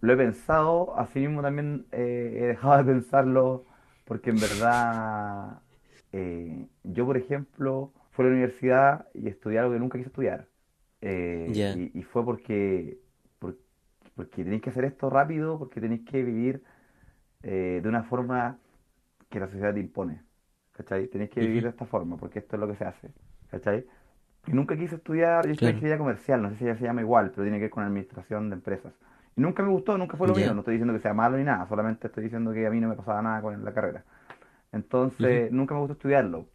Speaker 2: Lo he pensado, así mismo también eh, he dejado de pensarlo, porque en verdad, eh, yo por ejemplo, fui a la universidad y estudié algo que nunca quise estudiar.
Speaker 1: Ya.
Speaker 2: y, y fue porque, por- porque tenéis que hacer esto rápido, porque tenéis que vivir eh, de una forma que la sociedad te impone. ¿Cachai? Tenéis que vivir de esta forma, porque esto es lo que se hace. ¿Cachai? Y nunca quise estudiar, yo estudié
Speaker 1: Claro.
Speaker 2: ingeniería comercial, no sé si ya se llama igual, pero tiene que ver con administración de empresas. Y nunca me gustó, nunca fue lo mío, no estoy diciendo que sea malo ni nada, solamente estoy diciendo que a mí no me pasaba nada con la carrera. Entonces, nunca me gustó estudiarlo.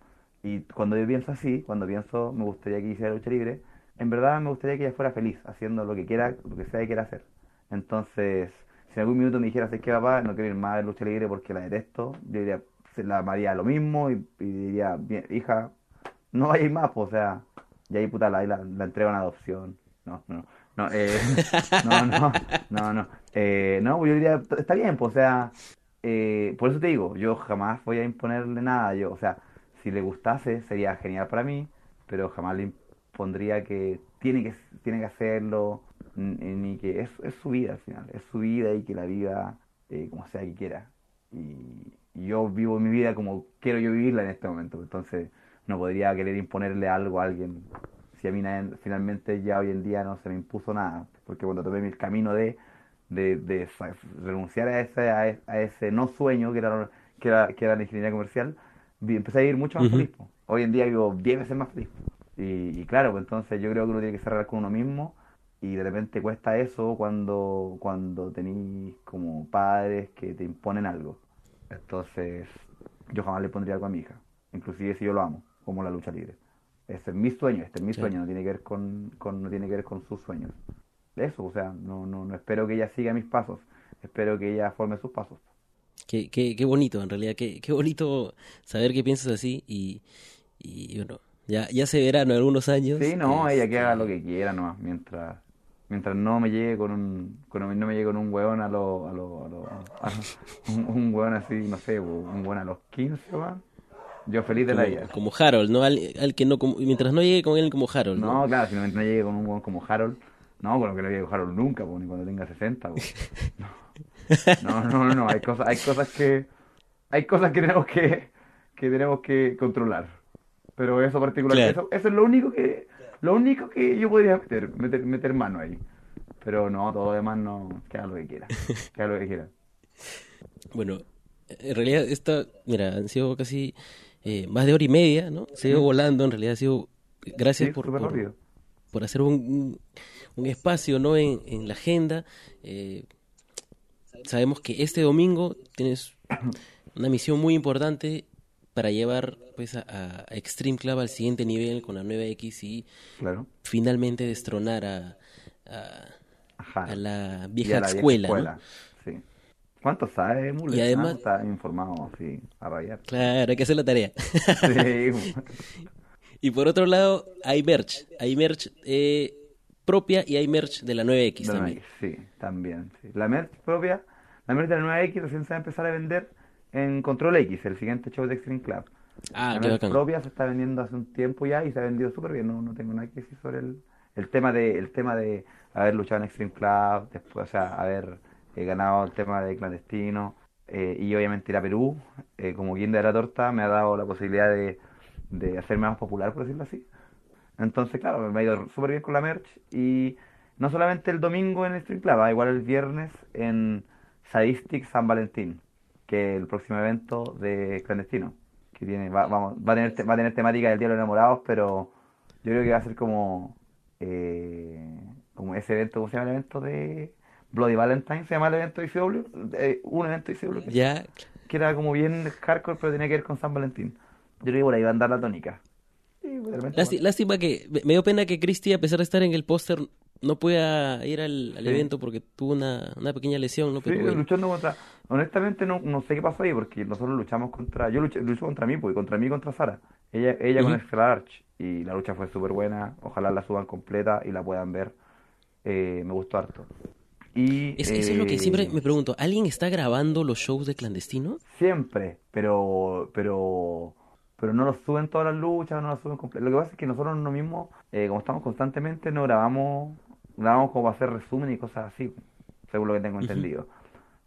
Speaker 2: Y cuando yo pienso así, cuando pienso me gustaría que hiciera lucha libre, en verdad me gustaría que ella fuera feliz haciendo lo que quiera, lo que sea que quiera hacer. Entonces, si en algún minuto me dijera, ¿sabes qué, papá? No quiero ir más a lucha libre porque la detesto, yo diría, se la amaría lo mismo y, y diría, bien, hija, no vayas más, pues, o sea, y ahí puta, la, la, la entrego en adopción. No, no, no, eh, no, no, no, no, eh, no, yo diría, está bien, pues, o sea, eh, por eso te digo, yo jamás voy a imponerle nada, yo, o sea, si le gustase sería genial para mí, pero jamás le impondría que tiene que, tiene que hacerlo, ni que es, es su vida al final, es su vida y que la vida eh, como sea que quiera. Y yo vivo mi vida como quiero yo vivirla en este momento, entonces no podría querer imponerle algo a alguien si a mí nadie- finalmente ya hoy en día no se me impuso nada, porque cuando tomé mi camino de, de, renunciar a ese, a, e- a ese no sueño que era, que era, que era la ingeniería comercial, empecé a vivir mucho más
Speaker 1: Ujú.
Speaker 2: feliz. Hoy en día vivo 10 veces más feliz. Y, y claro, pues entonces yo creo que uno tiene que cerrar con uno mismo y de repente cuesta eso cuando, cuando tenéis como padres que te imponen algo. Entonces yo jamás le pondría algo a mi hija, inclusive si yo lo amo, como la lucha libre. Ese es mi sueño, este es mi sueño, no tiene que ver con, con- no tiene que ver con sus sueños. Eso, o sea, no, no, no espero que ella siga mis pasos, espero que ella forme sus pasos.
Speaker 1: Qué, qué, qué bonito, en realidad, qué, qué bonito saber que piensas así y, y bueno, Ya, ya se verá en algunos años.
Speaker 2: Sí, no, ella que
Speaker 1: este,
Speaker 2: haga lo que quiera nomás, mientras, mientras no me llegue con un, con, no me llegue con un hueón a lo, a lo, a lo- a- un, un hueón así, no sé, un hueón a los 15, weón. Yo feliz de la vida.
Speaker 1: como, Harold, ¿no? Al, al que no, como- mientras no llegue con él como Harold, ¿no?
Speaker 2: No, claro, si no, no llegue con un hueón como Harold, no, bueno, que no llegue con Harold nunca, ni cuando tenga 60, pues. No, no, no, no, hay cosas, hay cosas que, hay cosas que tenemos que, que tenemos que controlar. Pero eso particular,
Speaker 1: Claro.
Speaker 2: eso, eso es lo único que, lo único que yo podría meter, meter, meter mano ahí. Pero no, todo lo demás no, que haga lo que quiera, que haga lo que quiera.
Speaker 1: Bueno, en realidad esta, mira, han sido casi eh, más de hora y media, ¿no? Se ha ido volando, en realidad ha sido, gracias
Speaker 2: Sí,
Speaker 1: por, por, hacer un, un, un espacio, ¿no? En, en la agenda. Eh, sabemos que este domingo tienes una misión muy importante para llevar pues a, a Extreme Club al siguiente nivel con la nueva X y
Speaker 2: Claro.
Speaker 1: finalmente destronar a, a, a la vieja
Speaker 2: la vieja
Speaker 1: escuela, ¿no?
Speaker 2: escuela, Sí. ¿Cuánto sabe, Mule?
Speaker 1: Y además-
Speaker 2: Está informado, sí, a rayar.
Speaker 1: Claro, hay que hacer la tarea.
Speaker 2: Sí,
Speaker 1: Y por otro lado, hay merch. Hay merch eh, propia y hay merch de la 9X
Speaker 2: De
Speaker 1: también.
Speaker 2: 9X, sí, también. sí. La merch propia, la merch de la 9X recién se va a empezar a vender en Control X, el siguiente show de Extreme Club.
Speaker 1: Ah,
Speaker 2: la propia se está vendiendo hace un tiempo ya y se ha vendido súper bien. No, no tengo nada que decir sobre el, el tema de el tema de haber luchado en Extreme Club, después, o sea, haber eh, ganado el tema de clandestino eh, y obviamente ir a Perú eh, como guinda de la torta me ha dado la posibilidad de, de hacerme más popular, por decirlo así. Entonces, claro, me ha ido súper bien con la merch y no solamente el domingo en Street Club, ah, igual el viernes en Sadistic San Valentín, que es el próximo evento de clandestino, que tiene, va, vamos, va a tener, te- va a tener temática del Día de los Enamorados, pero yo creo que va a ser como, eh, como ese evento, ¿cómo se llama el evento de Bloody Valentine? Se llama el evento de ICW, eh, un evento de ICW que,
Speaker 1: Ya,
Speaker 2: que era como bien hardcore, pero tenía que ver con San Valentín. Yo creo que por ahí va a andar la tónica. Y de repente,
Speaker 1: Lásti- lástima que me dio pena que Cristi, a pesar de estar en el póster, no pueda ir al, al
Speaker 2: Sí.
Speaker 1: evento porque tuvo una, una pequeña lesión, ¿no?
Speaker 2: Sí,
Speaker 1: Pero bueno.
Speaker 2: luchando contra. Honestamente, no, no sé qué pasó ahí, porque nosotros luchamos contra. Yo luché, luché contra mí, pues, y contra mí y contra Sara. Ella, ella con
Speaker 1: Ujú.
Speaker 2: Extra Arch. Y la lucha fue súper buena. Ojalá la suban completa y la puedan ver. Eh, me gustó harto. Y.
Speaker 1: Es- eso es lo que
Speaker 2: eh,
Speaker 1: siempre me pregunto. ¿Alguien está grabando los shows de clandestino?
Speaker 2: Siempre, pero, pero, pero no los suben todas las luchas, no los suben completas. Lo que pasa es que nosotros no mismos, eh, como estamos constantemente, no grabamos, grabamos como para hacer resumen y cosas así, según lo que tengo
Speaker 1: Ujú.
Speaker 2: entendido.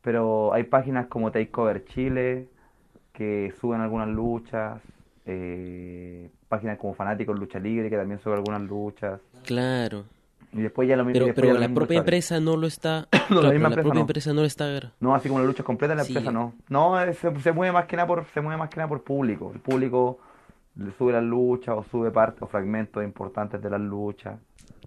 Speaker 2: Pero hay páginas como Takeover Chile que suben algunas luchas, eh, páginas como Fanáticos Lucha Libre que también suben algunas luchas.
Speaker 1: Claro.
Speaker 2: Y después ya lo mismo.
Speaker 1: Pero, pero la propia empresa no lo está.
Speaker 2: No, la
Speaker 1: claro, pero
Speaker 2: misma
Speaker 1: la
Speaker 2: empresa
Speaker 1: propia
Speaker 2: no.
Speaker 1: empresa no lo está.
Speaker 2: No, así como la lucha completa la
Speaker 1: Sí.
Speaker 2: empresa no. No, se, se mueve más que nada por, se mueve más que nada por público. El público le sube las luchas o sube partes o fragmentos importantes de las luchas.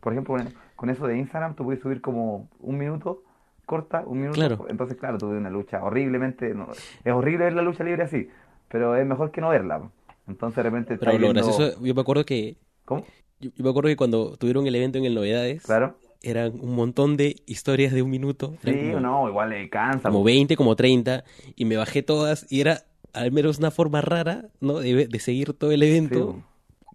Speaker 2: Por ejemplo, con, con eso de Instagram tú puedes subir como un minuto corta, un minuto.
Speaker 1: Claro.
Speaker 2: Entonces, claro, tuve una lucha horriblemente. no, es horrible ver la lucha libre así, pero es mejor que no verla. Entonces, de repente
Speaker 1: Pero lo
Speaker 2: viendo-
Speaker 1: gracioso, yo me acuerdo que.
Speaker 2: ¿Cómo?
Speaker 1: Yo, yo me acuerdo que cuando tuvieron el evento en el Novedades,
Speaker 2: Claro.
Speaker 1: eran un montón de historias de un minuto.
Speaker 2: Sí,
Speaker 1: como,
Speaker 2: no, igual le cansa.
Speaker 1: como
Speaker 2: po.
Speaker 1: 20, como 30, y me bajé todas, y era al menos una forma rara, ¿no? De, de seguir todo el evento,
Speaker 2: Sí.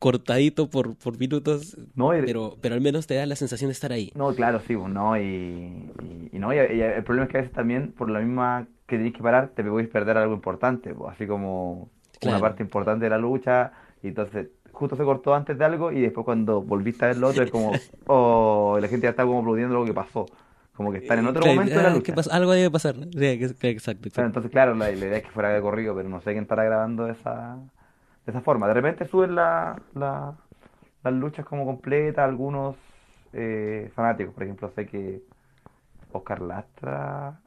Speaker 1: Cortadito por, por minutos,
Speaker 2: No, y-
Speaker 1: pero, pero al menos te da la sensación de estar ahí.
Speaker 2: No, claro, sí, pues, no, y, y, y no, el problema es que a veces también, por la misma que tenés que parar, te podéis perder algo importante, pues, así como
Speaker 1: Claro.
Speaker 2: una parte importante de la lucha, y entonces justo se cortó antes de algo, y después cuando volviste a ver lo otro, es como, oh, la gente ya está como aplaudiendo lo que pasó, como que están en otro
Speaker 1: Claro,
Speaker 2: momento de la
Speaker 1: ah,
Speaker 2: lucha.
Speaker 1: Algo debe pasar. ¿no? Sí, exacto,
Speaker 2: entonces, claro, la, la idea es que fuera de corrido, pero no sé quién estará grabando esa, de esa forma. De repente suben la, la- las luchas como completas, algunos eh, fanáticos, por ejemplo, sé que Oscar Lastra,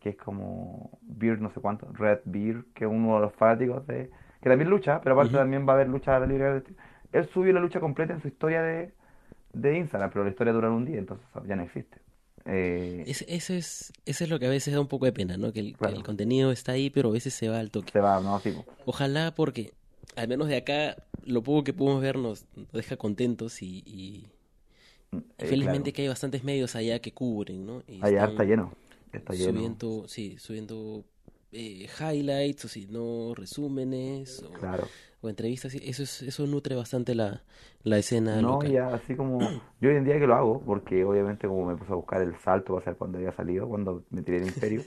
Speaker 2: que es como Beard no sé cuánto, Red Beard, que es uno de los fanáticos de, que también lucha, pero aparte también va a haber lucha a la libre. Él subió la lucha completa en su historia de, de Instagram, pero la historia dura un día, entonces ya no existe. Eh,
Speaker 1: Es- eso, es, eso es lo que a veces da un poco de pena, ¿no? Que el, que el contenido está ahí, pero a veces se va al toque.
Speaker 2: se va, ¿no? Sí.
Speaker 1: Ojalá porque, al menos de acá, lo poco que pudimos ver nos, nos deja contentos y, y
Speaker 2: Eh,
Speaker 1: felizmente
Speaker 2: claro.
Speaker 1: que hay bastantes medios allá que cubren, ¿no? Y
Speaker 2: Allá está lleno, está lleno.
Speaker 1: subiendo, sí, subiendo eh, highlights o si no resúmenes o,
Speaker 2: Claro.
Speaker 1: o entrevistas. Eso, es, eso nutre bastante la, la escena
Speaker 2: No,
Speaker 1: local.
Speaker 2: ya así como yo hoy en día que lo hago, porque obviamente como me puse a buscar el salto para saber cuándo había salido, cuando me tiré el imperio,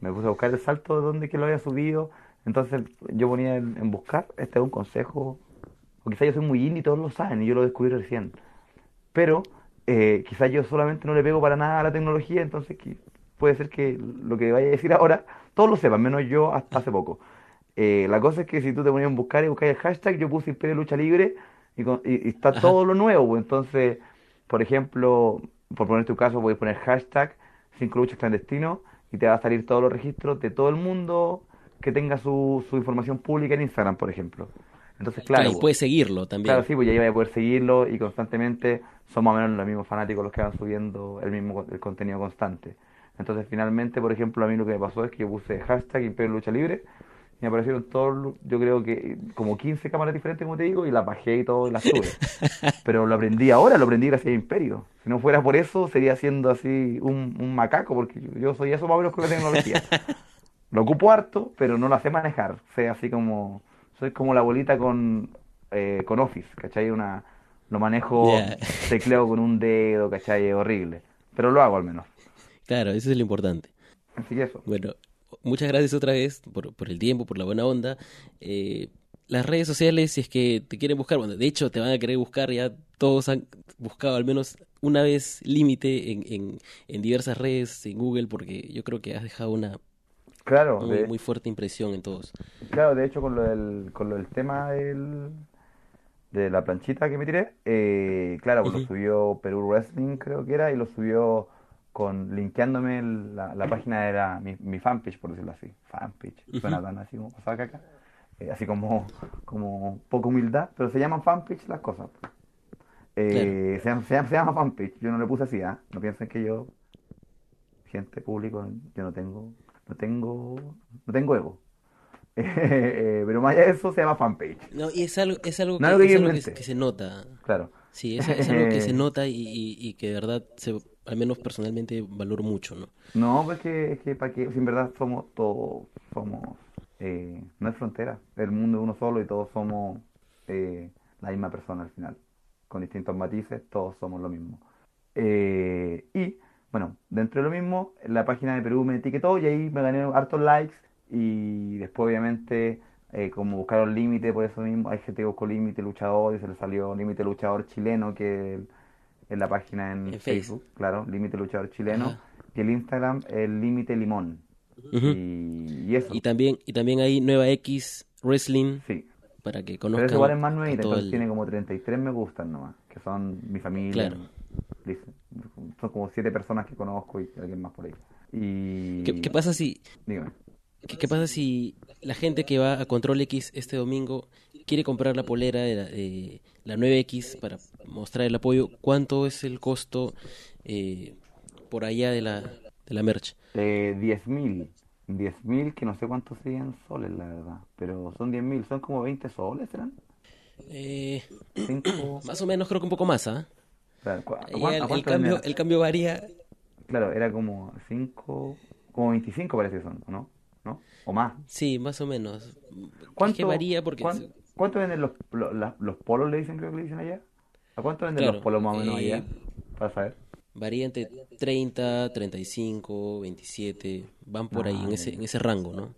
Speaker 2: me puse a buscar el salto de dónde que lo había subido, entonces yo ponía en, en buscar, este es un consejo, o quizás yo soy muy indie todos lo saben y yo lo descubrí recién, pero eh, quizás yo solamente no le pego para nada a la tecnología, entonces puede ser que lo que vaya a decir ahora todos lo sepan, menos yo hasta hace poco. Eh, la cosa es que si tú te ponías a buscar y buscas el hashtag, yo puse Imperio Lucha Libre y, con- y- y está
Speaker 1: Ajá.
Speaker 2: todo lo nuevo. pues. Entonces, por ejemplo, por poner tu caso, puedes poner hashtag 5 luchas clandestinos y te va a salir todos los registros de todo el mundo que tenga su, su información pública en Instagram, por ejemplo. Entonces,
Speaker 1: Claro, y puedes seguirlo también.
Speaker 2: Claro, sí, pues ya iba a poder seguirlo y constantemente son más o menos los mismos fanáticos los que van subiendo el mismo el contenido constante. Entonces, finalmente, por ejemplo, a mí lo que me pasó es que yo puse hashtag Imperio Lucha Libre y me aparecieron todos, yo creo que como 15 cámaras diferentes, como te digo, y las bajé y todo y las sube. Pero lo aprendí ahora, lo aprendí gracias a Imperio. Si no fuera por eso, sería siendo así un, un macaco, porque yo, yo soy eso más o menos con la tecnología. Lo ocupo harto, pero no lo sé manejar. O sea, así como. Soy como la bolita con, eh, con Office, ¿cachai? Una, lo manejo,
Speaker 1: Ya.
Speaker 2: tecleo con un dedo, ¿cachai? Horrible. Pero lo hago al menos.
Speaker 1: Claro, eso es lo importante.
Speaker 2: Así que eso.
Speaker 1: Bueno, muchas gracias otra vez por, por el tiempo, por la buena onda. Eh, las redes sociales, si es que te quieren buscar, bueno, de hecho te van a querer buscar, ya todos han buscado al menos una vez límite en, en, en diversas redes, en Google, porque yo creo que has dejado una
Speaker 2: Claro,
Speaker 1: muy,
Speaker 2: de,
Speaker 1: muy fuerte impresión en todos.
Speaker 2: claro, de hecho, con lo del, con lo del tema del, de la planchita que me tiré, eh, claro, pues lo subió Perú Wrestling, creo que era, y lo subió con linkeándome la, la página de la, mi, mi fanpage, por decirlo así. Fanpage, suena
Speaker 1: Ujú.
Speaker 2: tan así como pasaba caca. Eh, así como, como poca humildad, pero se llaman fanpage las cosas. Eh, se llama fanpage, yo no le puse así, ¿ah? No piensen que yo, gente, público, yo no tengo, no tengo, no tengo ego. Eh, pero más allá de eso se llama fanpage,
Speaker 1: No, y es algo, es algo que, es algo que, se nota.
Speaker 2: claro.
Speaker 1: Sí, es, es algo que se nota y, y, y que de verdad, se, al menos personalmente, valoro mucho, ¿no?
Speaker 2: No, pues que, es que para que, si en verdad somos todos, somos, eh, no es frontera, el mundo es uno solo y todos somos eh, la misma persona al final, con distintos matices, todos somos lo mismo. Eh, y, bueno, dentro de lo mismo, la página de Perú me etiquetó y ahí me gané hartos likes y después obviamente, eh, como buscaron límite, por eso mismo, hay gente que buscó límite luchador y se le salió límite luchador chileno, que en la página en
Speaker 1: En Face.
Speaker 2: Facebook, claro, límite luchador chileno.
Speaker 1: Ajá.
Speaker 2: Y el Instagram, el límite limón. Y, y eso,
Speaker 1: Y también, y también hay Nueva X Wrestling
Speaker 2: sí.
Speaker 1: para que
Speaker 2: Pero
Speaker 1: conozcan
Speaker 2: ese igual es más nuevita, entonces
Speaker 1: el-
Speaker 2: tiene como 33 me gustan nomás, que son mi familia.
Speaker 1: Claro.
Speaker 2: Son como siete personas que conozco y alguien más por ahí. Y...
Speaker 1: ¿Qué, qué pasa si,
Speaker 2: Dígame.
Speaker 1: qué, qué pasa si la gente que va a Control X este domingo quiere comprar la polera de la, de la 9X para mostrar el apoyo? ¿Cuánto es el costo eh, por allá de la, de la merch?
Speaker 2: Eh, 10.000. 10.000 que no sé cuántos serían soles, la verdad. Pero son 10.000, son como 20 soles, ¿serán?
Speaker 1: Eh,
Speaker 2: Cinco...
Speaker 1: más o menos creo que un poco más, ¿ah?
Speaker 2: Claro, ¿cu-
Speaker 1: el, el
Speaker 2: cuánto
Speaker 1: cambio, el cambio varía.
Speaker 2: Claro, era como 5, como 25 parece que son, ¿no? ¿No? O más.
Speaker 1: Sí, más o menos. Es que
Speaker 2: ¿Cuánto,
Speaker 1: varía porque...
Speaker 2: cuán- ¿Cuánto venden los, los, los polos, le dicen, creo que le dicen allá? ¿A cuánto venden
Speaker 1: Claro,
Speaker 2: los polos más o menos
Speaker 1: eh,
Speaker 2: allá? Para saber.
Speaker 1: Varía entre 30, 35, 27, van por ahí,
Speaker 2: Ah,
Speaker 1: en ese,
Speaker 2: ya.
Speaker 1: en ese rango, ¿no?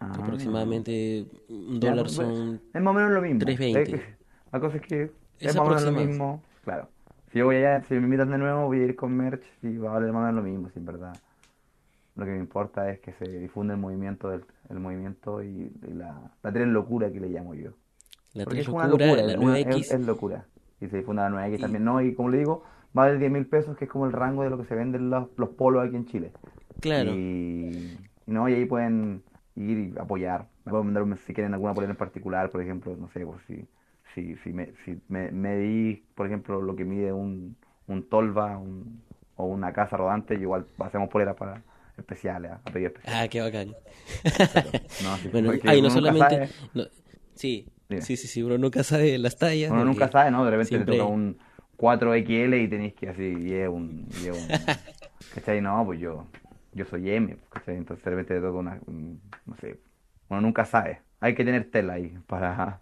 Speaker 2: Ah,
Speaker 1: Aproximadamente un
Speaker 2: ya,
Speaker 1: dólar
Speaker 2: pues,
Speaker 1: son...
Speaker 2: Es más o menos lo mismo.
Speaker 1: 3.20.
Speaker 2: Es que- La cosa es que es,
Speaker 1: Es
Speaker 2: más o menos lo mismo. Claro. Si yo voy allá, si me invitan de nuevo, voy a ir con merch y va a valer más lo mismo, sin verdad. Lo que me importa es que se difunda el movimiento, del, el movimiento y, y la, la tren locura que le llamo yo.
Speaker 1: La
Speaker 2: Porque
Speaker 1: 3
Speaker 2: es una
Speaker 1: locura, la 9X.
Speaker 2: es- es locura. Y se difunda la 9X
Speaker 1: Y-
Speaker 2: también, ¿no? Y como le digo, va a valer 10 mil pesos, que es como el rango de lo que se venden los, los polos aquí en Chile.
Speaker 1: Claro.
Speaker 2: Y, y no, y ahí pueden ir y apoyar. Me pueden mandar un, si quieren alguna polera en particular, por ejemplo, no sé, por si, si, si, me, si me, medí, por ejemplo, lo que mide un, un tolva un- o una casa rodante, igual hacemos poleras para especiales, a, pedido especial.
Speaker 1: Ah, qué bacán.
Speaker 2: No, sí,
Speaker 1: Bueno, ahí no solamente...
Speaker 2: sabe-
Speaker 1: no- sí,
Speaker 2: Dime.
Speaker 1: sí, sí, sí, uno nunca sabe las tallas.
Speaker 2: Uno nunca sabe, ¿no? De repente
Speaker 1: siempre-
Speaker 2: te toca un 4XL y tenéis que así, y es un, y es un... ¿Cachai? No, pues yo, yo soy M, ¿cachai? Entonces de repente te toca una, no sé, uno nunca sabe. Hay que tener tela ahí para,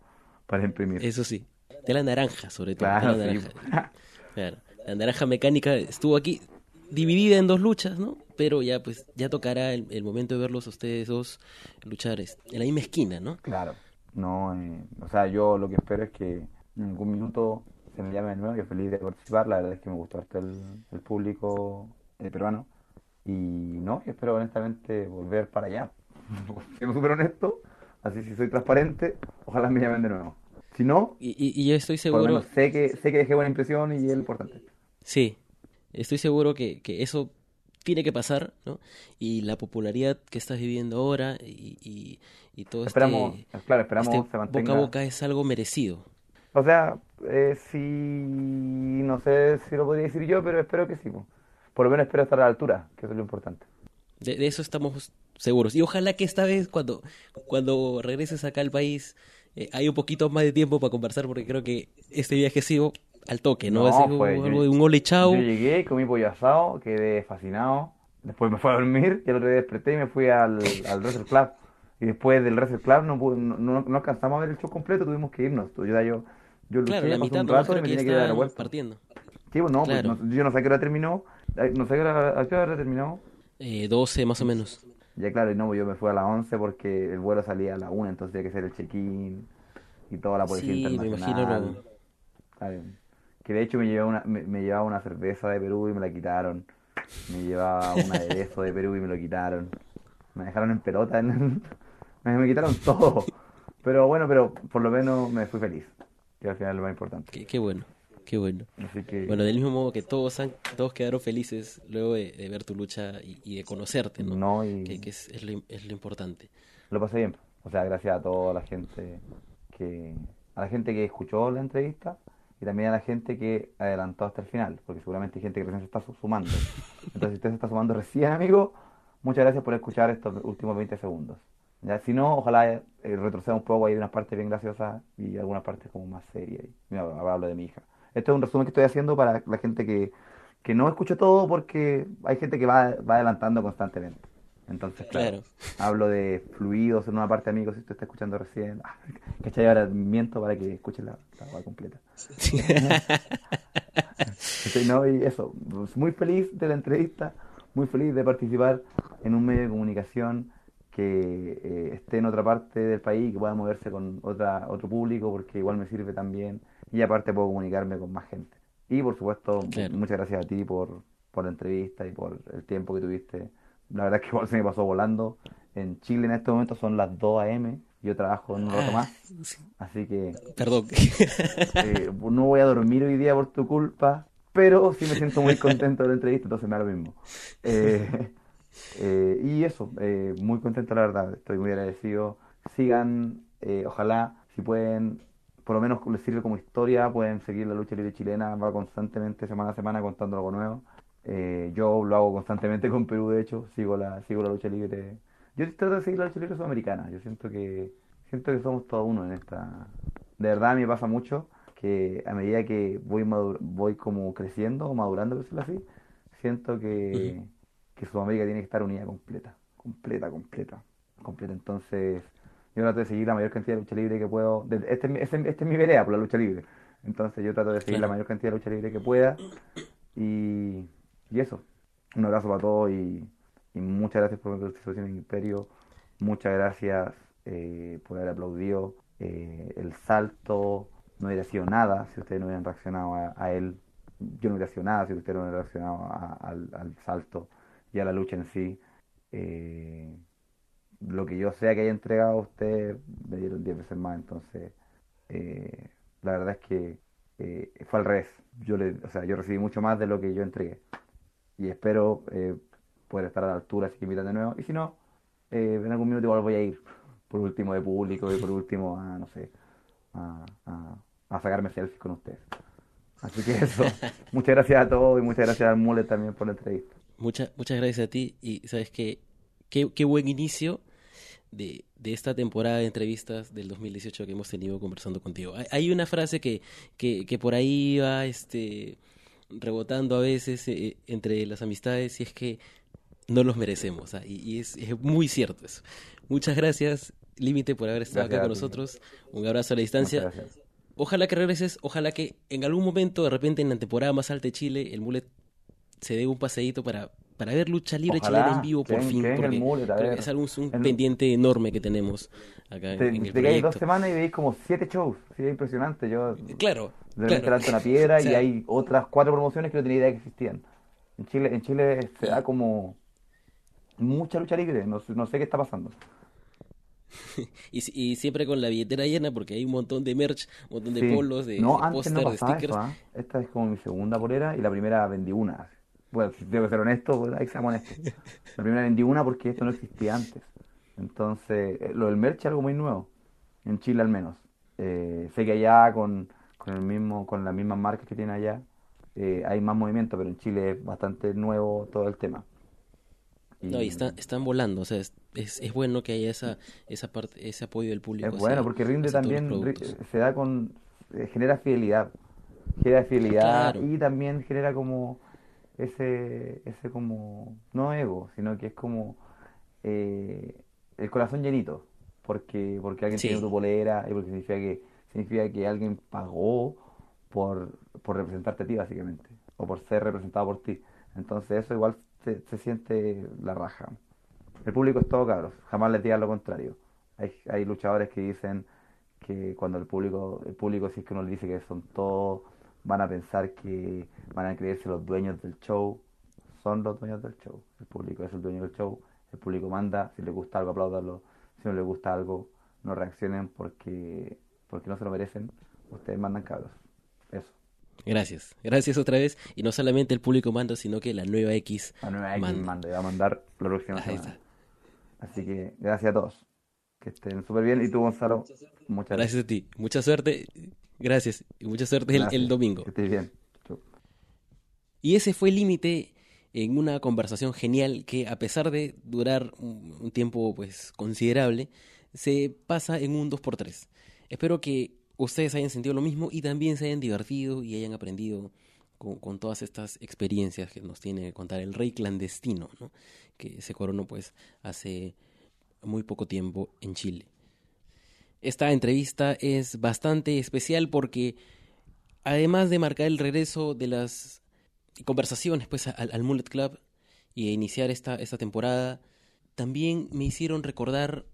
Speaker 2: para imprimir.
Speaker 1: Eso sí, tela naranja sobre todo.
Speaker 2: Claro,
Speaker 1: tela
Speaker 2: sí.
Speaker 1: naranja. Claro, la naranja mecánica estuvo aquí dividida en dos luchas, ¿no? Pero ya pues ya tocará el, el momento de verlos a ustedes dos luchar este, en la misma esquina, ¿no?
Speaker 2: Claro, no, eh, o sea, yo lo que espero es que en algún minuto se me llame de nuevo, yo feliz de participar, la verdad es que me gustó harto el, el público eh, peruano y no, yo espero honestamente volver para allá, siendo súper honesto, así si soy transparente, ojalá me llamen de nuevo. Si no,
Speaker 1: Y, y, y yo estoy seguro,
Speaker 2: menos sé que, sé que dejé buena impresión y es lo importante.
Speaker 1: sí, estoy seguro que, que eso tiene que pasar, ¿no? Y la popularidad que estás viviendo ahora y, y, y todo
Speaker 2: Esperamos,
Speaker 1: este,
Speaker 2: claro, esperamos
Speaker 1: este
Speaker 2: se
Speaker 1: boca
Speaker 2: mantenga.
Speaker 1: a boca es algo merecido.
Speaker 2: O sea, eh, sí, no sé si lo podría decir yo, pero espero que sí. po. Por lo menos espero estar a la altura, que eso es lo importante.
Speaker 1: De, de eso estamos seguros. Y ojalá que esta vez, cuando, cuando regreses acá al país, eh, hay un poquito más de tiempo para conversar, porque creo que este viaje ha sido al toque, ¿no?
Speaker 2: No,
Speaker 1: sido
Speaker 2: pues, yo-
Speaker 1: algo de un ole chao.
Speaker 2: Yo llegué, comí pollo asado, quedé fascinado. Después me fui a dormir y el otro día desperté y me fui al, al Wrestle Club. Y después del Wrestle Club no, no, no, alcanzamos a ver el show completo, tuvimos que irnos. Yo, yo, yo luché,
Speaker 1: Claro, la mitad
Speaker 2: un rato y me tenía que ir
Speaker 1: estaban
Speaker 2: aeropuerto.
Speaker 1: partiendo.
Speaker 2: Sí, pues no, pues,
Speaker 1: Claro.
Speaker 2: no- yo no sé a qué hora terminó. No sé a qué hora, a qué hora terminó.
Speaker 1: Eh, 12 más o menos.
Speaker 2: Ya claro, y no, yo me fui a las 11 porque el vuelo salía a las 1, entonces había que hacer el check-in y toda la policía
Speaker 1: Sí, me
Speaker 2: internacional.
Speaker 1: imagino lo-
Speaker 2: Claro. Que de hecho me llevaba una, me, me llevaba una cerveza de Perú y me la quitaron. Me llevaba un aderezo de Perú y me lo quitaron. Me dejaron en pelota. en- me, me quitaron todo. Pero bueno, pero por lo menos me fui feliz. Que al final es lo más importante.
Speaker 1: Qué, qué bueno, qué bueno.
Speaker 2: Así que
Speaker 1: Bueno, del mismo modo que todos han, todos quedaron felices luego de, de ver tu lucha y, y de conocerte, ¿no?
Speaker 2: no, y
Speaker 1: Que, que es, es lo, es lo importante.
Speaker 2: lo pasé bien. O sea, gracias a toda la gente que, a la gente que escuchó la entrevista y también a la gente que adelantó hasta el final, porque seguramente hay gente que recién se está su- sumando. Entonces, si usted se está sumando recién, amigo, muchas gracias por escuchar estos últimos 20 segundos. Ya, si no, ojalá eh, retroceda un poco, hay unas partes bien graciosas y algunas partes como más serias. Mira, ahora hablo de mi hija. Esto es un resumen que estoy haciendo para la gente que, que no escuche todo porque hay gente que va, va adelantando constantemente. Entonces, claro,
Speaker 1: Claro.
Speaker 2: hablo de fluidos en una parte, amigos, si usted está escuchando recién. Ah, ¿Cachai? Ahora miento para que escuche la, la completa. ¿Cachai? No, y eso, muy feliz de la entrevista, muy feliz de participar en un medio de comunicación que eh, esté en otra parte del país, que pueda moverse con otra, otro público, porque igual me sirve también, y aparte puedo comunicarme con más gente. Y por supuesto,
Speaker 1: Claro.
Speaker 2: muchas gracias a ti por, por la entrevista y por el tiempo que tuviste. La verdad es que igual se me pasó volando. En Chile en este momento son las 2 a.m., yo trabajo en un rato
Speaker 1: Ah,
Speaker 2: más,
Speaker 1: sí.
Speaker 2: así que
Speaker 1: Perdón.
Speaker 2: eh, no voy a dormir hoy día por tu culpa, pero sí me siento muy contento de la entrevista, entonces me da lo mismo. Eh, eh, y eso, muy contento la verdad, estoy muy agradecido. Sigan, eh, ojalá, si pueden, por lo menos les sirve como historia, pueden seguir la lucha libre chilena, va constantemente semana a semana contando algo nuevo. Eh, yo lo hago constantemente con Perú, de hecho, sigo la, sigo la lucha libre. Yo trato de seguir la lucha libre sudamericana, yo siento que, siento que somos todos uno en esta... De verdad a mí me pasa mucho que a medida que voy voy como creciendo o madurando, por decirlo así, siento que, que Sudamérica tiene que estar unida completa, completa, completa, completa. Entonces, yo trato de seguir la mayor cantidad de lucha libre que puedo. de- Este, es mi- este, es mi pelea por la lucha libre. Entonces, yo trato de seguir la mayor cantidad de lucha libre que pueda. Y, y eso. Un abrazo para todos y, y muchas gracias por la participación en el Imperio. Muchas gracias eh, por haber aplaudido eh, el salto. No hubiera sido nada si ustedes no hubieran reaccionado a, a él. Yo no hubiera sido nada si ustedes no hubieran reaccionado a- al, al salto y a la lucha en sí. Eh, lo que yo sea que haya entregado a ustedes me dieron 10 veces más. Entonces, eh, la verdad es que eh, fue al revés. Yo, le, o sea, yo recibí mucho más de lo que yo entregué. Y espero eh, poder estar a la altura si que invitan de nuevo. Y si no, eh, en algún minuto igual voy a ir. Por último de público y por último a, no sé, a, a, a sacarme selfies con ustedes. Así que eso. muchas gracias a todos y muchas gracias al Mule también por la entrevista.
Speaker 1: Muchas, muchas gracias a ti y sabes que qué, qué buen inicio de, de esta temporada de entrevistas del 2018 que hemos tenido conversando contigo. Hay, hay una frase que, que, que por ahí va este, rebotando a veces eh, entre las amistades y es que no los merecemos. ¿ah? Y, es, muy cierto eso. Muchas gracias, Límite, por haber estado acá con nosotros. Un abrazo a la distancia. Ojalá que regreses, ojalá que en algún momento, de repente en la temporada más alta de Chile, el Mulet se dé un paseíto para, para ver lucha libre chilena en vivo por fin. porque es algún, un pendiente enorme que tenemos acá en, el proyecto.
Speaker 2: hay dos semanas y veis como siete shows. Sí, es impresionante. Yo
Speaker 1: claro.
Speaker 2: De claro. una piedra y hay otras cuatro promociones que no tenía idea que existían. En Chile, en Chile se da como mucha lucha libre, no, no sé qué está pasando.
Speaker 1: y, y, siempre con la billetera llena porque hay un montón de merch, un montón de polos, de, no, de de stickers.
Speaker 2: ¿ah? Esta es como mi segunda polera y la primera vendí una. Bueno, que ser honesto, pues ahí seamos honestos. La primera vendí una porque esto no existía antes. Entonces, eh, lo del merch es algo muy nuevo, en Chile al menos. Eh, sé que allá con, con, el mismo, con las mismas marcas que tiene allá, eh, hay más movimiento, pero en Chile es bastante nuevo todo el tema.
Speaker 1: No, y están volando, o sea, es, es, bueno que haya esa, esa parte, ese apoyo del público.
Speaker 2: Es bueno, porque rinde también, se da con, eh, genera fidelidad, genera fidelidad y también genera como ese, ese como, no ego, sino que es como eh, el corazón llenito, porque, porque alguien tiene tu polera y porque significa que, significa que alguien pagó por, por representarte a ti, básicamente, o por ser representado por ti. Entonces eso igual se, siente la raja. El público es todo cabros, jamás les digan lo contrario. Hay, hay luchadores que dicen que cuando el público, el público si es que uno le dice que son todos, van a pensar que van a creerse los dueños del show. Son los dueños del show. El público es el dueño del show. El público manda. Si le gusta algo, apláudanlo. Si no le gusta algo, no reaccionen porque, porque no se lo merecen. Ustedes mandan cabros. Eso.
Speaker 1: Gracias, gracias otra vez. Y no solamente el público manda, sino que la nueva X.
Speaker 2: La nueva X manda, va a mandar la próxima semana. Así que gracias a todos. Que estén súper bien. Y tú, Gonzalo,
Speaker 1: muchas gracias. a ti. Mucha suerte. Gracias. Y mucha suerte el, domingo.
Speaker 2: Que estés bien.
Speaker 1: Y ese fue el límite en una conversación genial que, a pesar de durar un, tiempo pues considerable, se pasa en un 2x3. Espero que ustedes hayan sentido lo mismo y también se hayan divertido y hayan aprendido con, todas estas experiencias que nos tiene que contar el rey clandestino, ¿no? que se coronó pues hace muy poco tiempo en Chile. Esta entrevista es bastante especial porque además de marcar el regreso de las conversaciones pues al, al Mullet Club y iniciar esta, esta temporada, también me hicieron recordar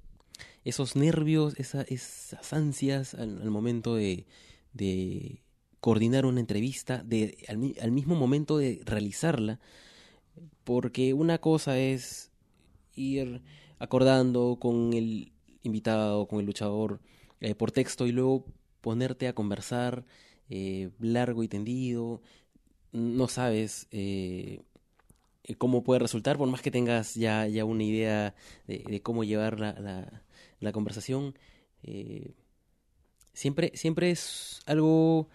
Speaker 1: esos nervios, esas ansias al, momento de, de, coordinar una entrevista, de, al, mismo momento de realizarla, porque una cosa es ir acordando con el invitado, con el luchador eh, por texto y luego ponerte a conversar eh, largo y tendido, no sabes eh, cómo puede resultar, por más que tengas ya, ya una idea de, cómo llevar la, la conversación, eh, siempre, siempre es algo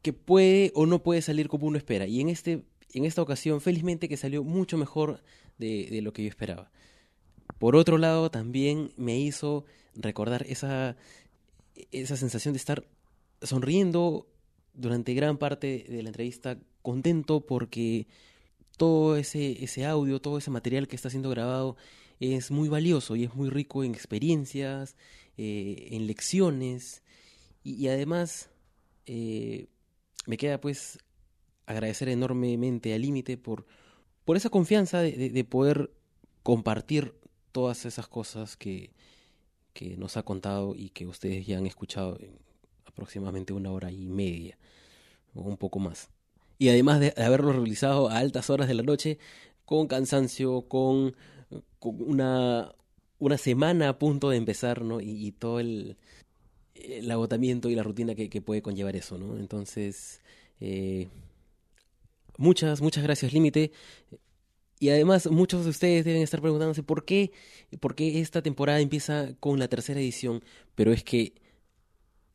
Speaker 1: que puede o no puede salir como uno espera. Y en, este, en esta ocasión, felizmente que salió mucho mejor de lo que yo esperaba. Por otro lado, también me hizo recordar esa, esa sensación de estar sonriendo durante gran parte de la entrevista, contento porque todo ese, ese audio, todo ese material que está siendo grabado es muy valioso y es muy rico en experiencias, eh, en lecciones. Y, además eh, me queda pues agradecer enormemente al límite por, por esa confianza de, poder compartir todas esas cosas que, que nos ha contado y que ustedes ya han escuchado en aproximadamente una hora y media o un poco más. Y además de haberlo realizado a altas horas de la noche, con cansancio, con una, una semana a punto de empezar, ¿no? Y, todo el, el, agotamiento y la rutina que, puede conllevar eso, ¿no? Entonces, eh, muchas, muchas gracias, Límite. Y además, muchos de ustedes deben estar preguntándose por qué, por qué esta temporada empieza con la tercera edición, pero es que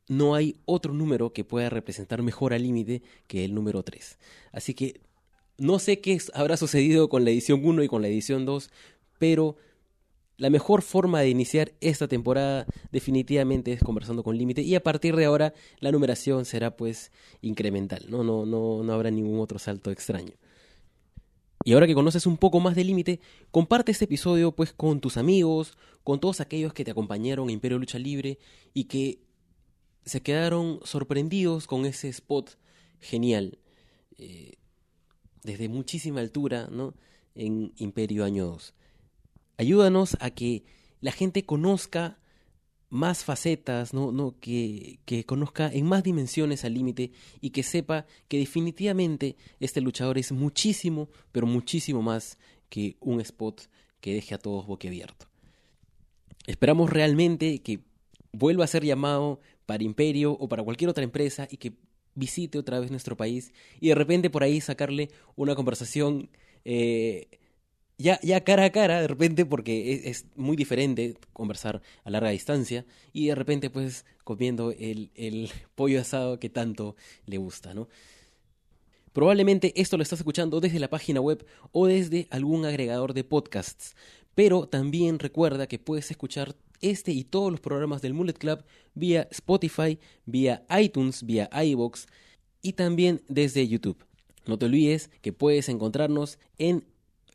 Speaker 1: no hay otro número que pueda representar mejor al límite que el número 3. Así que no sé qué habrá sucedido con la edición 1 y con la edición 2, pero la mejor forma de iniciar esta temporada definitivamente es conversando con límite y a partir de ahora la numeración será pues incremental, no, no, no, no habrá ningún otro salto extraño. Y ahora que conoces un poco más del límite, comparte este episodio pues con tus amigos, con todos aquellos que te acompañaron a Imperio Lucha Libre y que se quedaron sorprendidos con ese spot genial. Eh, desde muchísima altura, ¿no? En Imperio Año 2. Ayúdanos a que la gente conozca más facetas, ¿no? no que, que conozca en más dimensiones al límite y que sepa que definitivamente este luchador es muchísimo, pero muchísimo más que un spot que deje a todos boquiabierto. Esperamos realmente que vuelva a ser llamado para Imperio o para cualquier otra empresa y que visite otra vez nuestro país y de repente por ahí sacarle una conversación eh, ya, ya cara a cara, de repente, porque es, es, muy diferente conversar a larga distancia y de repente pues comiendo el, el pollo asado que tanto le gusta, ¿no? Probablemente esto lo estás escuchando desde la página web o desde algún agregador de podcasts, pero también recuerda que puedes escuchar este y todos los programas del Mullet Club vía Spotify, vía iTunes, vía iBox y también desde YouTube. No te olvides que puedes encontrarnos en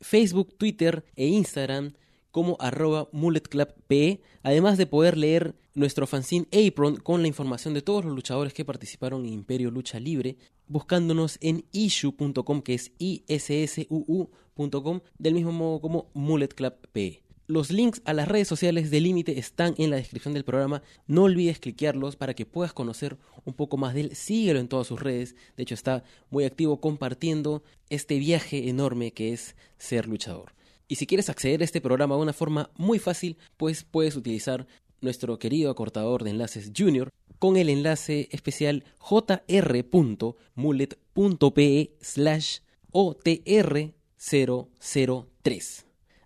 Speaker 1: Facebook, Twitter e Instagram como arroba mulletclubpe, además de poder leer nuestro fanzine Apron con la información de todos los luchadores que participaron en Imperio Lucha Libre, buscándonos en issue.com, que es issuu.com, del mismo modo como mulletclubpe. Los links a las redes sociales de Límite están en la descripción del programa. No olvides cliquearlos para que puedas conocer un poco más de él. Síguelo en todas sus redes. De hecho, está muy activo compartiendo este viaje enorme que es ser luchador. Y si quieres acceder a este programa de una forma muy fácil, pues puedes utilizar nuestro querido acortador de enlaces Junior con el enlace especial jr.mullet.pe slash OTR003.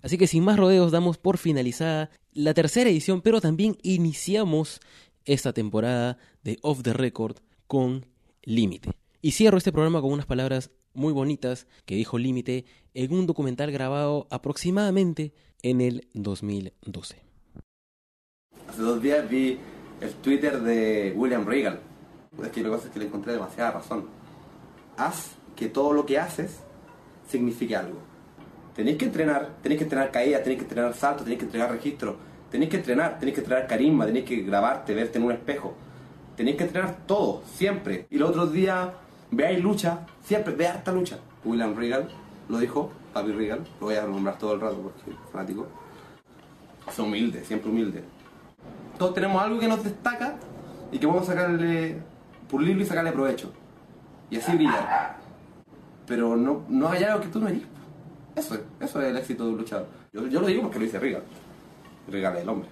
Speaker 1: Así que sin más rodeos damos por finalizada la tercera edición, pero también iniciamos esta temporada de Off the Record con Límite. Y cierro este programa con unas palabras muy bonitas que dijo Límite en un documental grabado aproximadamente en el 2012.
Speaker 2: Hace dos días vi el Twitter de William Regal. Es que lo que pasa es que le encontré demasiada razón. Haz que todo lo que haces signifique algo. Tenéis que entrenar, tenéis que entrenar caídas, tenéis que entrenar saltos, tenéis que entrenar registro, tenéis que entrenar, tenéis que entrenar carisma, tenéis que grabarte, verte en un espejo. Tenéis que entrenar todo, siempre. Y los otros días veáis lucha, siempre, ve harta lucha. William Regal lo dijo, Papi Regal, lo voy a nombrar todo el rato porque es fanático. Son humildes, siempre humildes. Todos tenemos algo que nos destaca y que podemos sacarle, pulirlo y sacarle provecho. Y así brillar. Pero no, no hay algo que tú no eres. Eso es, eso es el éxito de un luchador. Yo, yo lo digo porque lo dice Regal. Regal es el hombre.